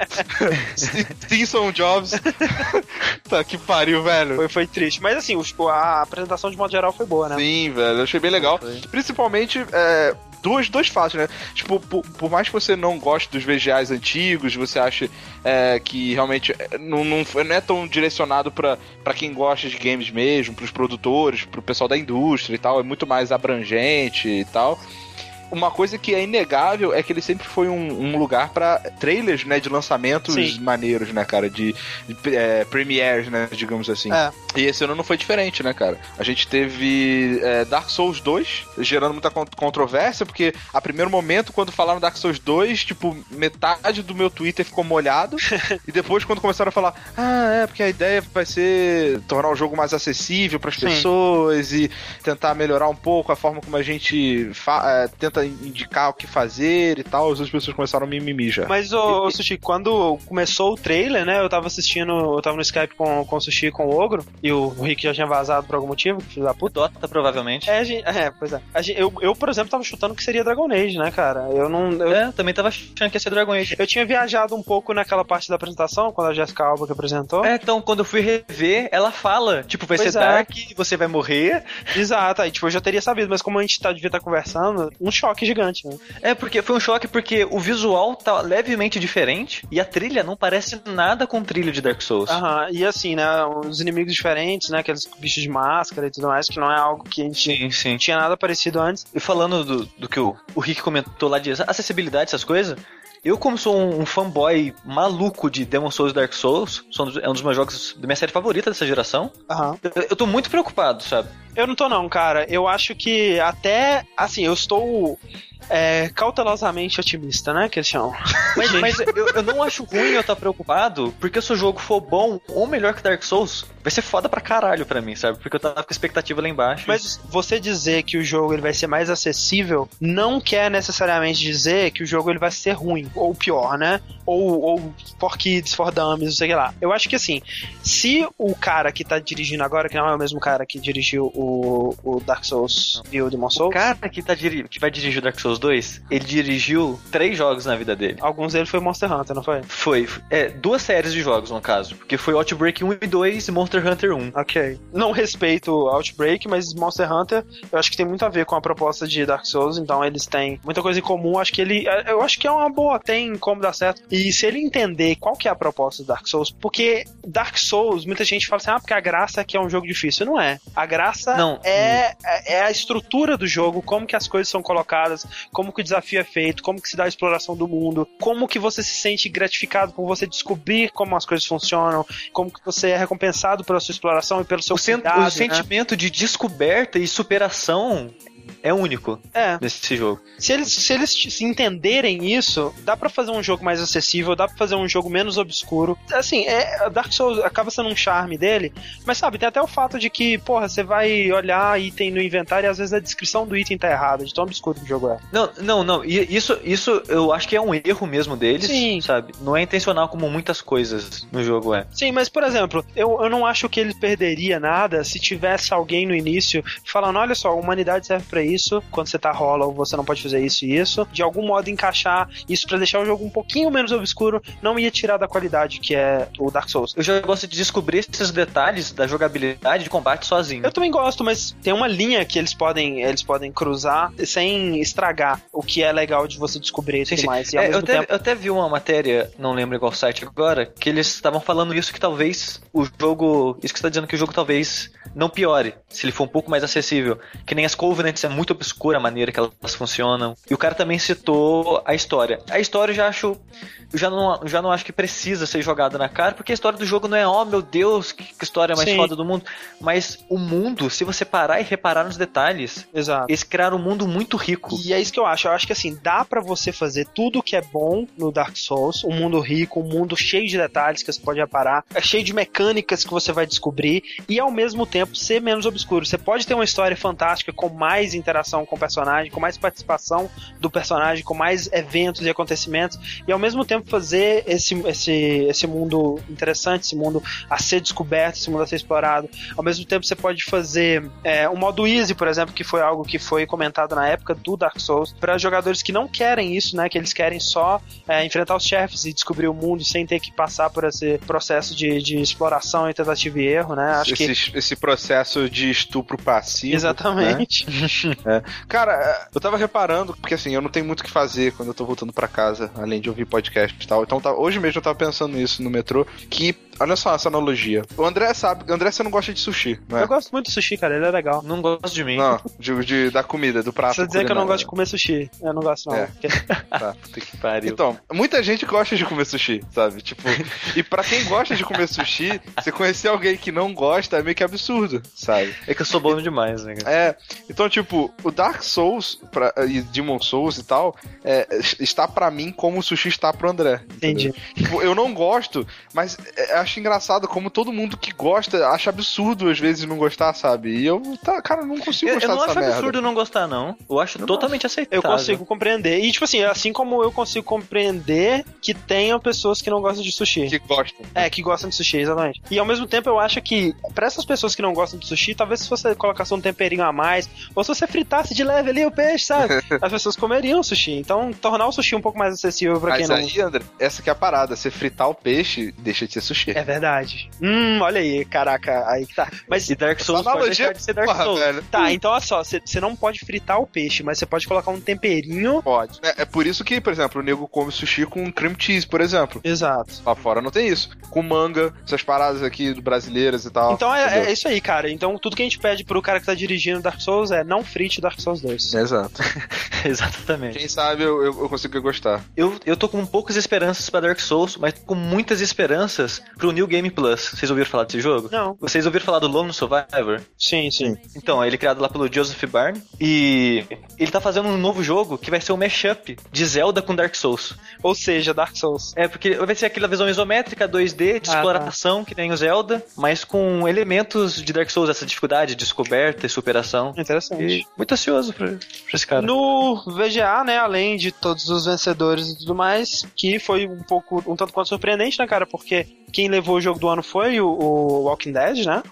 Stinson Jobs. tá, que pariu, velho. Foi, foi triste. Mas assim, os- a apresentação de modo geral foi boa, né? Sim, velho, eu achei bem legal. Foi. Principalmente, é, duas, dois fatos, né? Tipo, por, por mais que você não goste dos VGAs antigos, você acha é, que realmente é, não, não, não é tão direcionado pra quem gosta de games mesmo, pros produtores, pro pessoal da indústria e tal, é muito mais abrangente e tal. Uma coisa que é inegável é que ele sempre foi um, um lugar pra trailers, né, de lançamentos Sim. maneiros, né, cara, de, de é, premieres, né, digamos assim. É. E esse ano não foi diferente, né, cara? A gente teve é, Dark Souls 2, gerando muita con- controvérsia, porque a primeiro momento, quando falaram Dark Souls 2, tipo, metade do meu Twitter ficou molhado. e depois, quando começaram a falar, ah, é, porque a ideia vai ser tornar o jogo mais acessível para as pessoas e tentar melhorar um pouco a forma como a gente é, tenta indicar o que fazer e tal, as pessoas começaram a mimimi já. Mas, ô, ô, Sushi, quando começou o trailer, né? Eu tava assistindo, eu tava no Skype com, com o Sushi e com o Ogro, e o Rick já tinha vazado por algum motivo, filho da puta. Dota, provavelmente. É, a gente, é, pois é. A gente- eu, eu, por exemplo, tava chutando que seria Dragon Age, né, cara? Eu não. Eu, É, também tava achando que ia ser Dragon Age. eu tinha viajado um pouco naquela parte da apresentação, quando a Jessica Alba que apresentou. É, então, quando eu fui rever, ela fala, tipo, vai Pois ser é. Dark, você vai morrer. Exato, aí tipo, eu já teria sabido, mas como a gente tá, devia estar conversando, um choque gigante, né? É, porque foi um choque porque o visual tá levemente diferente e a trilha não parece nada com trilha de Dark Souls. Aham, e assim, né, os inimigos diferentes, né, aqueles bichos de máscara e tudo mais, que não é algo que a gente Sim, sim. tinha nada parecido antes. E falando do, do que o, o Rick comentou lá de acessibilidade, essas coisas, eu como sou um, um fanboy maluco de Demon Souls e Dark Souls, um é um dos meus jogos da minha série favorita dessa geração, Aham. eu, eu tô muito preocupado, sabe? Eu não tô não, cara. Eu acho que até, assim, eu estou é, cautelosamente otimista, né, chamam. Mas, mas eu, eu não acho ruim eu estar preocupado, porque se o jogo for bom ou melhor que Dark Souls, vai ser foda pra caralho pra mim, sabe? Porque eu tava com expectativa lá embaixo. Mas você dizer que o jogo ele vai ser mais acessível não quer necessariamente dizer que o jogo ele vai ser ruim ou pior, né? Ou, ou for kids, for dummies, não sei o que lá. Eu acho que assim, se o cara que tá dirigindo agora, que não é o mesmo cara que dirigiu o, o Dark Souls e o Demon o Souls, cara que, tá que vai dirigir o Dark Souls 2, ele dirigiu três jogos na vida dele. alguns deles foi Monster Hunter, não foi? Foi, é, duas séries de jogos no caso, porque foi Outbreak 1 e 2 e Monster Hunter 1. Ok. Não respeito Outbreak, mas Monster Hunter eu acho que tem muito a ver com a proposta de Dark Souls, então eles têm muita coisa em comum. Acho que ele. Eu acho que é uma boa, tem como dar certo. E se ele entender qual que é a proposta do Dark Souls, porque Dark Souls, muita gente fala assim, ah, porque a graça é que é um jogo difícil. Não é. A graça Não. é, é é a estrutura do jogo, como que as coisas são colocadas, como que o desafio é feito, como que se dá a exploração do mundo, como que você se sente gratificado por você descobrir como as coisas funcionam, como que você é recompensado pela sua exploração e pelo seu O, sen- cuidado, o né? sentimento de descoberta e superação é único É. nesse jogo. Se eles, se eles se entenderem isso, dá pra fazer um jogo mais acessível, dá pra fazer um jogo menos obscuro. Assim, é, Dark Souls acaba sendo um charme dele, mas sabe, tem até o fato de que, porra, você vai olhar item no inventário e às vezes a descrição do item tá errada, de tão obscuro que o jogo é. Não, não, não. Isso, isso eu acho que é um erro mesmo deles, Sim. sabe? Não é intencional como muitas coisas no jogo é. Sim, mas por exemplo, eu, eu não acho que ele perderia nada se tivesse alguém no início falando: olha só, a humanidade serve pra isso, quando você tá rola, você não pode fazer isso e isso. De algum modo encaixar isso para deixar o jogo um pouquinho menos obscuro, não ia tirar da qualidade que é o Dark Souls. Eu já gosto de descobrir esses detalhes da jogabilidade de combate sozinho. Eu também gosto, mas tem uma linha que eles podem, eles podem cruzar sem estragar o que é legal de você descobrir e tudo sim. mais. E É, eu, até, tempo, eu até vi uma matéria, não lembro qual site agora, que eles estavam falando isso que talvez o jogo. Isso que você tá dizendo que o jogo talvez não piore, se ele for um pouco mais acessível. Que nem as É muito obscura a maneira que elas funcionam. E o cara também citou a história. A história eu já acho. Eu já não, já não acho que precisa ser jogada na cara, porque a história do jogo não é, oh meu Deus, que, que história mais Sim. foda do mundo. Mas o mundo, se você parar e reparar nos detalhes, Exato. eles criaram um mundo muito rico. E é isso que eu acho. Eu acho que assim, dá pra você fazer tudo que é bom no Dark Souls, um mundo rico, um mundo cheio de detalhes que você pode reparar, é cheio de mecânicas que você vai descobrir e ao mesmo tempo ser menos obscuro. Você pode ter uma história fantástica com mais interação com o personagem, com mais participação do personagem, com mais eventos e acontecimentos e ao mesmo tempo fazer esse, esse, esse mundo interessante, esse mundo a ser descoberto, esse mundo a ser explorado. Ao mesmo tempo você pode fazer é, um modo easy, por exemplo, que foi algo que foi comentado na época do Dark Souls, para jogadores que não querem isso, né? Que eles querem só é, enfrentar os chefes e descobrir o mundo sem ter que passar por esse processo de, de exploração e tentativa e erro, né? Acho que esse, esse processo de estupro passivo. né? exatamente. Cara, eu tava reparando, porque assim, eu não tenho muito o que fazer quando eu tô voltando pra casa, além de ouvir podcast tal. Então tá- hoje mesmo eu tava pensando nisso no metrô, que, olha só essa analogia. O André sabe, André você não gosta de sushi, né? Eu gosto muito do sushi, cara, ele é legal. Não gosto de mim. Não, de, de- da comida, do prato. Precisa dizer que eu não gosto de comer sushi. Eu não gosto, não. É. Porque- Tá. Puta que pariu. Então, muita gente gosta de comer sushi, sabe? Tipo, e pra quem gosta de comer sushi, você conhecer alguém que não gosta é meio que absurdo, sabe? É que eu sou bom demais, né? cara? É, então, tipo, o Dark Souls pra, e Demon Souls e tal, é, está pra mim como o sushi está pro André. entendeu? Entendi. Tipo, eu não gosto, mas é, acho engraçado como todo mundo que gosta acha absurdo às vezes não gostar, sabe? E eu, tá, cara, não consigo Eu, eu gostar não dessa acho merda. absurdo não gostar, não. Eu acho totalmente Eu aceitável. consigo compreender. E, tipo assim, assim como eu consigo compreender que tenham pessoas que não gostam de sushi. Que gostam. É, que gostam de sushi, exatamente. E ao mesmo tempo eu acho que, pra essas pessoas que não gostam de sushi, talvez se você colocasse um temperinho a mais, ou se você fritasse de leve ali o peixe, sabe? As pessoas comeriam sushi. Então, tornar o sushi um pouco mais acessível pra quem Mas não. aí, André, essa que é a parada. Você fritar o peixe, deixa de ser sushi. É verdade. Hum, olha aí, caraca, aí que tá. Mas. E Dark Souls pode Analogia, deixar de ser Dark porra, Souls. velho. Tá, então olha só, você não pode fritar o peixe, mas você pode colocar um temperinho. Pode. É, é por isso que, por exemplo, o nego come sushi com cream cheese, por exemplo. Exato. Lá fora não tem isso. Com manga, essas paradas aqui brasileiras e tal. Então é, é isso aí, cara. Então tudo que a gente pede pro cara que tá dirigindo Dark Souls é não frite Dark Souls 2. Exato. Exatamente. Quem sabe eu, eu, eu consigo gostar. Eu, eu tô com poucas esperanças pra Dark Souls, mas com muitas esperanças pro New Game Plus. Vocês ouviram falar desse jogo? Não. Vocês ouviram falar do Lone Survivor? Sim, sim. Então, ele é criado lá pelo Joseph Barne e ele tá fazendo um novo jogo que vai ser um mashup de Zelda com Dark Souls. Ou seja, Dark Souls. É, porque vai ser aquela visão isométrica 2D de Ah, exploração que nem o Zelda, mas com elementos de Dark Souls, essa dificuldade, descoberta e superação. Interessante. E muito ansioso pra, pra esse cara. No VGA, né, além de todos os vencedores e tudo mais, que foi um pouco, um tanto quanto surpreendente, né, cara, porque quem levou o jogo do ano foi o, o Walking Dead, né?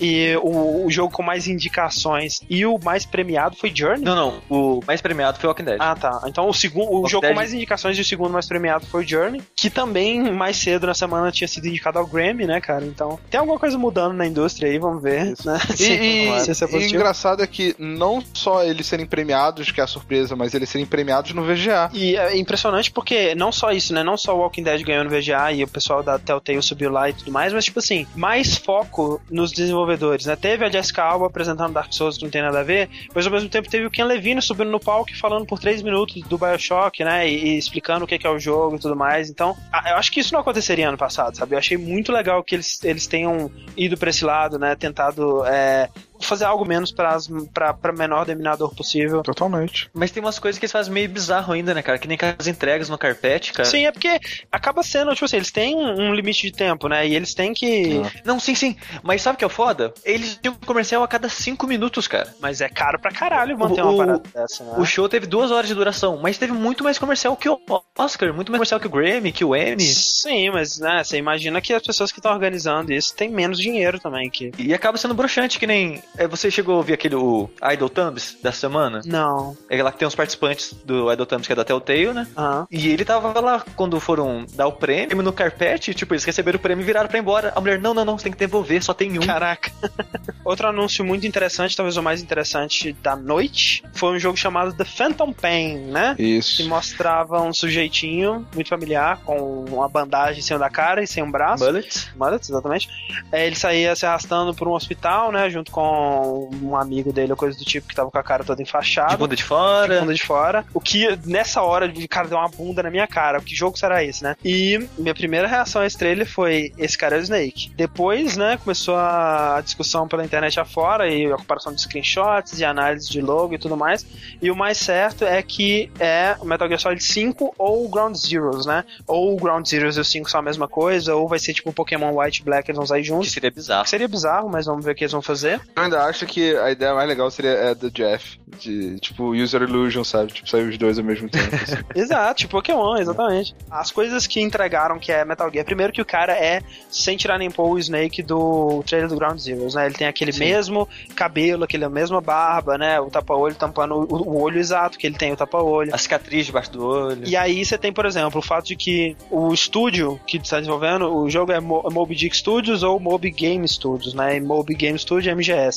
E o, o jogo com mais indicações e o mais premiado foi Journey. Não, não. O mais premiado foi Walking Dead. Ah, tá. Então o segundo, o Walking jogo Dead- com mais indicações e o segundo mais premiado foi Journey, que também mais cedo na semana tinha sido indicado ao Grammy, né, cara? Então tem alguma coisa mudando na indústria aí, vamos ver, né? E, e- se isso é e engraçado é que não só eles serem premiados, que é a surpresa, mas eles serem premiados no VGA. E é impressionante porque não só isso, né? Não só o Walking Dead ganhou no VGA e o pessoal da Telltale subiu lá e tudo mais, mas tipo assim, mais foco nos desenvolvedores, né? Teve a Jessica Alba apresentando Dark Souls que não tem nada a ver, mas ao mesmo tempo teve o Ken Levine subindo no palco e falando por três minutos do Bioshock, né? E, e explicando o que que é o jogo e tudo mais. Então, a- eu acho que isso não aconteceria ano passado, sabe? Eu achei muito legal que eles, eles tenham ido pra esse lado, né? Tentado é, fazer algo menos pra, pra, pra menor dominador possível. Totalmente. Mas tem umas coisas que eles fazem meio bizarro ainda, né, cara? Que nem com as entregas no carpete, cara. Sim, é porque acaba sendo, tipo assim, eles têm um limite de tempo, né? E eles têm que. Não, sim, sim. Mas sabe o que é o foda? Eles tinham um comercial a cada cinco minutos, cara. Mas é caro pra caralho manter O- uma o- parada dessa, né? O show teve duas horas de duração, mas teve muito mais comercial que o Oscar, muito mais comercial que o Grammy, que o Emmy. Sim, mas né, você imagina que as pessoas que estão organizando isso têm menos dinheiro também. Que... E acaba sendo broxante, que nem você chegou a ouvir aquele o Idle Thumbs da semana? Não. É lá que tem os participantes do Idle Thumbs que é da Telltale, né? Aham. E ele tava lá quando foram dar o prêmio no carpete, tipo, eles receberam o prêmio e viraram pra ir embora. A mulher, não, não, não, você tem que devolver, só tem um. Caraca. Outro anúncio muito interessante, talvez o mais interessante da noite, foi um jogo chamado The Phantom Pain, né? Que Isso. mostrava um sujeitinho muito familiar, com uma bandagem em cima da cara e sem um braço. Mullet. Mullet, exatamente. É, ele saía se arrastando por um hospital, né? Junto com um amigo dele ou coisa do tipo que tava com a cara toda enfaixada. De bunda de de fora. bunda de fora. O que, nessa hora, o cara deu uma bunda na minha cara. Que jogo será esse, né? E minha primeira reação a esse trailer foi: esse cara é o Snake. Depois, né, começou a discussão pela internet afora e a comparação de screenshots e análise de logo e tudo mais. E o mais certo é que é o Metal Gear Solid 5 ou o Ground Zeroes, né? Ou o Ground Zeroes e o 5 são a mesma coisa, ou vai ser tipo o Pokémon White e Black, eles vão sair Que juntos. seria bizarro. Que seria bizarro, mas vamos ver o que eles vão fazer. Ainda acho que a ideia mais legal seria a do Jeff. De, tipo, User Illusion, sabe? Tipo, sair os dois ao mesmo tempo. assim. Exato, tipo Pokémon, exatamente. As coisas que entregaram que é Metal Gear, primeiro que o cara é, sem tirar nem pôr o Snake do trailer do Ground Zeroes, né? Ele tem aquele Sim. mesmo cabelo, aquele mesma barba, né? O tapa-olho tampando o, o olho exato que ele tem, o tapa-olho. A cicatriz debaixo do olho. E aí você tem, por exemplo, o fato de que o estúdio que está desenvolvendo o jogo é Mo Moby Dick Studios ou Moby Game Studios, né? E Moby Game Studio é MGS.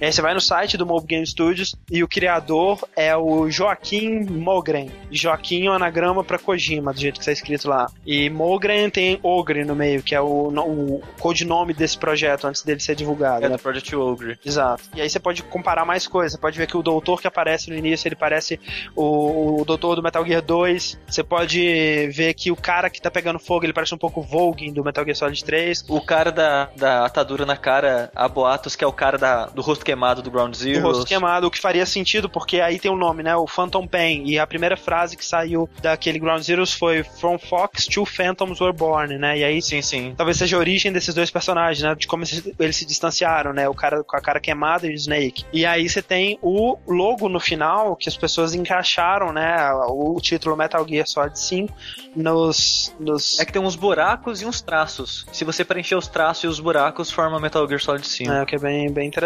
E aí você vai no site do Moby Game Studios e o criador é o Joaquim Mogren. Joaquim é um anagrama pra Kojima, do jeito que está escrito lá. E Mogren tem Ogre no meio, que é o, o codinome desse projeto antes dele ser divulgado, É né? do Project Ogre. Exato. E aí você pode comparar mais coisas. Você pode ver que o doutor que aparece no início, ele parece o, o doutor do Metal Gear 2. Você pode ver que o cara que tá pegando fogo, ele parece um pouco o Volgin do Metal Gear Solid 3. O cara da, da atadura na cara, há boatos que é o cara da, do rosto queimado do Ground Zero. O rosto queimado, o que faria sentido, porque aí tem o nome, né? O Phantom Pain. E a primeira frase que saiu daquele Ground Zeroes foi From Fox, Two Phantoms Were Born, né? E aí Sim, sim. talvez seja a origem desses dois personagens, né? De como eles eles se distanciaram, né? O cara com a cara queimada e o Snake. E aí você tem o logo no final, que as pessoas encaixaram, né? O título Metal Gear Solid 5 nos. nos É que tem uns buracos e uns traços. Se você preencher os traços e os buracos, forma Metal Gear Solid 5. É, o que é bem, bem interessante.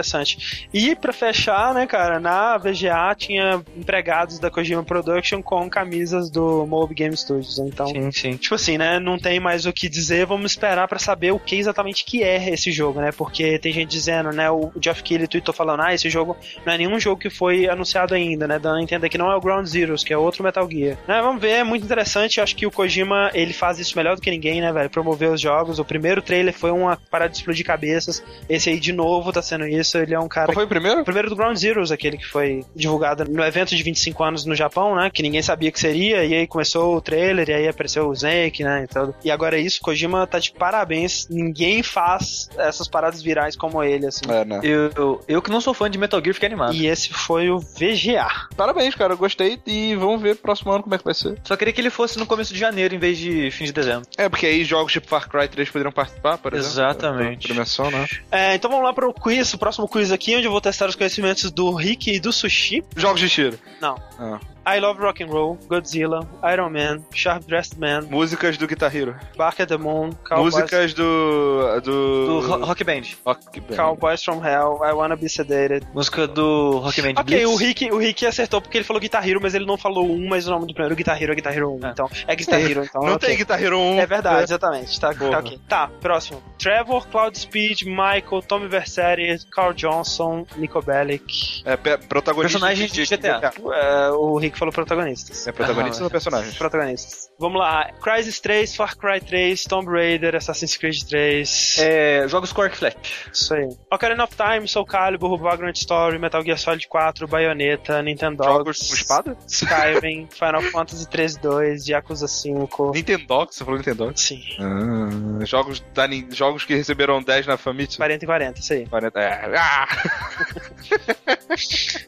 E pra fechar, né, cara, na VGA tinha empregados da Kojima Production com camisas do Mob Game Studios. Então, Sim, sim. tipo assim, né? Não tem mais o que dizer, vamos esperar pra saber o que exatamente que é esse jogo, né? Porque tem gente dizendo, né? O Geoff Keighley tweetou falando, ah, esse jogo não é nenhum jogo que foi anunciado ainda, né? Dando a entender que não é o Ground Zeroes, que é outro Metal Gear. Né, vamos ver, é muito interessante. Acho que o Kojima, ele faz isso melhor do que ninguém, né, velho? Promover os jogos. O primeiro trailer foi uma parada de explodir cabeças. Esse aí, de novo, tá sendo isso. Ele é um cara Qual foi o primeiro? o primeiro do Ground Zeroes, aquele que foi divulgado no evento de 25 anos no Japão, né? Que ninguém sabia que seria, e aí começou o trailer, e aí apareceu o Snake, né? E, tudo. e agora é isso, Kojima tá de parabéns. Ninguém faz essas paradas virais como ele, assim. É, né? Eu, eu, eu que não sou fã de Metal Gear, fiquei animado. E esse foi o VGA. Parabéns, cara. Eu gostei e vamos ver próximo ano como é que vai ser. Só queria que ele fosse no começo de janeiro em vez de fim de dezembro. É, porque aí jogos tipo Far Cry 3 poderiam participar, por exemplo. Exatamente. Dimensão, né? É, então vamos lá pro quiz, o próximo quiz aqui, onde eu vou testar os conhecimentos do Rick e do Sushi. Jogos de tiro. Não. Ah. I Love Rock and Roll, Godzilla, Iron Man, Sharp Dressed Man, Músicas do Guitar Hero. Bark at the Moon, Cowboys, Músicas do. Do Do. Ro- Rock Band. Rock Band. Cowboys from Hell, I Wanna Be Sedated. Música do Rock Band Ok, Blitz. o Rick, o Rick acertou porque ele falou Guitar Hero, mas ele não falou um, mas o nome do primeiro Guitar Hero é Guitar Hero 1. Ah. Então, é Guitar Hero, então. Não ok. tem Guitar Hero 1. É verdade, exatamente. Tá, tá ok. Tá, próximo. Trevor, Cloud Speed, Michael, Tommy Vercetti, Carl Johnson, Nico Bellic. É protagonista. Personagens de GTA. É, o Rick falou protagonistas. É protagonista Ah, ou personagem? Protagonistas. Vamos lá. Crysis 3, Far Cry 3, Tomb Raider, Assassin's Creed 3. É, jogos Quark Flash. Isso aí. Ocarina of Time, Soul Calibur, Vagrant Story, Metal Gear Solid 4, Bayonetta, Nintendo Jogos com espada? Skyrim, Final Fantasy 13 2, Yakuza 5. Nintendox, você falou Nintendox? Sim, Ah, jogos, da, jogos que receberam 10 na Famitsu. 40 e 40, isso aí. 40. É. Ah!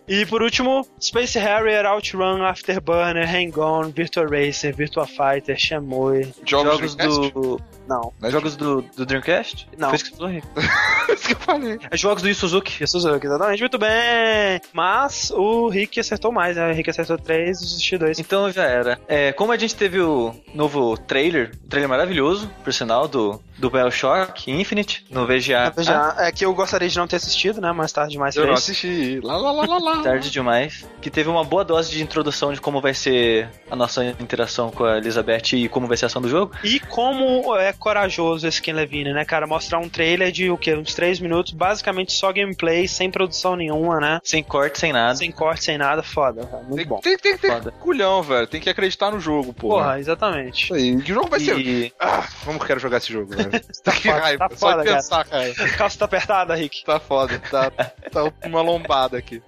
E por último, Space Harrier, Outrun, Afterburner, Hang On, Virtua Racer, Virtua Fighter, Shenmue. Jogos, Jogos do... Não. Não é Jogos do, do Dreamcast? Não. Foi isso que você falou, Rick? isso que eu falei. É jogos do Yu Suzuki. E Suzuki, exatamente, muito bem. Mas o Rick acertou mais, né? O Rick acertou 3 e o Sushi 2. Então já era. É, como a gente teve o novo trailer, um trailer maravilhoso, por sinal, do, do Bioshock Infinite, no VGA. Já, é que eu gostaria de não ter assistido, né? Mais tarde demais Eu não assisti. Lá, lá, lá, lá, lá. Tarde demais. Que teve uma boa dose de introdução de como vai ser a nossa interação com a Elizabeth e como vai ser a ação do jogo. E como é corajoso esse Ken Levine, né, cara? Mostrar um trailer de o quê? Uns 3 minutos, basicamente só gameplay, sem produção nenhuma, né? Sem corte, sem nada. Sem corte, sem nada, foda, cara. Muito Tem, bom. tem, tem que ter Foda. culhão, velho. Tem que acreditar no jogo, porra. Porra, exatamente. Isso aí. Que jogo vai ser? E Ah, como eu quero jogar esse jogo, velho. Tá que foda, raiva. tá Só foda, de pensar, cara. Calça tá apertada, Rick. Tá foda. Tá, tá uma lombada aqui.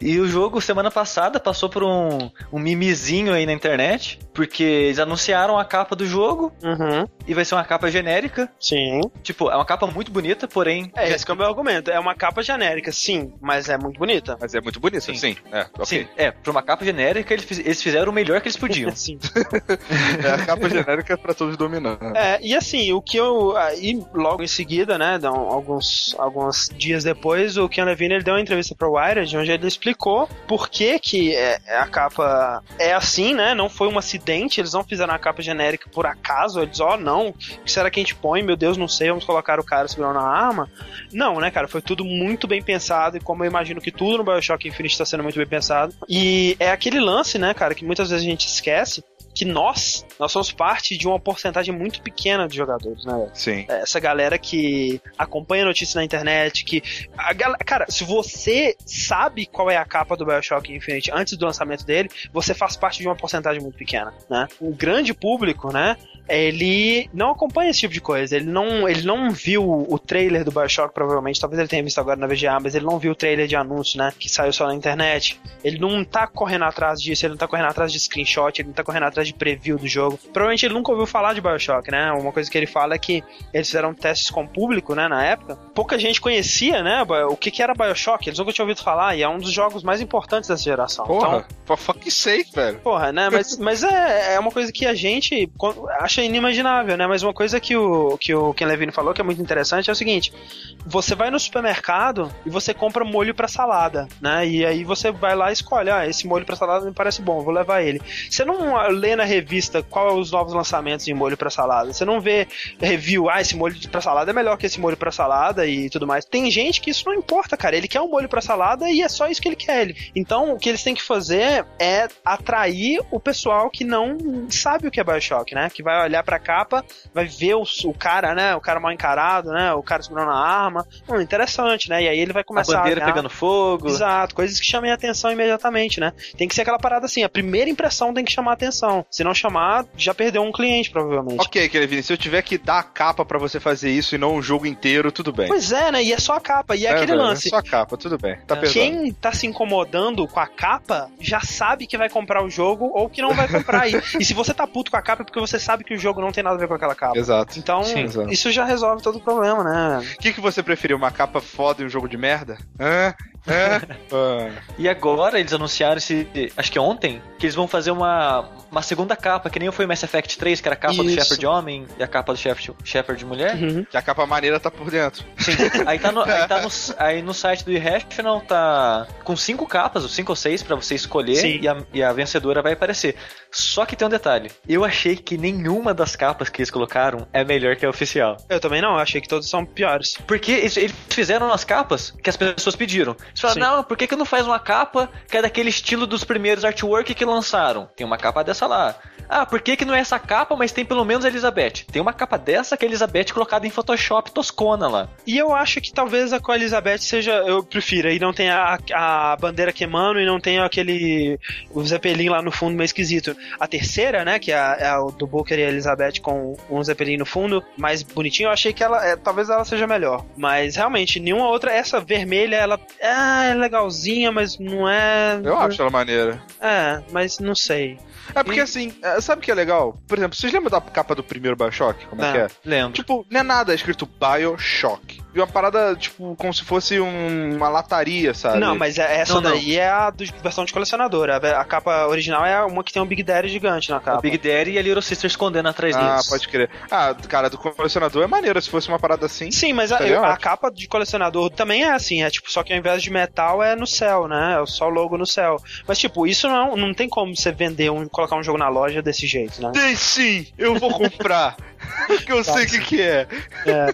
E o jogo, semana passada, passou por um, um mimizinho aí na internet, porque eles anunciaram a capa do jogo, Uhum. E vai ser uma capa genérica. Sim. Tipo, é uma capa muito bonita, porém... É, esse que é o meu argumento. É uma capa genérica, sim, mas é muito bonita. Mas é muito bonito, Sim. sim. É, ok. Sim, é, pra uma capa genérica, eles, fiz- eles fizeram o melhor que eles podiam. Sim. É a capa genérica pra todos dominar. É, e assim, o que eu. Aí, logo em seguida, né, alguns, alguns dias depois, o Ken Levine ele deu uma entrevista pra Wired, onde ele explicou por que, que é, a capa é assim, né? Não foi um acidente, eles não fizeram a capa genérica por acaso, eles, ó, não, que será que a gente põe? Meu Deus, não sei, vamos colocar o cara segurando a arma. Não, né, cara, foi tudo muito bem pensado, e como eu imagino que tudo no Bioshock Infinite está sendo muito bem pensado. E é aquele lance, né, cara, que muitas vezes a gente esquece, que nós, nós somos parte de uma porcentagem muito pequena de jogadores, né? Sim. Essa galera que acompanha notícias na internet, que. A gal- Cara, se você sabe qual é a capa do Bioshock Infinite antes do lançamento dele, você faz parte de uma porcentagem muito pequena, né? O grande público, né? Ele não acompanha esse tipo de coisa. Ele não, ele não viu o trailer do Bioshock, provavelmente. Talvez ele tenha visto agora na VGA, mas ele não viu o trailer de anúncio, né? Que saiu só na internet. Ele não tá correndo atrás disso, ele não tá correndo atrás de screenshot, ele não tá correndo atrás de preview do jogo. Provavelmente ele nunca ouviu falar de Bioshock, né? Uma coisa que ele fala é que eles fizeram testes com o público, né, na época. Pouca gente conhecia, né, o que que era Bioshock, eles nunca tinham ouvido falar, e é um dos jogos mais importantes dessa geração. Porra, Então, for fuck's sake, velho. Porra, né? Mas, mas é, é uma coisa que a gente co- acha inimaginável, né? Mas uma coisa que o, que o Ken Levine falou que é muito interessante é o seguinte: você vai no supermercado e você compra molho pra salada, né? E aí você vai lá e escolhe: ah, esse molho pra salada me parece bom, vou levar ele. Você não lê na revista qual é os novos lançamentos de molho pra salada. Você não vê review, ah, esse molho pra salada é melhor que esse molho pra salada e tudo mais. Tem gente que isso não importa, cara. Ele quer um molho pra salada e é só isso que ele quer. Então, o que eles têm que fazer é atrair o pessoal que não sabe o que é Bioshock, né? Que vai olhar pra capa, vai ver o, o cara, né? O cara mal encarado, né? O cara segurando a arma. Hum, interessante, né? E aí ele vai A começar bandeira a pegando fogo. Exato, coisas que chamem a atenção imediatamente, né? Tem que ser aquela parada assim, a primeira impressão tem que chamar a atenção. Se não chamar, já perdeu um cliente, provavelmente. Ok, Kevin, se eu tiver que dar a capa pra você fazer isso e não o jogo inteiro, tudo bem. Pois é, né? E é só a capa. E é, aquele velho, lance. É só a capa, tudo bem. Tá É. Quem tá se incomodando com a capa já sabe que vai comprar o jogo ou que não vai comprar. e, e se você tá puto com a capa é porque você sabe que o jogo não tem nada a ver com aquela capa. Exato. Então, Sim, exato. isso já resolve todo o problema, né? O que, que você preferiu? Uma capa foda e um jogo de merda? Hã? Hã? Ah. E agora eles anunciaram esse. Acho que ontem, que eles vão fazer uma, uma segunda capa, que nem foi o Mass Effect 3, que era a capa do Isso. Shepard homem e a capa do Shepard, Shepard mulher. Uhum. Que a capa maneira tá por dentro. Sim. Aí tá no, aí tá no, aí no site do Irrational tá com cinco capas, ou cinco ou seis, pra você escolher Sim. e a, e a vencedora vai aparecer. Só que tem um detalhe. Eu achei que nenhuma das capas que eles colocaram é melhor que a oficial. Eu também não, achei que todos são piores. Porque eles, eles fizeram as capas que as pessoas pediram. Eles falaram, Sim. não, por que, que não faz uma capa que é daquele estilo dos primeiros artwork que lançaram? Tem uma capa dessa lá. Ah, por que, que não é essa capa, mas tem pelo menos a Elizabeth? Tem uma capa dessa que é a Elizabeth colocada em Photoshop toscona lá. E eu acho que talvez a com a Elizabeth seja. Eu prefiro. E não tem a, a bandeira queimando e não tem aquele. O Zeppelin lá no fundo meio esquisito. A terceira, né? Que é a, é a do Booker e a Elizabeth com um Zeppelin no fundo, mais bonitinho. Eu achei que ela. é, talvez ela seja melhor. Mas realmente, nenhuma outra. Essa vermelha, ela ah, é legalzinha, mas não é. Eu acho ela maneira. É, mas não sei. É porque assim, é, sabe o que é legal? Por exemplo, vocês lembram da capa do primeiro Bioshock? Como é Não. que é? Lembro. Tipo, não é nada, é escrito Bioshock. Uma parada, tipo, como se fosse um- uma lataria, sabe? Não, mas é- essa Não, não. daí é a do- versão de colecionador. A, a capa original é uma que tem um Big Daddy gigante na capa. O Big Daddy e a Little Sister escondendo atrás Ah, deles. pode crer. Ah, cara, do colecionador é maneiro se fosse uma parada assim. Sim, mas a, eu- a capa de colecionador também é assim, é tipo, só que ao invés de metal é no céu, né? É só o logo no céu. Mas tipo, isso não, não tem como você vender um, colocar um jogo na loja desse jeito, né? Tem sim, eu vou comprar. Porque eu sei o que, que é. É,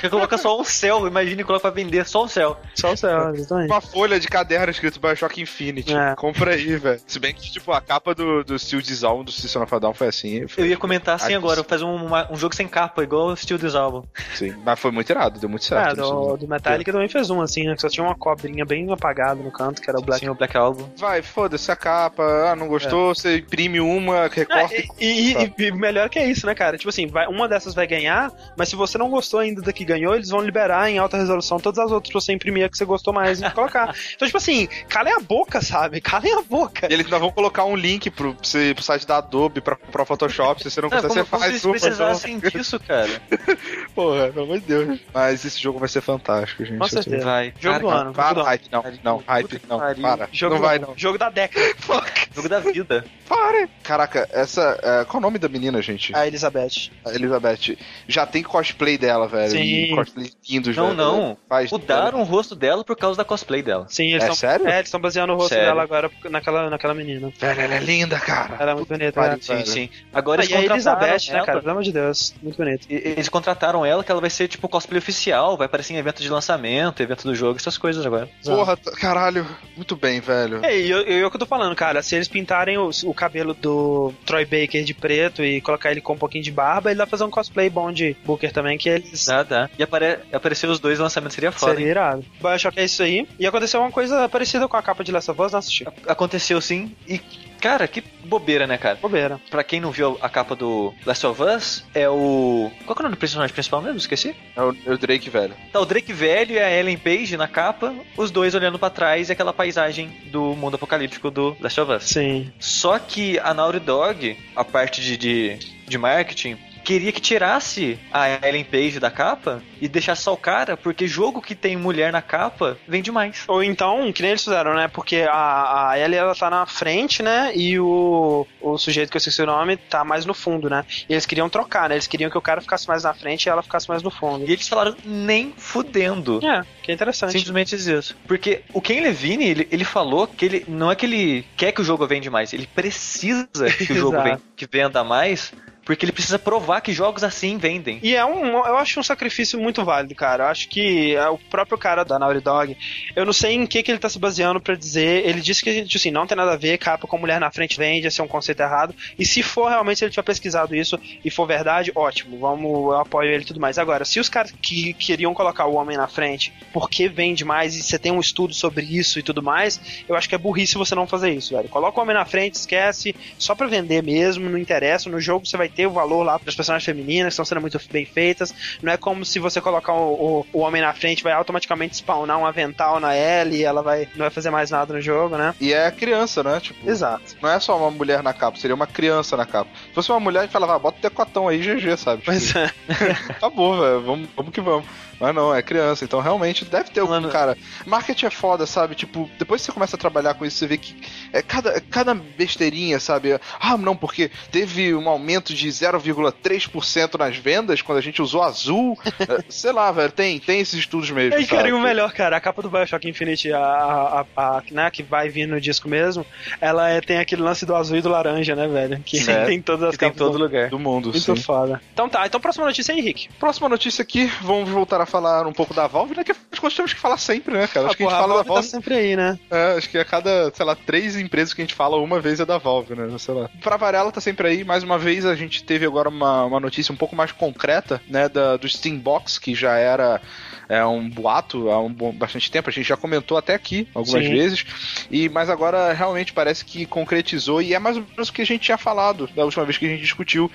Você coloca só um céu, imagine coloca pra vender só um céu. só o céu, exatamente. Uma folha de caderno escrito Bioshock Infinity. É. Compra aí, velho. Se bem que, tipo, a capa do, do Steel Design do System of a Down foi assim. Eu Foi, ia comentar assim agora, fazer um, uma- um jogo sem capa, igual o Steel Dissolve. sim. Mas foi muito irado, deu muito É, certo. do, do Metallica também fez um assim, né? Que só tinha uma cobrinha bem apagada no canto, que era o Black. Black, o Black Album. Vai, foda-se a capa. Ah, não gostou, você imprime uma, recorta É, e, e- e melhor que é isso, né, cara? Tipo assim, vai- uma dessas vai ganhar, mas se você não gostou ainda da que ganhou, eles vão liberar em alta resolução todas as outras pra você imprimir a que você gostou mais e colocar. Então, tipo assim, calem a boca, sabe? Calem a boca. E eles ainda vão colocar um link pro, pro, site da Adobe pra comprar o Photoshop. Se você não quiser, como, você como faz se eles uma. então. precisassem disso, cara. Porra, pelo amor de Deus. Mas esse jogo vai ser fantástico, gente. Com certeza. Vai. Jogo do Cara, ano. Para, do ano. hype, não, não, hype, não, para. Jogo não vai, não. Jogo da década. Fuck, Jogo da vida. para. Caraca, essa. é, qual é o nome da menina, gente? A Elizabeth. A Elizabeth. Já tem cosplay dela, velho. Sim. E cosplay lindos, Não, velho. não. Faz, Mudaram o rosto dela por causa da cosplay dela. Sim, eles É estão. sério? É, eles estão baseando o rosto Sério. dela agora naquela, naquela menina. Velho, ela é linda, cara. Ela é muito bonita, né? Sim, Velho. sim. Agora Ah, eles e a contrataram Elizabeth, né, ela- cara? Pelo amor de Deus. Muito bonito. e- Eles contrataram ela que ela vai ser tipo cosplay oficial, vai aparecer em evento de lançamento, evento do jogo, essas coisas agora. Porra, caralho. Muito bem, velho. É, e eu, eu, eu que eu tô falando, cara, se eles pintarem o, o cabelo do Troy Baker de preto e colocar ele com um pouquinho de barba, ele dá pra fazer um cosplay bom de Booker também, que eles Dá, dá. E apare... aparecer os dois lançamentos seria foda. seria hein? irado. Bioshock é isso aí. E aconteceu uma coisa parecida com a capa de Last of Us, não assisti. Aconteceu sim. E, cara, que bobeira, né, cara? Bobeira. Pra quem não viu a capa do Last of Us, é o. Qual que é o nome do personagem principal mesmo? Esqueci? É o, é o Drake, velho. Tá o Drake velho e a Ellen Page na capa, os dois olhando pra trás e aquela paisagem do mundo apocalíptico do Last of Us. Sim. Só que a Naughty Dog, a parte de, de, de marketing, queria que tirasse a Ellen Page da capa e deixasse só o cara, porque jogo que tem mulher na capa vende mais. Ou então, que nem eles fizeram, né? Porque a, a Ellie, ela tá na frente, né? E o, o sujeito que eu esqueci o nome tá mais no fundo, né? E eles queriam trocar, né? Eles queriam que o cara ficasse mais na frente e ela ficasse mais no fundo. E eles falaram nem fudendo. É, que é interessante. Simplesmente isso. Porque o Ken Levine, ele, ele falou que ele não é que ele quer que o jogo vende mais, ele precisa que o jogo Exato. ven- que venda mais, porque ele precisa provar que jogos assim vendem. E é um, eu acho um sacrifício muito válido, cara. Eu acho que é o próprio cara da Naughty Dog, eu não sei em que, que ele tá se baseando pra dizer. Ele disse que tipo assim, não tem nada a ver, capa com mulher na frente vende, esse é um conceito errado. E se for realmente, se ele tiver pesquisado isso e for verdade, ótimo, vamos, eu apoio ele e tudo mais. Agora, se os caras que queriam colocar o homem na frente, porque vende mais e você tem um estudo sobre isso e tudo mais, eu acho que é burrice você não fazer isso, velho. Coloca o homem na frente, esquece, só pra vender mesmo, não interessa. No jogo você vai ter o valor lá para as personagens femininas que estão sendo muito bem feitas. Não é como se você colocar o, o, o homem na frente, vai automaticamente spawnar um avental na L e ela vai, não vai fazer mais nada no jogo, né? E é criança, né? Tipo, Exato. não é só uma mulher na capa, seria uma criança na capa. Se fosse uma mulher, a gente falava, ah, bota o decotão aí, GG, sabe? Tipo, Pois é. Acabou, velho. Vamos, vamos que vamos. Mas não, é criança, então realmente deve ter algum Mano. cara. Marketing é foda, sabe? Tipo, depois que você começa a trabalhar com isso, você vê que é cada, é cada besteirinha, sabe? Ah, não, porque teve um aumento de 0,3% nas vendas quando a gente usou azul. É, Sei lá, velho, tem, tem esses estudos mesmo. E, cara, e o melhor, cara, a capa do Bioshock Infinite, a, a, a- a- né, que vai vir no disco mesmo, ela é- tem aquele lance do azul e do laranja, né, velho? Que Sim. tem todas as Que tem em capas todo do- lugar. do mundo, Muito sim. foda. Então tá, então próxima notícia aí, Henrique. Próxima notícia aqui, vamos voltar a falar um pouco da Valve, né? Que nós temos que falar sempre, né, cara? Acho Ah, que a gente fala da Valve Valve tá sempre aí, né? É, acho que a cada, sei lá, três empresas que a gente fala, uma vez é da Valve, né? Sei lá. Pra variar, ela tá sempre aí. Mais uma vez, a gente teve agora uma, uma notícia um pouco mais concreta, né? Da, do Steam Box, que já era é, um boato há um bom, bastante tempo. A gente já comentou até aqui algumas Sim. vezes. E, mas agora realmente parece que concretizou. E é mais ou menos o que a gente tinha falado da última vez que a gente discutiu.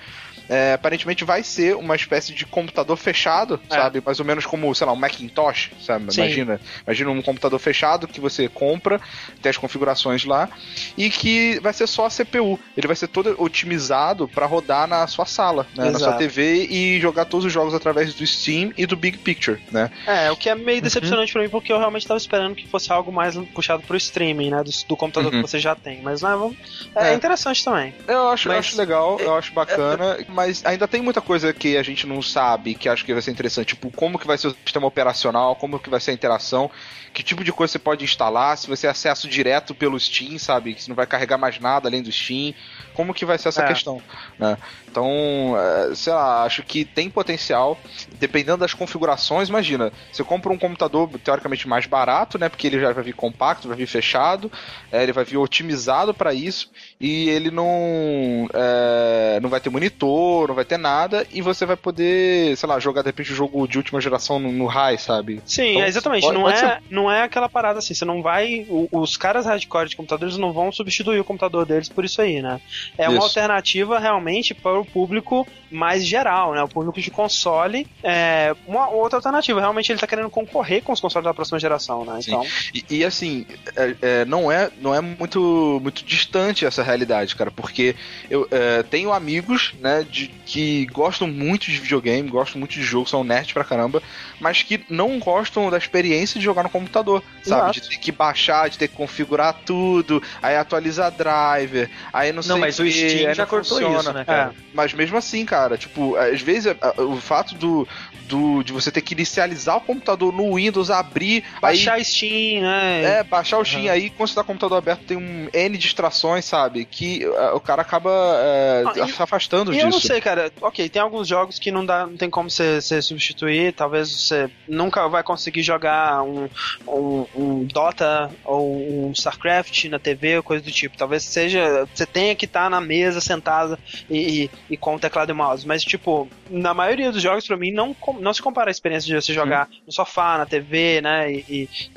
É, aparentemente vai ser uma espécie de computador fechado, É. sabe? Mais ou menos como, sei lá, um Macintosh, sabe? Sim. Imagina, imagina um computador fechado que você compra, tem as configurações lá, e que vai ser só a CPU. Ele vai ser todo otimizado para rodar na sua sala, né? na sua. TV e jogar todos os jogos através do Steam e do Big Picture, né? É, o que é meio decepcionante pra mim, porque eu realmente tava esperando que fosse algo mais puxado pro streaming, né? Do, do computador Uhum. que você já tem. Mas né, vamos- é, É. interessante também. Eu acho, eu Mas- acho legal, eu acho bacana, mas ainda tem muita coisa que a gente não sabe, que acho que vai ser interessante, tipo, como que vai ser o sistema operacional, como que vai ser a interação, que tipo de coisa você pode instalar, se vai ser acesso direto pelo Steam, sabe, que você não vai carregar mais nada além do Steam, como que vai ser essa É. questão, né? Então, é, sei lá, acho que tem potencial, dependendo das configurações, imagina, você compra um computador teoricamente mais barato, né, porque ele já vai vir compacto, vai vir fechado, é, ele vai vir otimizado para isso, e ele não é, não vai ter monitor, não vai ter nada, e você vai poder, sei lá, jogar de repente o jogo de última geração no, no high, sabe? Sim, Então, exatamente. pode- não, pode é, ser. não é aquela parada assim. Você não vai. os caras hardcore de computadores não vão substituir o computador deles por isso aí, né? É uma Isso. alternativa realmente para o público mais geral, né? O público de console. É uma outra alternativa. Realmente ele tá querendo concorrer com os consoles da próxima geração, né? Sim. Então. E, e, assim, é, é, não é, não é muito, muito distante essa realidade, cara, porque eu é, tenho amigos, né, de, que gostam muito de videogame, gostam muito de jogo, são nerds pra caramba, mas que não gostam da experiência de jogar no computador, sabe? Exato. De ter que baixar, de ter que configurar tudo, aí atualizar driver, aí não, sei Não, mas o quê, Steam já cortou funciona. isso, né, cara? Mas mesmo assim, cara, tipo, às vezes a- o fato do, do de você ter que inicializar o computador no Windows, abrir, aí Baixar Steam, né? é, baixar o Steam aí, quando você tá com o computador aberto, tem um N distrações, sabe? Que uh, o cara acaba uh, Ah, se afastando E eu não disso. sei, cara. Ok, tem alguns jogos que não dá, não tem como você, substituir. Talvez você nunca vai conseguir jogar um, um, um Dota ou um StarCraft na TV ou coisa do tipo. Talvez seja. Você tenha que estar na mesa, sentada e, e, e com o teclado e mouse. Mas, tipo, na maioria dos jogos, pra mim, não, não se compara a experiência de você jogar no sofá, na TV, né? E,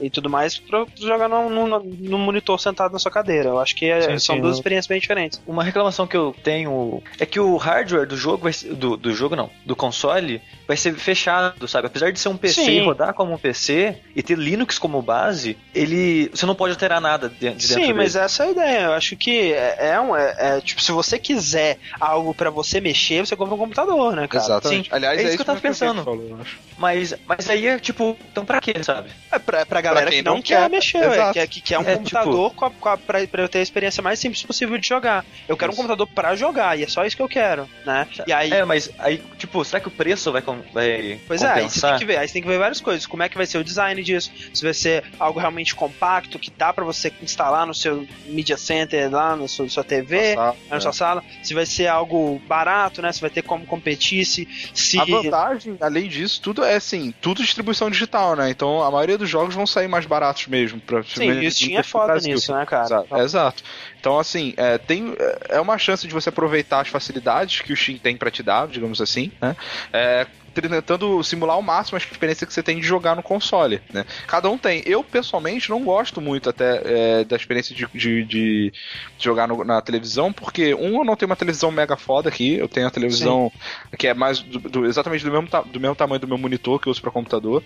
e, e tudo mais, pra jogar num, num, num monitor sentado na sua cadeira. Eu acho que é- Sim, são sim, duas experiências bem diferentes. Uma reclamação que eu tenho é que o hardware do jogo vai ser, do, do jogo não, do console vai ser fechado, sabe? Apesar de ser um PC Sim. e rodar como um PC e ter Linux como base, ele você não pode alterar nada de, de dentro Sim, dele. mas essa é a ideia. Eu acho que é, é um. É, é, tipo, se você quiser algo pra você mexer, você compra um computador, né, cara? Exatamente. Sim. Aliás, É isso que eu tava pensando. Eu acho. Mas, mas aí é tipo, então pra quê, sabe? É pra, pra galera Pra que não, não quer, quer, mexer, ué, que, é- que quer um É, computador com a, com a, pra, pra eu ter a experiência mais simples possível de jogar. Eu quero um computador pra jogar, e é só isso que eu quero, né? E aí. É, mas aí, tipo, será que o preço vai, com- vai Pois é, aí você tem compensar? que ver, aí você tem que ver várias coisas. Como é que vai ser o design disso? Se vai ser algo realmente compacto, que dá pra você instalar no seu media center, lá na sua, sua TV, na né? sua sala. Se vai ser algo barato, né? Se vai ter como competir, se. se... A vantagem, além disso, tudo é assim, tudo distribuição digital, né? Então a maioria dos jogos vão sair mais baratos mesmo. Pra, Sim, o Steam é foda nisso, né, cara? Exato. exato. Então, assim, é, tem, é uma chance de você aproveitar as facilidades que o Steam tem pra te dar, digamos assim, né? É, tentando simular ao máximo a experiência que você tem de jogar no console, né? Cada um tem. Eu, pessoalmente, não gosto muito até é, da experiência de, de, de jogar no- na televisão, porque, um, eu não tenho uma televisão mega foda aqui, eu tenho a televisão que é mais do- do- exatamente do mesmo, do mesmo tamanho do meu monitor que eu uso pra computador.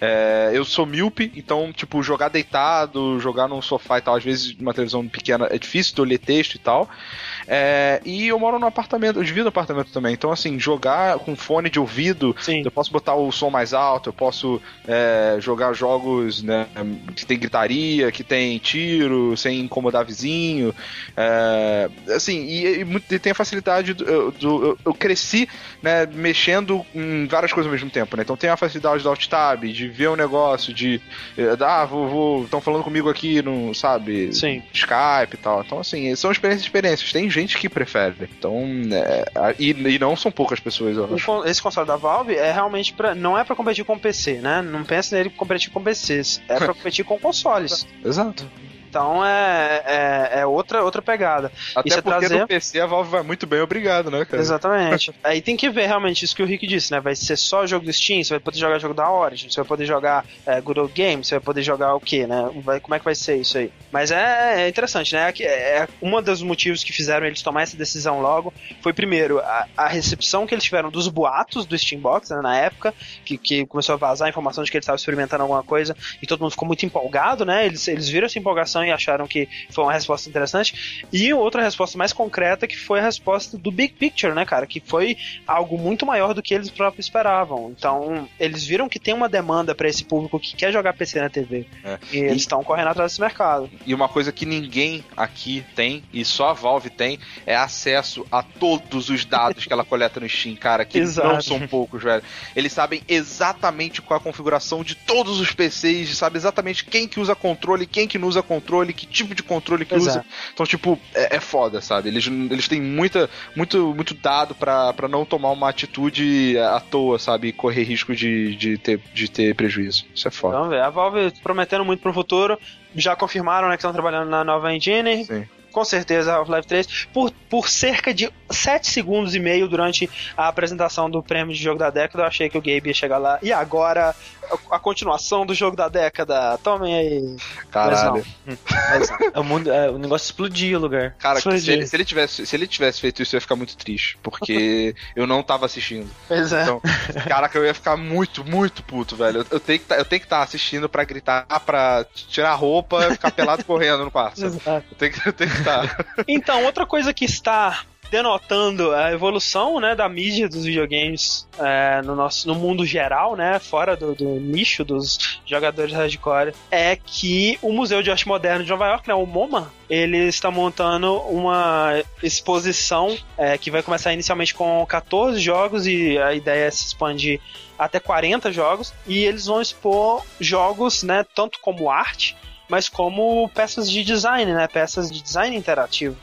É, eu sou míope, então, tipo, jogar deitado, jogar num sofá e tal, às vezes numa televisão pequena é difícil de eu ler texto e tal. É, e eu moro num apartamento, eu divido apartamento também, então, assim, jogar com fone de ouvido, Sim. eu posso botar o som mais alto, eu posso é, jogar jogos né, que tem gritaria, que tem tiro, sem incomodar vizinho. é, assim, e, e tem a facilidade do. eu- do- eu, cresci né, mexendo em várias coisas ao mesmo tempo, né? Então tem a facilidade do alt tab, de ver um negócio, de. eh, Ah, vou. vou estão falando comigo aqui no, sabe? Sim. Skype e tal. Então, assim, são experiências experiências. Tem gente que prefere. Então, é, e, e não são poucas pessoas, eu acho. esse console da Valve é realmente pra, não é pra competir com o PC, né? Não pensa nele competir com PCs, é pra competir com consoles. Exato. Então é, é, é outra outra, pegada. Até é porque trazer- no PC a Valve vai muito bem, obrigado, né, cara? Exatamente. Aí tem que ver realmente isso que o Rick disse, né? Vai ser só jogo do Steam, você vai poder jogar jogo da Origin, você vai poder jogar é, Good Old Games, você vai poder jogar o quê, né? Vai, como é que vai ser isso aí? Mas é, é interessante, né? Que É, um dos motivos que fizeram eles tomar essa decisão logo foi, primeiro, a, a recepção que eles tiveram dos boatos do Steambox, né, na época, que, que começou a vazar a informação de que eles estavam experimentando alguma coisa e todo mundo ficou muito empolgado, né? Eles, eles viram essa empolgação e acharam que foi uma resposta interessante. E outra resposta mais concreta que foi a resposta do Big Picture, né, cara? Que foi algo muito maior do que eles próprios esperavam. Então, eles viram que tem uma demanda para esse público que quer jogar PC na TV. É. E eles estão correndo atrás desse mercado. E uma coisa que ninguém aqui tem, e só a Valve tem, é acesso a todos os dados que ela coleta no Steam, cara, que Exato. não são poucos, velho. Eles sabem exatamente qual é a configuração de todos os PCs, sabe exatamente quem que usa controle, quem que não usa controle, que tipo de controle que usa. Exato. Então, tipo, é, é foda, sabe? Eles, eles têm muita, muito, muito dado pra não tomar uma atitude à toa, sabe? E correr risco de, de, ter, de ter prejuízo. Isso é foda. Vamos ver. A Valve prometendo muito pro futuro. Já confirmaram né, que estão trabalhando na nova engine. Sim. Com certeza, Half-Life 3. Por, por cerca de 7 segundos e meio durante a apresentação do prêmio de jogo da década, eu achei que o Gabe ia chegar lá. E agora, a, a continuação do jogo da década. Tomem aí. Caralho. Mas não. É, o, mundo, é, o negócio explodia o lugar. Cara, Foi se ele, se ele tivesse, se ele tivesse feito isso, eu ia ficar muito triste. Porque eu não tava assistindo. Pois é. Então, caraca, eu ia ficar muito, muito puto, velho. Eu, eu tenho que tá- eu tenho que estar assistindo pra gritar, pra tirar a roupa e ficar pelado correndo no quarto. Exato. Eu tenho que eu tenho que estar. Então, outra coisa que está denotando a evolução né, da mídia dos videogames é, no, nosso, no mundo geral, né, fora do, do nicho dos jogadores hardcore, é que o Museu de Arte Moderna de Nova York, né, o MoMA, ele está montando uma exposição é, que vai começar inicialmente com 14 jogos e a ideia é se expandir até 40 jogos e eles vão expor jogos, né, tanto como arte, mas como peças de design, né, peças de design interativo.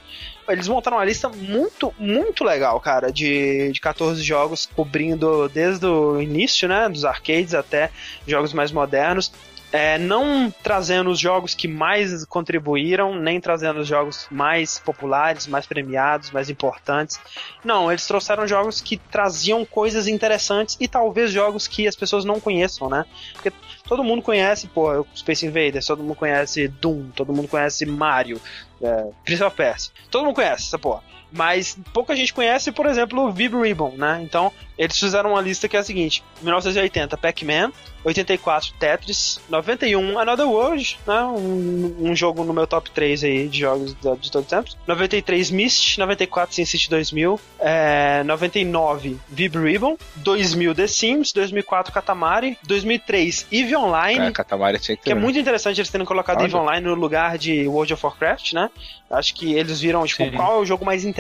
Eles montaram uma lista muito, muito legal, cara, de, de 14 jogos, cobrindo desde o início, né, dos arcades até jogos mais modernos. É, não trazendo os jogos que mais contribuíram, nem trazendo os jogos mais populares, mais premiados, mais importantes. Não, eles trouxeram jogos que traziam coisas interessantes e talvez jogos que as pessoas não conheçam, né? Porque todo mundo conhece, pô, Space Invaders, todo mundo conhece Doom, todo mundo conhece Mario, é, Prince of Persia. Todo mundo conhece essa porra. Mas pouca gente conhece, por exemplo, o Vib Ribbon, né? Então, eles fizeram uma lista que é a seguinte: 1980, Pac-Man, 84, Tetris, 91, Another World, né? Um, um jogo no meu top 3 aí de jogos de, de todos os tempos. 93, Myst, 94, SimCity 2000, é, 99, Vib Ribbon, 2000, The Sims, 2004, Katamari, 2003, EVE Online, É, Katamari tinha que que é muito interessante eles terem colocado Olha. EVE Online no lugar de World of Warcraft, né? Acho que eles viram, tipo, Sim. qual é o jogo mais interessante.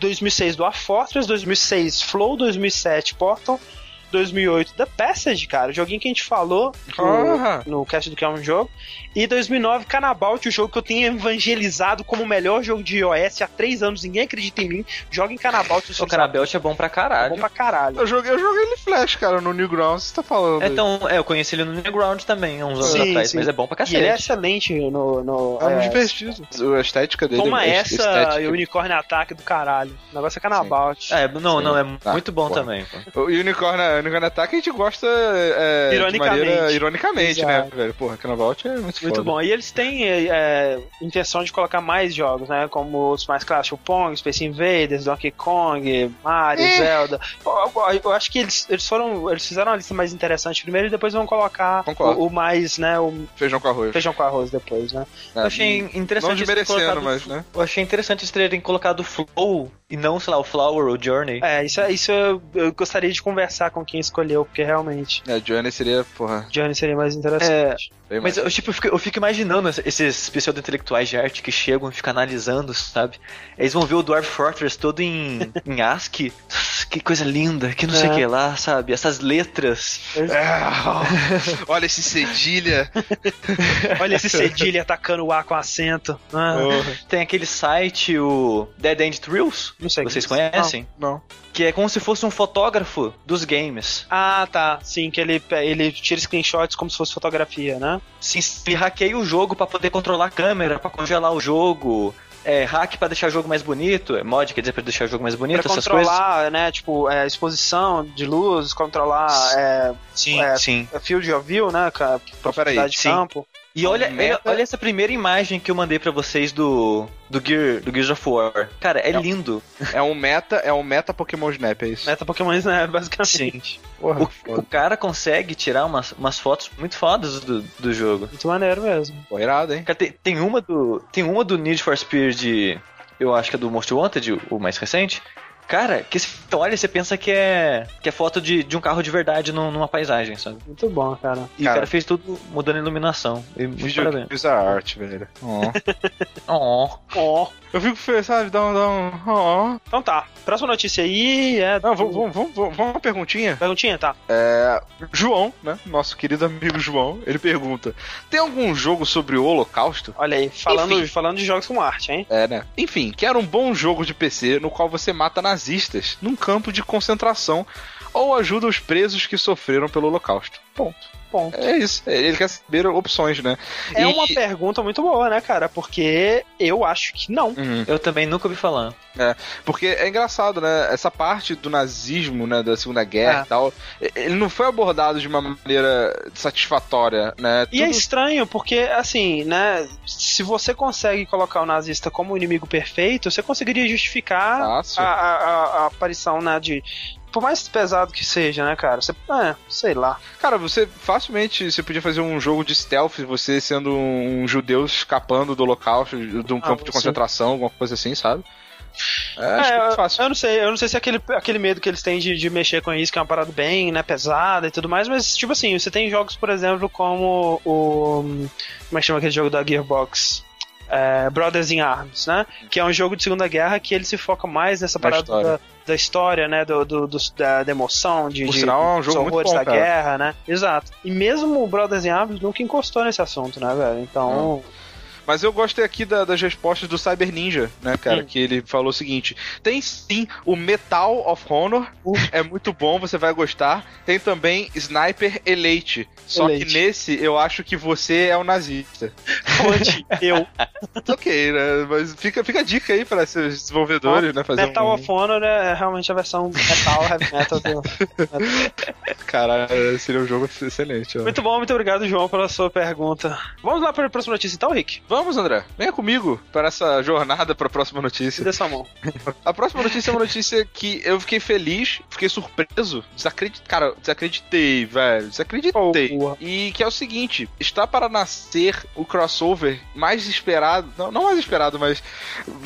2006 Dwarf Fortress, 2006 Flow, 2007 Portal, 2008 The Passage, cara, o joguinho que a gente falou no, no cast do que é um jogo. E 2009 Canabout, o jogo que eu tenho evangelizado como o melhor jogo de iOS há três anos, ninguém acredita em mim. Joga em Canabout, O Canabelt é bom pra é caralho. bom pra caralho. Eu joguei, eu joguei ele Flash, cara, no Newgrounds, você tá falando. É, Então, é, eu conheci ele no Newground também, há uns anos Sim, atrás, sim. mas é bom pra E cacete. ele é excelente no. no É muito iOS. divertido. A estética dele Toma é essa estética. e o unicórnio ataque do caralho. O negócio é Canabout. É, não, Sim. não, é Ah, muito bom porra. também. pô. O Unicórnio, Unicórnio Attack a gente gosta é, de Ironicamente. maneira ironicamente, né, Exato. velho? Porra, Cannabalt é muito, Muito foda. bom. E eles têm é, é, intenção de colocar mais jogos, né? Como os mais clássicos, o Pong, Space Invaders, Donkey Kong, Mario, Eh. Zelda. Eu, eu acho que eles, eles foram. Eles fizeram uma lista mais interessante primeiro e depois vão colocar o, o mais, né? O Feijão com arroz. feijão com arroz depois, né? É, Eu achei interessante Não eles terem desmerecendo, colocado- mas, né? Eu achei interessante eles terem colocado o Flow e não, sei lá, o Flower ou Journey. É, isso, é- isso eu, eu gostaria de conversar com quem escolheu, porque realmente É, Johnny seria, porra, Johnny seria mais interessante. bem Mas eu, tipo, eu fico, eu fico imaginando esse- esses pseudo-intelectuais de arte que chegam e ficam analisando, sabe? Eles vão ver o Dwarf Fortress todo em, em ASCII. Que coisa linda, que não sei o É. que lá, sabe? Essas letras. É, olha esse cedilha. Olha esse cedilha atacando o A com acento. Ah, Tem aquele site, o Dead End Thrills, não sei. vocês que- conhecem? Não. Que é como se fosse um fotógrafo dos games. Ah, tá. Sim, que ele, ele tira screenshots como se fosse fotografia, né? Se se hackeia o jogo pra poder controlar a câmera, pra congelar o jogo. é, hack pra deixar o jogo mais bonito, é mod, quer dizer, pra deixar o jogo mais bonito, Pra essas coisas. controlar, né, tipo, é, exposição de luz, controlar é, Sim, é, sim. field of view, né, ca- profundidade de sim. campo. E olha, meta- olha essa primeira imagem que eu mandei pra vocês do, do, Gear, do Gears of War. Cara, é Não. lindo. É um meta, é um meta Pokémon Snap, é isso. Meta Pokémon, né, basicamente. Porra, O, o cara consegue tirar umas, umas fotos muito fodas do, do jogo. Muito maneiro mesmo. Pô, irado, hein? Cara, tem, tem uma do. Tem uma do Need for Speed de. Eu acho que é do Most Wanted, o mais recente. Cara, que você olha e você pensa que é. que é foto de, de um carro de verdade num- numa paisagem, sabe? Muito bom, cara. E Cara. o cara fez tudo mudando a iluminação. E muito parabéns. Videogames a arte, velho. Ó. Oh. Ó. Eu fico, feliz, sabe, dá um... Dá um ó. Então tá. Próxima notícia aí é. Não, vamos, vamos, vamos, vamos uma perguntinha. Perguntinha, tá. É, João, né? Nosso querido amigo João, ele pergunta: Tem algum jogo sobre o Holocausto? Olha aí, falando, Enfim. falando de jogos com arte, hein? É, né? Enfim, quero um bom jogo de PC no qual você mata nazistas num campo de concentração ou ajuda os presos que sofreram pelo Holocausto. Ponto. Ponto. É isso. Ele quer saber opções, né? É E- uma pergunta muito boa, né, cara? Porque eu acho que não. Uhum. Eu também nunca ouvi falar. Porque é engraçado, né? Essa parte do nazismo, né? Da Segunda Guerra É. e tal, ele não foi abordado de uma maneira satisfatória, né? E é estranho porque, assim, né? Se você consegue colocar o nazista como o inimigo perfeito, você conseguiria justificar a- a- a aparição, né, de. Por mais pesado que seja, né, cara? Você, é, sei lá. Cara, você facilmente você podia fazer um jogo de stealth, você sendo um judeu escapando do holocausto, de um Ah, campo de sim. concentração, alguma coisa assim, sabe? É, acho É, que é eu, fácil. eu não sei, eu não sei se é aquele, aquele medo que eles têm de, de mexer com isso, que é uma parada bem, né, pesada e tudo mais, mas, tipo assim, você tem jogos, por exemplo, como o. Como é que chama aquele jogo da Gearbox? É, Brothers in Arms, né? Que é um jogo de Segunda Guerra que ele se foca mais nessa parada história. da, da história, né? Do, do, do- da, da emoção, de, Por de sinal, é um jogo muito bom, da cara. guerra, né? Exato. E mesmo o Brothers in Arms nunca encostou nesse assunto, né, velho? Então. Mas eu gostei aqui da- das respostas do Cyber Ninja, né, cara? Hum. Que ele falou o seguinte: tem sim o Metal of Honor, é muito bom, você vai gostar. Tem também Sniper Elite. Só Elite. que nesse eu acho que você é um nazista. Onde eu. ok, né? Mas fica, fica a dica aí para seus desenvolvedores, né? Fazer Metal um... of Honor é realmente a versão metal, heavy metal do. Cara, seria um jogo excelente. ó. Muito bom, muito obrigado, João, pela sua pergunta. Vamos lá para a próxima notícia, então, Rick? Vamos, André. Venha comigo para essa jornada para a próxima notícia. dê sua mão. A próxima notícia é uma notícia que eu fiquei feliz, fiquei surpreso, desacreditei, cara, desacreditei, velho, desacreditei. Boa. E que é o seguinte, está para nascer o crossover mais esperado, não, não mais esperado, mas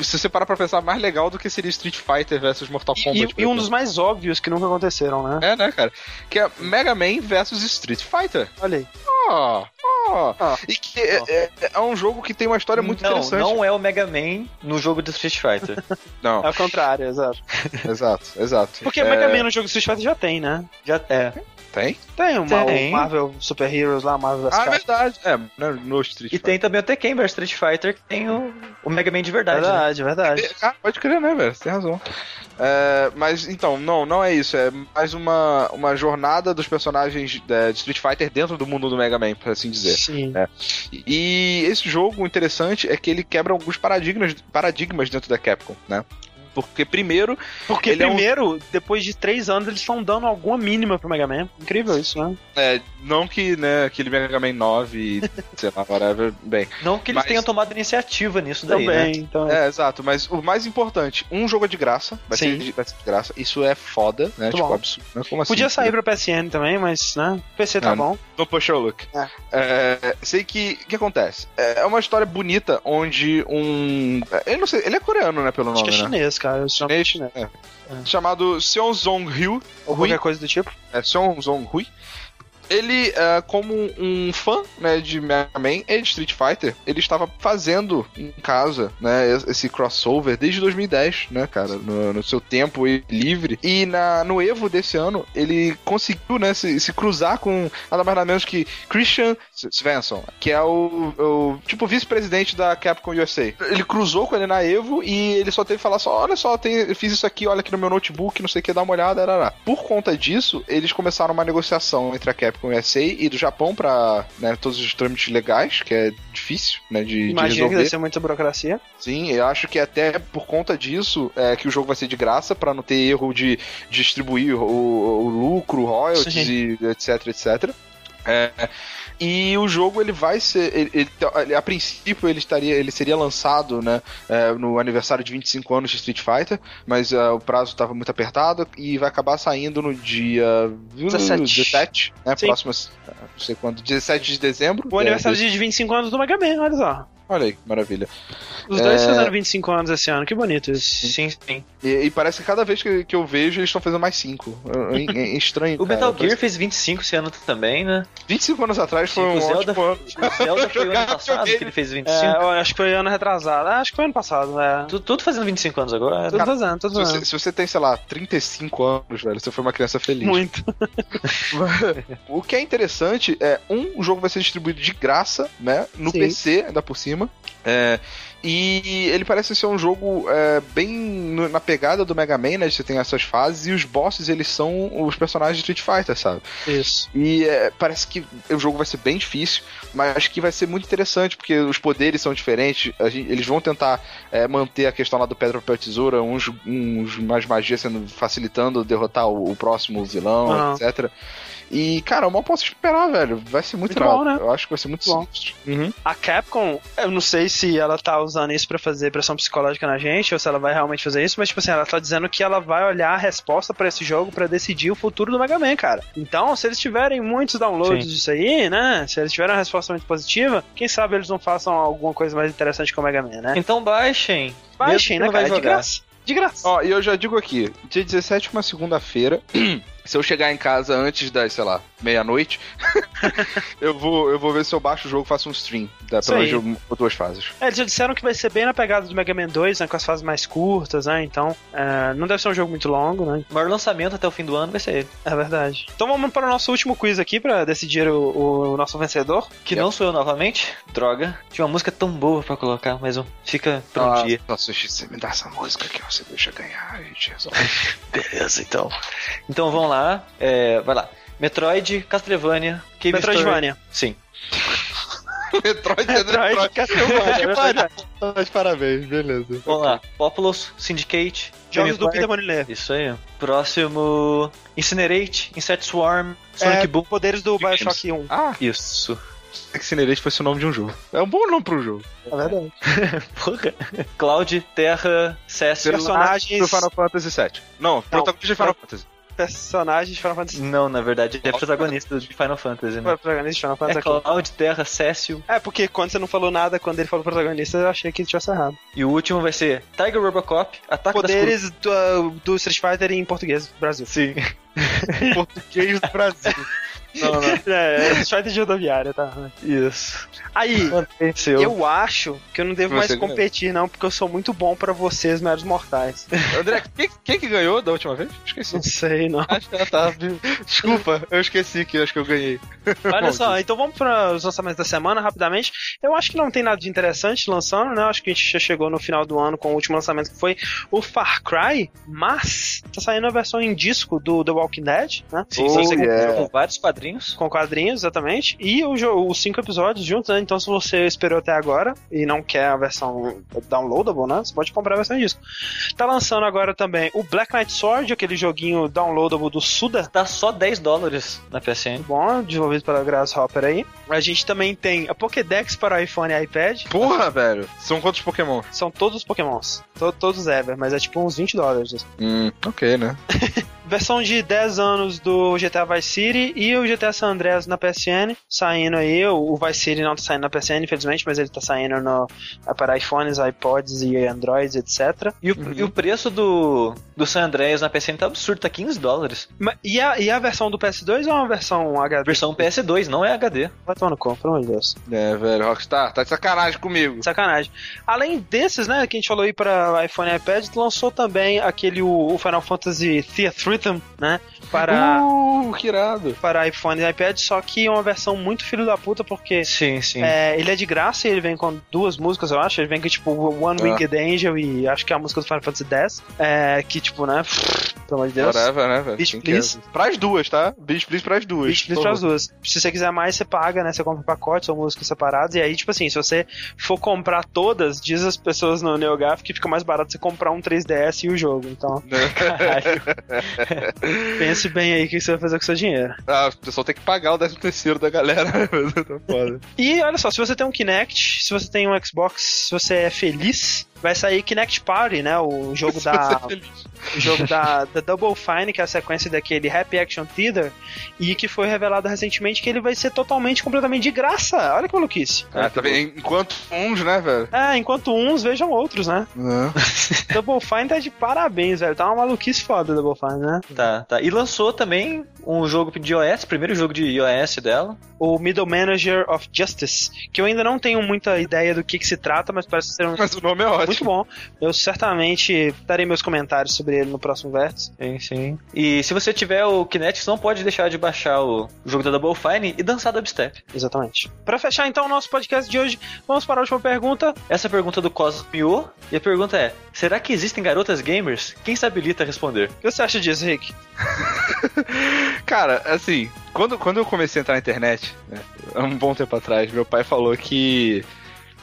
se você parar pra pensar, mais legal do que seria Street Fighter versus Mortal Kombat. e- e um dos mais óbvios que nunca aconteceram, né? É, né, cara? Que é Mega Man versus Street Fighter. Olha aí. Ó, ó. Ó. E que é, é- é um jogo que tem uma história muito não, interessante. não é o Mega Man no jogo do Street Fighter. Não, É o contrário, exato. exato, exato. Porque é, Mega Man no jogo Street Fighter já tem, né? Já é. Tem? Tem, uma, Tem. o Marvel Super Heroes lá, Marvel. Ah, é Capcom. verdade. É, né, no Street E Fighter. tem também o Tekken vs Street Fighter, que tem o, o Mega Man de verdade. né? Verdade, verdade. É, Ah, pode crer, né, velho? Você tem razão. É, mas então, não, não é isso. É mais uma, uma jornada dos personagens é, de Street Fighter dentro do mundo do Mega Man, por assim dizer. Sim. É. E esse jogo, o interessante é que ele quebra alguns paradigmas, paradigmas dentro da Capcom, né? Porque primeiro, Porque Ele é um- primeiro, depois de três anos, eles estão dando alguma mínima pro Mega Man. Incrível isso, né? é, não que né, aquele Mega Man 9, e, sei lá, whatever, bem. Não que eles Mas- tenham tomado iniciativa nisso daí, Também, né? então. É, exato, mas o mais importante, um jogo é de graça, vai, Sim. ser, de- vai ser de graça, isso é foda, né? Tipo, bom. absurdo. né? Como assim? Podia sair pra PSN também, mas, né? PC tá Não, bom. No push your look. É. É, sei que. O que acontece? É uma história bonita onde um. Ele não sei, ele é coreano, né, pelo Acho nome, que é né? Cara. Eu chamo chinês. É. Chamado Seon Zong Ryu. Ou qualquer coisa do tipo. É, Seon Zong Rui. Ele, é, como um fã né, de Mega Man e de Street Fighter, ele estava fazendo em casa né, esse crossover desde 2010, né, cara, no, no seu tempo livre. E na, no Evo desse ano, ele conseguiu né, se, se cruzar com nada mais nada menos que Christian Svensson, que é o, o tipo vice-presidente da Capcom USA. Ele cruzou com ele na Evo e ele só teve que falar só: olha só, tem, fiz isso aqui, olha aqui no meu notebook, não sei o que, dá uma olhada. Arará. Por conta disso, eles começaram uma negociação entre a Capcom com o USA e do Japão pra né, todos os trâmites legais, que é difícil, né, de, de Imagina que resolver. deve ser muita burocracia. Sim, eu acho que até por conta disso é que o jogo vai ser de graça pra não ter erro de distribuir o, o lucro, royalties e etc, etc. É, e o jogo ele vai ser, ele, ele- ele- a princípio ele estaria, ele seria lançado, né, é, no aniversário de 25 anos de Street Fighter, mas é, o prazo estava muito apertado e vai acabar saindo no dia 17. 17 né, Sim. próximo, não sei quando, 17 de dezembro. O É, aniversário de- de 25 anos do Mega Man, olha só. Olha aí, que maravilha. Os dois É. fizeram 25 anos esse ano, que bonito isso. Sim, sim. E, e parece que cada vez que, que eu vejo, eles estão fazendo mais 5. É, é- é estranho. O cara. Metal Parece- Gear fez 25 esse ano também, né? 25 anos atrás foi um o Zelda- ótimo ano. O Zelda foi o ano passado que ele fez 25. É, eu acho que foi ano retrasado. Ah, Acho que foi ano passado, é. Tu- Tudo fazendo 25 anos agora. Tudo fazendo, tudo Se fazendo. você, se você tem, sei lá, 35 anos, velho, você foi uma criança feliz. Muito. o que é interessante é, um, o jogo vai ser distribuído de graça, né? No Sim. PC, ainda por cima. É, e ele parece ser um jogo é, bem na pegada do Mega Man, né? Você tem essas fases e os bosses, eles são os personagens de Street Fighter, sabe? Isso. E é, parece que o jogo vai ser bem difícil, mas acho que vai ser muito interessante, porque os poderes são diferentes. gente- eles vão tentar é, manter a questão lá do Pedra, Papel, Tesoura, uns, uns mais magia sendo facilitando derrotar o, o próximo vilão, Aham. etc. E, cara, eu mal posso esperar, velho. Vai ser muito, Muito bom, né? Eu acho que vai ser muito Bom. Uhum. A Capcom, eu não sei se ela tá usando isso pra fazer pressão psicológica na gente ou se ela vai realmente fazer isso, mas tipo assim, ela tá dizendo que ela vai olhar a resposta pra esse jogo pra decidir o futuro do Mega Man, cara. Então, se eles tiverem muitos downloads Sim. disso aí, né? Se eles tiverem uma resposta muito positiva, quem sabe eles não façam alguma coisa mais interessante com o Mega Man, né? Então baixem. Baixem, né, cara? De graça. De graça. Ó, e eu já digo aqui, dia 17 é uma segunda-feira. Se eu chegar em casa antes das, sei lá, meia-noite, eu, vou, eu vou ver se eu baixo o jogo e faço um stream. Da, pelo menos duas fases. É, eles já disseram que vai ser bem na pegada do Mega Man 2, né? Com as fases mais curtas, né? Então, é, não deve ser um jogo muito longo, né? O maior lançamento até o fim do ano vai ser ele. É verdade. Então vamos para o nosso último quiz aqui pra decidir o, o nosso vencedor. Que não sou eu novamente. Droga. Tinha uma música tão boa pra colocar, mas um, fica pra um dia. Nossa, você me dá essa música que você deixa ganhar, a gente resolve. Beleza, então. Então vamos lá. É, vai lá. Metroid, Castlevania, Cave Metroidvania. Story. Sim. Metroid é Metroid, Metroid. Castlevania. Mas parabéns, beleza. Vamos lá. Populous, Syndicate. Jogos do Game Peter. Molyneux. Isso aí. Próximo. Incinerate, Insect Swarm, Sonic É, Boom. poderes do Bioshock 1. Ah, Isso. Incinerate fosse o nome de um jogo. É um bom nome pro jogo. É verdade. Porra. Cloud, Terra, Cécio. Personagens- Do Final Fantasy VII. Não, protagonista de Final Fantasy. Personagens de Final Fantasy. Não, na verdade, é protagonista de Final Fantasy, né? Protagonista de Final É Fantasy aqui. Cloud, Terra, Cécio. É, porque quando você não falou nada, quando ele falou protagonista, eu achei que ele tivesse errado. E o último vai ser Tiger Robocop, Ataque das Poderes do, do Street Fighter em português Brasil. Sim. Português do Brasil. Não, não. É, é Fighter de rodoviária, tá? Isso. Aí, Venceu. eu acho que eu não devo Você mais ganhou. competir, não, porque eu sou muito bom pra vocês, meros mortais. André, quem, quem que ganhou da última vez? Esqueci. Não sei, não. Acho que ela tá. Desculpa, eu esqueci que eu acho que eu ganhei. Olha só, então vamos para os lançamentos da semana rapidamente. Eu acho que não tem nada de interessante lançando, né? Acho que a gente já chegou no final do ano com o último lançamento que foi o Far Cry, mas tá saindo a versão em disco do The Walking Dead, né? Sim, Oh, segundo yeah. com vários quadrinhos. Com quadrinhos, exatamente. E o os cinco episódios juntos, né? Então, se você esperou até agora e não quer a versão downloadable, né? Você pode comprar a versão em disco. Tá lançando agora também o Black Knight Sword, aquele joguinho downloadable do Suda. Tá só 10 dólares na PSN. Bom, desenvolvido pela Grasshopper aí. A gente também tem a Pokédex para iPhone e iPad. Porra, velho. São quantos Pokémon? São todos os Pokémons. To- todos ever, mas é tipo uns 20 dólares. assim. Hum, ok, né? Versão de 10 anos do GTA Vice City e o GTA San Andreas na PSN. Saindo aí. O Vice City não tá saindo na PSN, infelizmente, mas ele tá saindo no, para iPhones, iPods e Androids, etc. E o, e o preço do, do San Andreas na PSN tá absurdo, tá 15 dólares. Ma- E a, e a versão do PS2 ou é uma versão HD? Versão PS2, não é HD. Vai tomar no cu, pelo amor de Deus. É, velho, Rockstar, tá de sacanagem comigo. Sacanagem. Além desses, né, que a gente falou aí para iPhone e iPad, lançou também aquele o, o Final Fantasy Thea Thriller Rhythm, né? Para, Uh, que irado. para iPhone e iPad, só que é uma versão muito filho da puta, porque Sim, sim. é, ele é de graça e ele vem com duas músicas, eu acho. Ele vem com, tipo, One Ah. Winged Angel e acho que é a música do Final Fantasy X. É, que, tipo, né? Pelo amor de Deus. Whatever, né, velho? Beach Please. Pras duas, tá? Beach Please pras duas. Beach Please pras duas. Se você quiser mais, você paga, né? Você compra pacotes ou músicas separadas. E aí, tipo assim, se você for comprar todas, diz as pessoas no NeoGaf que fica mais barato você comprar um 3DS e o jogo. Então, Caralho. pense bem aí o que você vai fazer com o seu dinheiro. Ah, pessoal tem que pagar o 13 terceiro da galera. tá foda. E olha só, se você tem um Kinect, se você tem um Xbox, se você é feliz, vai sair Kinect Party, né? O jogo da. o jogo da, da Double Fine, que é a sequência daquele Happy Action Theater, e que foi revelado recentemente que ele vai ser totalmente, completamente de graça. Olha que maluquice. Ah, tá vendo? Enquanto uns, né, velho? É, enquanto uns vejam outros, né? Double Fine tá de parabéns, velho. Tá uma maluquice foda, Double Fine, né? Tá, tá. E lançou também um jogo de iOS, primeiro jogo de iOS dela. O Middle Manager of Justice, que eu ainda não tenho muita ideia do que, que se trata, mas parece ser um Mas o nome é ótimo. Muito bom. Eu certamente darei meus comentários sobre ele no próximo vértice. Sim, sim. E se você tiver o Kinect, você não pode deixar de baixar o jogo da Double Fine e dançar dubstep. Exatamente. Pra fechar então o nosso podcast de hoje, vamos para a última pergunta. Essa é a pergunta do Cosmio. E a pergunta é: será que existem garotas gamers? Quem se habilita a responder? O que você acha disso, Rick? Cara, assim, quando, quando eu comecei a entrar na internet, né, há um bom tempo atrás, meu pai falou que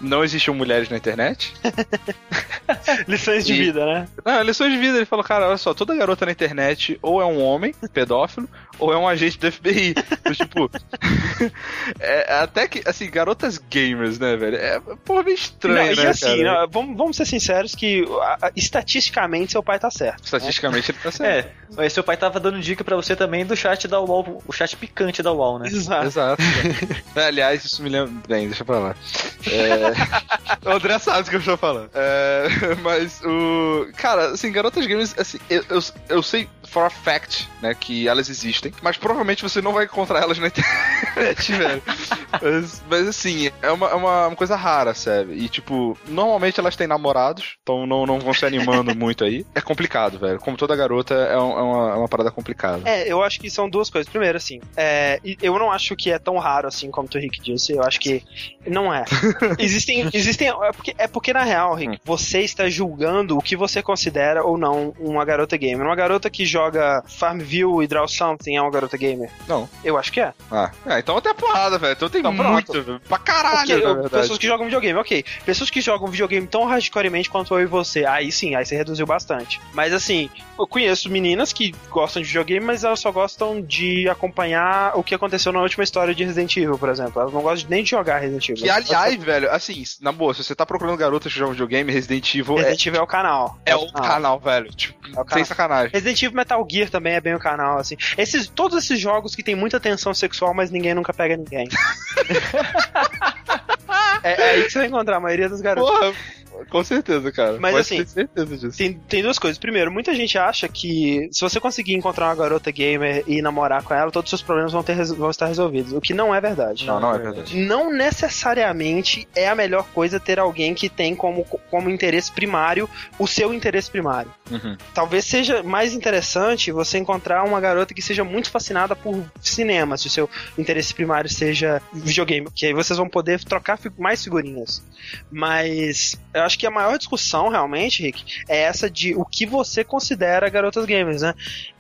não existiam mulheres na internet. Lições de E- vida, né? Não, lições de vida, ele falou, cara, olha só, toda garota na internet ou é um homem, pedófilo, ou é um agente do FBI. Então, tipo, é, até que, assim, garotas gamers, né, velho? É, porra, meio estranho, Não, né, e assim, cara? não, vamos, vamos ser sinceros que a- a- estatisticamente seu pai tá certo. Estatisticamente ele tá certo. É, mas seu pai tava dando dica pra você também do chat da UOL, o chat picante da UOL, né? Exato. Exato. Aliás, isso me lembra. Bem, deixa pra lá. É... o André sabe do que eu estou falando. É... Mas o. Cara, assim, garotas gamers, assim, eu, eu, eu sei for a fact, né, que elas existem, mas provavelmente você não vai encontrar elas na internet, velho. Mas, mas, assim, é uma, é uma, uma coisa rara, sabe? E, tipo, normalmente elas têm namorados, então não, não vão se animando muito aí. É complicado, velho. Como toda garota, é, um- é uma, é uma parada complicada. É, eu acho que são duas coisas. Primeiro, assim, é, eu não acho que é tão raro assim como o Rick disse. Eu acho que não é. existem, existem. É porque, é porque na real, Rick, você está julgando o que você considera ou não uma garota gamer. Uma garota que joga Farmville e Draw Something é uma garota gamer? Não. Eu acho que é. Ah, é, então até porrada, velho. Então tem Então, muito, pra caralho, Ok, na verdade. pessoas que jogam videogame, ok. Pessoas que jogam videogame tão hardcoremente quanto eu e você, aí sim, aí você reduziu bastante. Mas assim, eu conheço meninas que gostam de videogame, mas elas só gostam de acompanhar o que aconteceu na última história de Resident Evil, por exemplo. Elas não gostam nem de jogar Resident Evil. Que, aliás, velho, assim, na boa, se você tá procurando garotas que jogam videogame, Resident Evil Resident Evil é o canal. é, é o canal, velho. Tipo, É o sem canal. sacanagem. Resident Evil Metal Gear também é bem o canal, assim. Esses, todos esses jogos que tem muita tensão sexual, mas ninguém nunca pega ninguém. é, é aí que você vai encontrar a maioria dos garotos. Porra, com certeza, cara. Mas, Pode assim, ter certeza disso. Tem, tem duas coisas. Primeiro, muita gente acha que se você conseguir encontrar uma garota gamer e namorar com ela, todos os seus problemas vão, ter, vão estar resolvidos. O que não é verdade. Não, não é verdade. Não necessariamente é a melhor coisa ter alguém que tem como, como interesse primário o seu interesse primário. Uhum. Talvez seja mais interessante você encontrar uma garota que seja muito fascinada por cinema, se o seu interesse primário seja videogame, que aí vocês vão poder trocar mais figurinhas. Mas eu acho que a maior discussão realmente, Rick, é essa de o que você considera garotas gamers, né?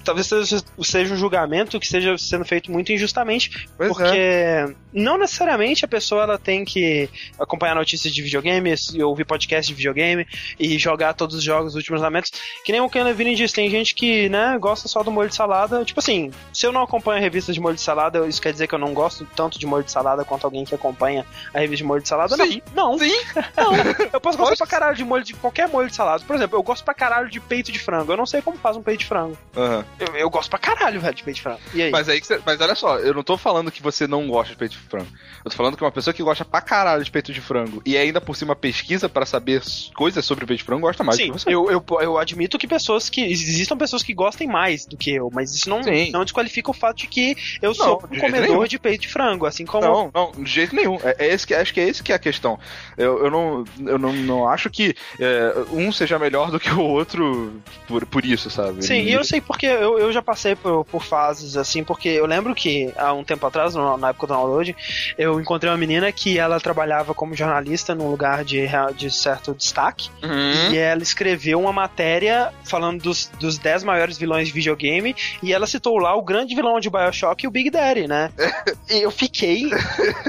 Talvez seja, seja um julgamento que esteja sendo feito muito injustamente, Pois porque é. não necessariamente a pessoa ela tem que acompanhar notícias de videogame, e ouvir podcast de videogame e jogar todos os jogos dos últimos lançamentos. Que nem o Ken Levine disse, tem gente que, né, gosta só do molho de salada. Tipo assim, se eu não acompanho revistas de molho de salada, isso quer dizer que eu não gosto tanto de molho de salada quanto alguém que acompanha a revista de molho de salada? Sim. Não. Não. Sim. Não. Eu posso gostar pra caralho de molho de qualquer molho de salada. Por exemplo, eu gosto pra caralho de peito de frango. Eu não sei como faz um peito de frango. Aham. Eu, eu gosto pra caralho, velho, de peito de frango. E aí? Mas aí você- Mas olha só, eu não tô falando que você não gosta de peito de frango. Eu tô falando que uma pessoa que gosta pra caralho de peito de frango e ainda por cima pesquisa pra saber coisas sobre peito de frango gosta mais Sim, que você. eu, eu, eu admito que pessoas que. Existam pessoas que gostem mais do que eu, mas isso não, Sim. não desqualifica o fato de que eu sou de um comedor de peito de frango, assim como. Não, não, de jeito nenhum. É, é esse que, acho que é esse que é a questão. Eu, eu, não, eu não, não não acho que é, um seja melhor do que o outro por, por isso, sabe? Sim, e eu sei porque eu, eu já passei por, por fases assim, porque eu lembro que há um tempo atrás, na época do download, eu encontrei uma menina que ela trabalhava como jornalista num lugar de, de certo destaque Uhum. e ela escreveu uma matéria falando dos, dos 10 maiores vilões de videogame e ela citou lá o grande vilão de Bioshock e o Big Daddy, né? E eu fiquei,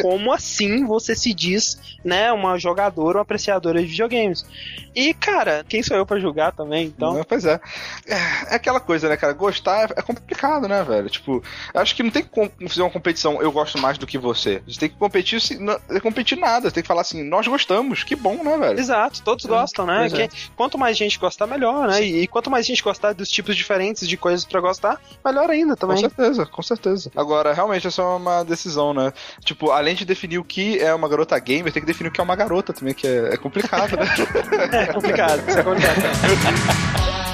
como assim você se diz, né, uma jogadora, uma apreciadora de videogames? E, cara, quem sou eu pra julgar também, então... Não, pois é. é. É aquela coisa, né, cara? Gostar é complicado, né, velho? Tipo, acho que não tem como fazer uma competição, eu gosto mais do que você. Você tem que competir, se- não é competir nada. Você tem que falar assim, nós gostamos, que bom, né, velho? Exato, todos gostam, né? é. Que- quanto mais gente gostar, melhor, né? E, e quanto mais gente gostar dos tipos diferentes de coisas pra gostar, melhor ainda Com também. certeza, com certeza. Agora, realmente, essa é uma decisão, né? Tipo, além de definir o que é uma garota gamer, tem que definir o que é uma garota também, que é, é complicado, né? É complicado, isso é complicado.